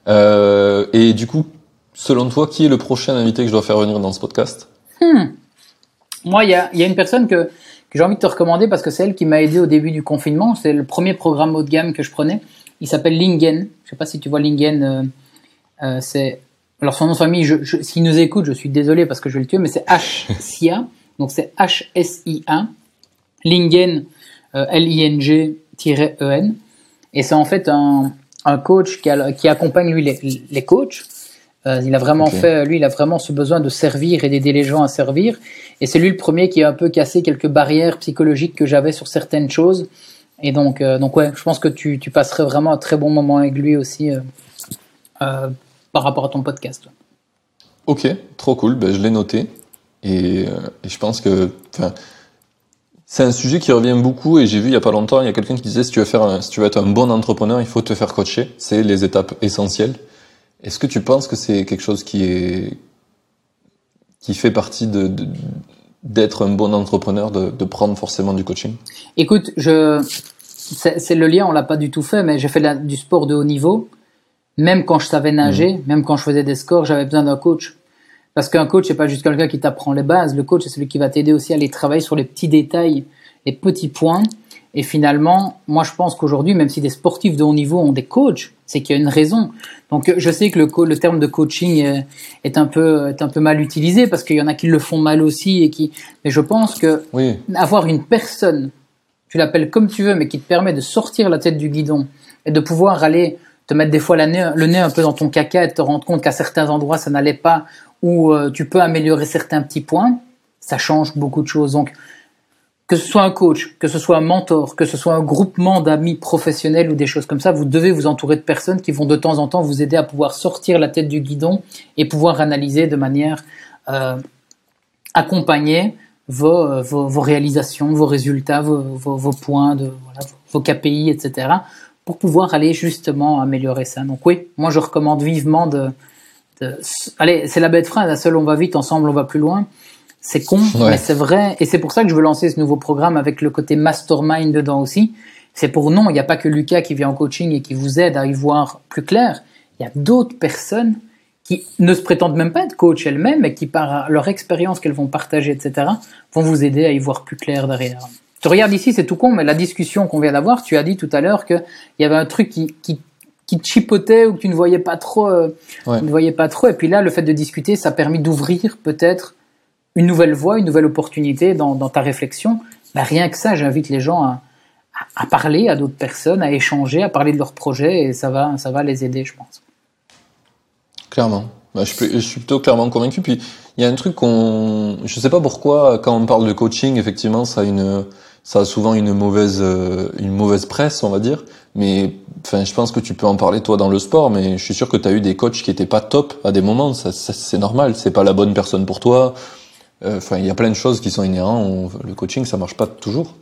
Euh, et du coup selon toi qui est le prochain invité que je dois faire venir dans ce podcast? Hmm. moi il y a, y a une personne que que j'ai envie de te recommander parce que c'est elle qui m'a aidé au début du confinement. C'est le premier programme haut de gamme que je prenais. Il s'appelle Lingen. Je sais pas si tu vois Lingen euh, euh, c'est alors son nom de famille, je, s'il nous écoute, je suis désolé parce que je vais le tuer, mais c'est H-S-I-A, donc c'est H-S-I-A, Lingen, euh, L-I-N-G-E-N, et c'est en fait un, un coach qui, qui, accompagne lui les, les coachs. Euh, il a vraiment fait, lui, il a vraiment ce besoin de servir et d'aider les gens à servir. Et c'est lui le premier qui a un peu cassé quelques barrières psychologiques que j'avais sur certaines choses. Et donc, euh, donc ouais, je pense que tu, tu passerais vraiment un très bon moment avec lui aussi. Euh, euh par rapport à ton podcast. Ok, trop cool, ben, je l'ai noté. Et, euh, je pense que c'est un sujet qui revient beaucoup et j'ai vu il y a pas longtemps, il y a quelqu'un qui disait si tu veux faire si tu veux être un bon entrepreneur, il faut te faire coacher, c'est les étapes essentielles. Est-ce que tu penses que c'est quelque chose qui est qui fait partie de, d'être un bon entrepreneur, de, de, prendre forcément du coaching? Écoute, je c'est le lien, on l'a pas du tout fait, mais j'ai fait du sport de haut niveau même quand je savais nager, mmh. même quand je faisais des scores, j'avais besoin d'un coach. Parce qu'un coach, c'est pas juste quelqu'un qui t'apprend les bases. Le coach, c'est celui qui va t'aider aussi à aller travailler sur les petits détails, les petits points. Et finalement, moi, je pense qu'aujourd'hui, même si des sportifs de haut niveau ont des coachs, c'est qu'il y a une raison. Donc, je sais que le, le terme de coaching est, un peu, est un peu mal utilisé parce qu'il y en a qui le font mal aussi et qui, mais je pense que avoir une personne, tu l'appelles comme tu veux, mais qui te permet de sortir la tête du guidon et de pouvoir aller te mettre des fois le nez un peu dans ton caca et te rendre compte qu'à certains endroits ça n'allait pas ou euh, tu peux améliorer certains petits points, ça change beaucoup de choses. Donc, que ce soit un coach, que ce soit un mentor, que ce soit un groupement d'amis professionnels ou des choses comme ça, vous devez vous entourer de personnes qui vont de temps en temps vous aider à pouvoir sortir la tête du guidon et pouvoir analyser de manière euh, accompagnée vos, euh, vos, réalisations, vos résultats, vos, vos points, de, vos KPI, etc pour pouvoir aller justement améliorer ça. Donc oui, moi je recommande vivement de... de allez, c'est la bête phrase, la seule on va vite, ensemble on va plus loin. C'est con, mais c'est vrai. Et c'est pour ça que je veux lancer ce nouveau programme avec le côté mastermind dedans aussi. C'est pour non, il n'y a pas que Lucas qui vient en coaching et qui vous aide à y voir plus clair. Il y a d'autres personnes qui ne se prétendent même pas être coach elles-mêmes, mais qui par leur expérience qu'elles vont partager, etc., vont vous aider à y voir plus clair derrière. Tu regardes ici, c'est tout con, mais la discussion qu'on vient d'avoir, tu as dit tout à l'heure qu'il y avait un truc qui, qui, qui te chipotait ou que tu ne voyais pas trop, euh, ne voyais pas trop. Et puis là, le fait de discuter, ça a permis d'ouvrir peut-être une nouvelle voie, une nouvelle opportunité dans, dans ta réflexion. Bah, rien que ça, j'invite les gens à, à, parler à d'autres personnes, à échanger, à parler de leurs projets, et ça va, ça va les aider, je pense. Clairement. Bah, je, je, suis plutôt clairement convaincu. Puis il y a un truc qu'on, je sais pas pourquoi, quand on parle de coaching, effectivement, ça a une, ça a souvent une mauvaise euh, une mauvaise presse, on va dire. Mais enfin, je pense que tu peux en parler toi dans le sport, mais je suis sûr que tu as eu des coachs qui étaient pas top à des moments. Ça, c'est normal. C'est pas la bonne personne pour toi. Euh, enfin, il y a plein de choses qui sont inhérentes. Le coaching, ça marche pas toujours.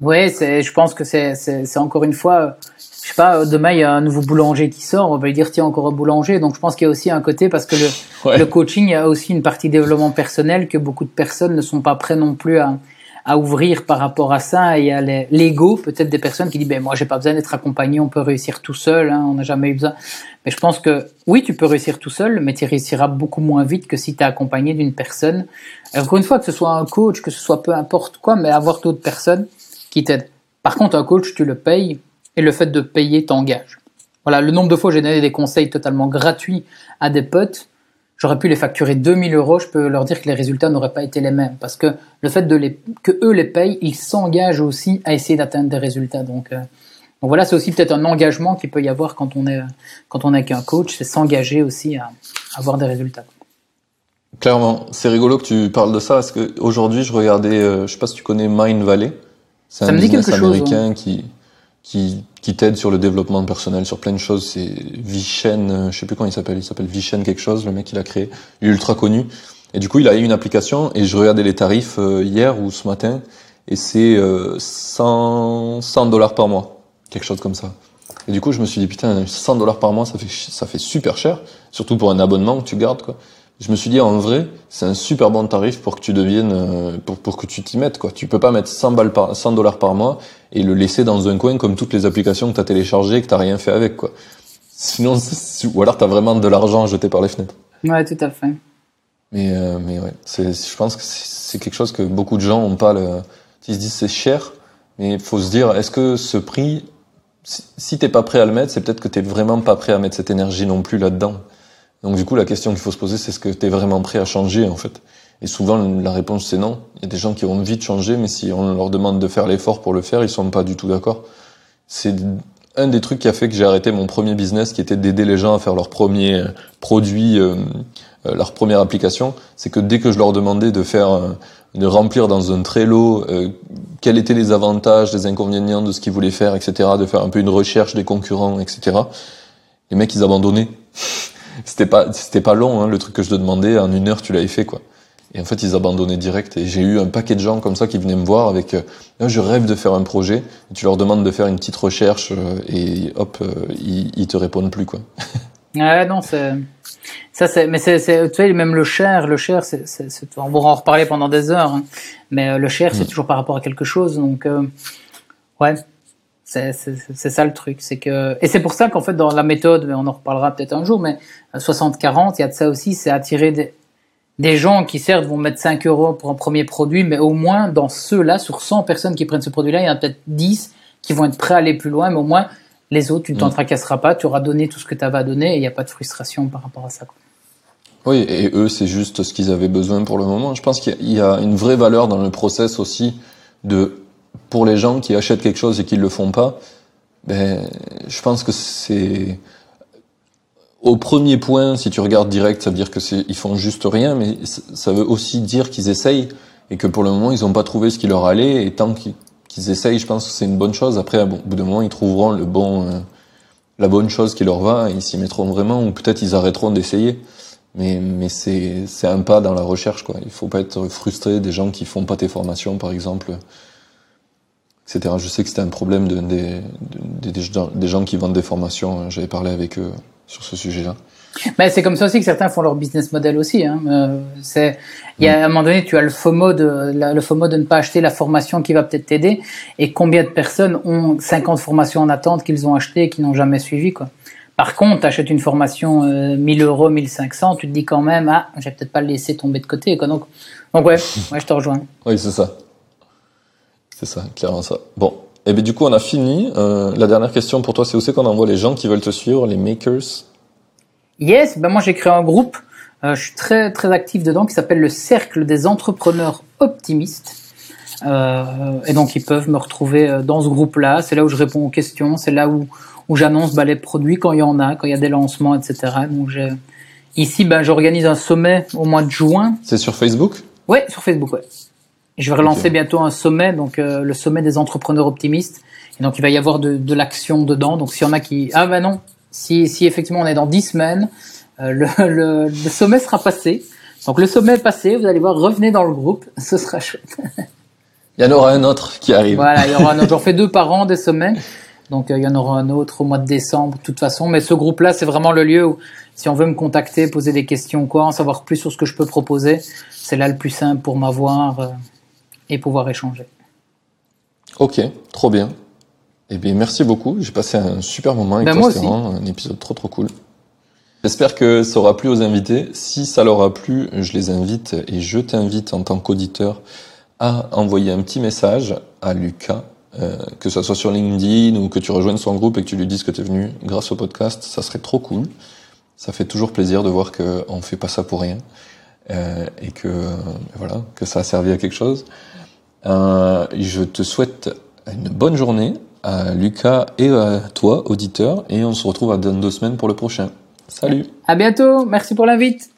Oui, c'est. Je pense que c'est c'est encore une fois. Je sais pas. Demain, il y a un nouveau boulanger qui sort. On va lui dire tiens encore un boulanger. Donc, je pense qu'il y a aussi un côté parce que le, le coaching, il y a aussi une partie développement personnel que beaucoup de personnes ne sont pas prêts non plus à à ouvrir par rapport à ça. Y a l'ego, peut-être des personnes qui disent ben moi j'ai pas besoin d'être accompagné, on peut réussir tout seul, hein, on n'a jamais eu besoin. Mais je pense que oui, tu peux réussir tout seul, mais tu réussiras beaucoup moins vite que si tu es accompagné d'une personne. Encore une fois, que ce soit un coach, que ce soit peu importe quoi, mais avoir d'autres personnes qui t'aident. Par contre, un coach, tu le payes et le fait de payer t'engage. Voilà, le nombre de fois j'ai donné des conseils totalement gratuits à des potes j'aurais pu les facturer 2000 euros, je peux leur dire que les résultats n'auraient pas été les mêmes. Parce que le fait de les, que eux les payent, ils s'engagent aussi à essayer d'atteindre des résultats. Donc, euh, donc voilà, c'est aussi peut-être un engagement qu'il peut y avoir quand on est, quand on est qu'un coach, c'est s'engager aussi à, avoir des résultats. Clairement, c'est rigolo que tu parles de ça parce que aujourd'hui je regardais, euh, je sais pas si tu connais Mind Valley, c'est un business américain qui qui qui t'aide sur le développement personnel, sur plein de choses. C'est Vichen, euh, je sais plus comment il s'appelle, il s'appelle Vichen quelque chose, le mec il a créé, il est ultra connu. Et du coup il a eu une application et je regardais les tarifs euh, hier ou ce matin et c'est 100 100 dollars par mois, quelque chose comme ça. Et du coup je me suis dit putain 100 dollars par mois ça fait ça fait super cher, surtout pour un abonnement que tu gardes quoi je me suis dit en vrai, c'est un super bon tarif pour que tu deviennes, euh, pour, pour que tu t'y mettes quoi. Tu peux pas mettre 100 balles par, 100 dollars par mois et le laisser dans un coin comme toutes les applications que tu as téléchargées et que t'as rien fait avec quoi. Sinon, ou alors t'as vraiment de l'argent jeté par les fenêtres. Ouais, tout à fait. Mais euh, mais ouais, c'est, je pense que c'est quelque chose que beaucoup de gens ont pas le, ils se disent c'est cher, mais il faut se dire est-ce que ce prix, si t'es pas prêt à le mettre, c'est peut-être que t'es vraiment pas prêt à mettre cette énergie non plus là-dedans. Donc du coup, la question qu'il faut se poser, c'est est-ce que tu es vraiment prêt à changer en fait? Et souvent, la réponse c'est non. Il y a des gens qui ont envie de changer, mais si on leur demande de faire l'effort pour le faire, ils sont pas du tout d'accord. C'est un des trucs qui a fait que j'ai arrêté mon premier business, qui était d'aider les gens à faire leur premier euh, produit, euh, euh, leur première application. C'est que dès que je leur demandais de faire, de remplir dans un Trello, euh, quels étaient les avantages, les inconvénients de ce qu'ils voulaient faire, etc., de faire un peu une recherche des concurrents, etc., les mecs ils abandonnaient c'était pas c'était pas long hein, le truc que je te demandais en une heure tu l'avais fait quoi. Et en fait ils abandonnaient direct. Et j'ai eu un paquet de gens comme ça qui venaient me voir avec euh, je rêve de faire un projet. Et tu leur demandes de faire une petite recherche euh, et hop euh, ils, ils, te répondent plus quoi. Ouais non c'est ça c'est mais c'est tu sais même le cher le cher c'est on va en reparler pendant des heures hein, mais le cher c'est mm. toujours par rapport à quelque chose donc ouais c'est ça le truc, c'est que et c'est pour ça qu'en fait dans la méthode, mais on en reparlera peut-être un jour, mais 60-40, il y a de ça aussi, c'est attirer des, des gens qui certes vont mettre 5 euros pour un premier produit, mais au moins dans ceux-là, sur 100 personnes qui prennent ce produit-là, il y en a peut-être 10 qui vont être prêts à aller plus loin, mais au moins les autres, tu ne t'en mm. tracasseras pas, tu auras donné tout ce que tu avais à donner et il n'y a pas de frustration par rapport à ça. Quoi. Oui, et eux, c'est juste ce qu'ils avaient besoin pour le moment. Je pense qu'il y a une vraie valeur dans le process aussi de pour les gens qui achètent quelque chose et qui le font pas, ben, je pense que c'est au premier point, si tu regardes direct, ça veut dire que c'est ils font juste rien, mais ça veut aussi dire qu'ils essayent et que pour le moment ils n'ont pas trouvé ce qui leur allait et tant qu'ils essayent, je pense que c'est une bonne chose. Après, au bout d'un moment, ils trouveront le bon, euh, la bonne chose qui leur va, et ils s'y mettront vraiment, ou peut-être ils arrêteront d'essayer. Mais, mais c'est, un pas dans la recherche, quoi. Il faut pas être frustré des gens qui font pas tes formations, par exemple. Je sais que c'était un problème de, des gens qui vendent des formations. J'avais parlé avec eux sur ce sujet-là. Mais c'est comme ça aussi que certains font leur business model aussi. Hein. Euh, c'est, il y a à un moment donné, tu as le FOMO de le FOMO de ne pas acheter la formation qui va peut-être t'aider. Et combien de personnes ont 50 formations en attente qu'ils ont achetées et qui n'ont jamais suivi quoi. Par contre, tu achètes une formation euh, 1000 euros, 1500, tu te dis quand même, ah, j'ai peut-être pas le laisser tomber de côté. Quoi. Donc, donc ouais, moi je te rejoins. Oui, c'est ça. C'est ça, clairement ça. Bon, et eh bien du coup on a fini. Euh, la dernière question pour toi, c'est où c'est qu'on envoie les gens qui veulent te suivre, les makers? Yes, ben moi j'ai créé un groupe, euh, je suis très très actif dedans, qui s'appelle le Cercle des entrepreneurs optimistes. Euh, et donc ils peuvent me retrouver dans ce groupe-là. C'est là où je réponds aux questions, c'est là où où j'annonce bah, les produits quand il y en a, quand il y a des lancements, etc. Donc ici, ben j'organise un sommet au mois de juin. C'est sur Facebook? Ouais, sur Facebook, ouais. Je vais relancer bientôt un sommet, donc euh, le sommet des entrepreneurs optimistes. Et donc il va y avoir de, de l'action dedans. Donc s'il y en a qui ah ben non, si, si effectivement on est dans dix semaines, euh, le, le, le, sommet sera passé. Donc le sommet est passé, vous allez voir, revenez dans le groupe, ce sera chouette. il y en aura un autre qui arrive. Voilà, il y aura un autre. J'en fais deux par an des sommets. Donc euh, il y en aura un autre au mois de décembre, de toute façon. Mais ce groupe-là, c'est vraiment le lieu où, si on veut me contacter, poser des questions, quoi, en savoir plus sur ce que je peux proposer, c'est là le plus simple pour m'avoir et pouvoir échanger. Ok, trop bien. Eh bien, merci beaucoup. J'ai passé un super moment avec ben toi. C'était un épisode trop trop cool. J'espère que ça aura plu aux invités. Si ça leur a plu, je les invite et je t'invite en tant qu'auditeur à envoyer un petit message à Lucas, euh, que ce soit sur LinkedIn ou que tu rejoignes son groupe et que tu lui dises que tu es venu grâce au podcast. Ça serait trop cool. Ça fait toujours plaisir de voir qu'on fait pas ça pour rien euh, et que voilà que ça a servi à quelque chose. Euh, je te souhaite une bonne journée à Lucas et à toi, auditeur, et on se retrouve dans deux semaines pour le prochain. Salut. À bientôt. Merci pour l'invite.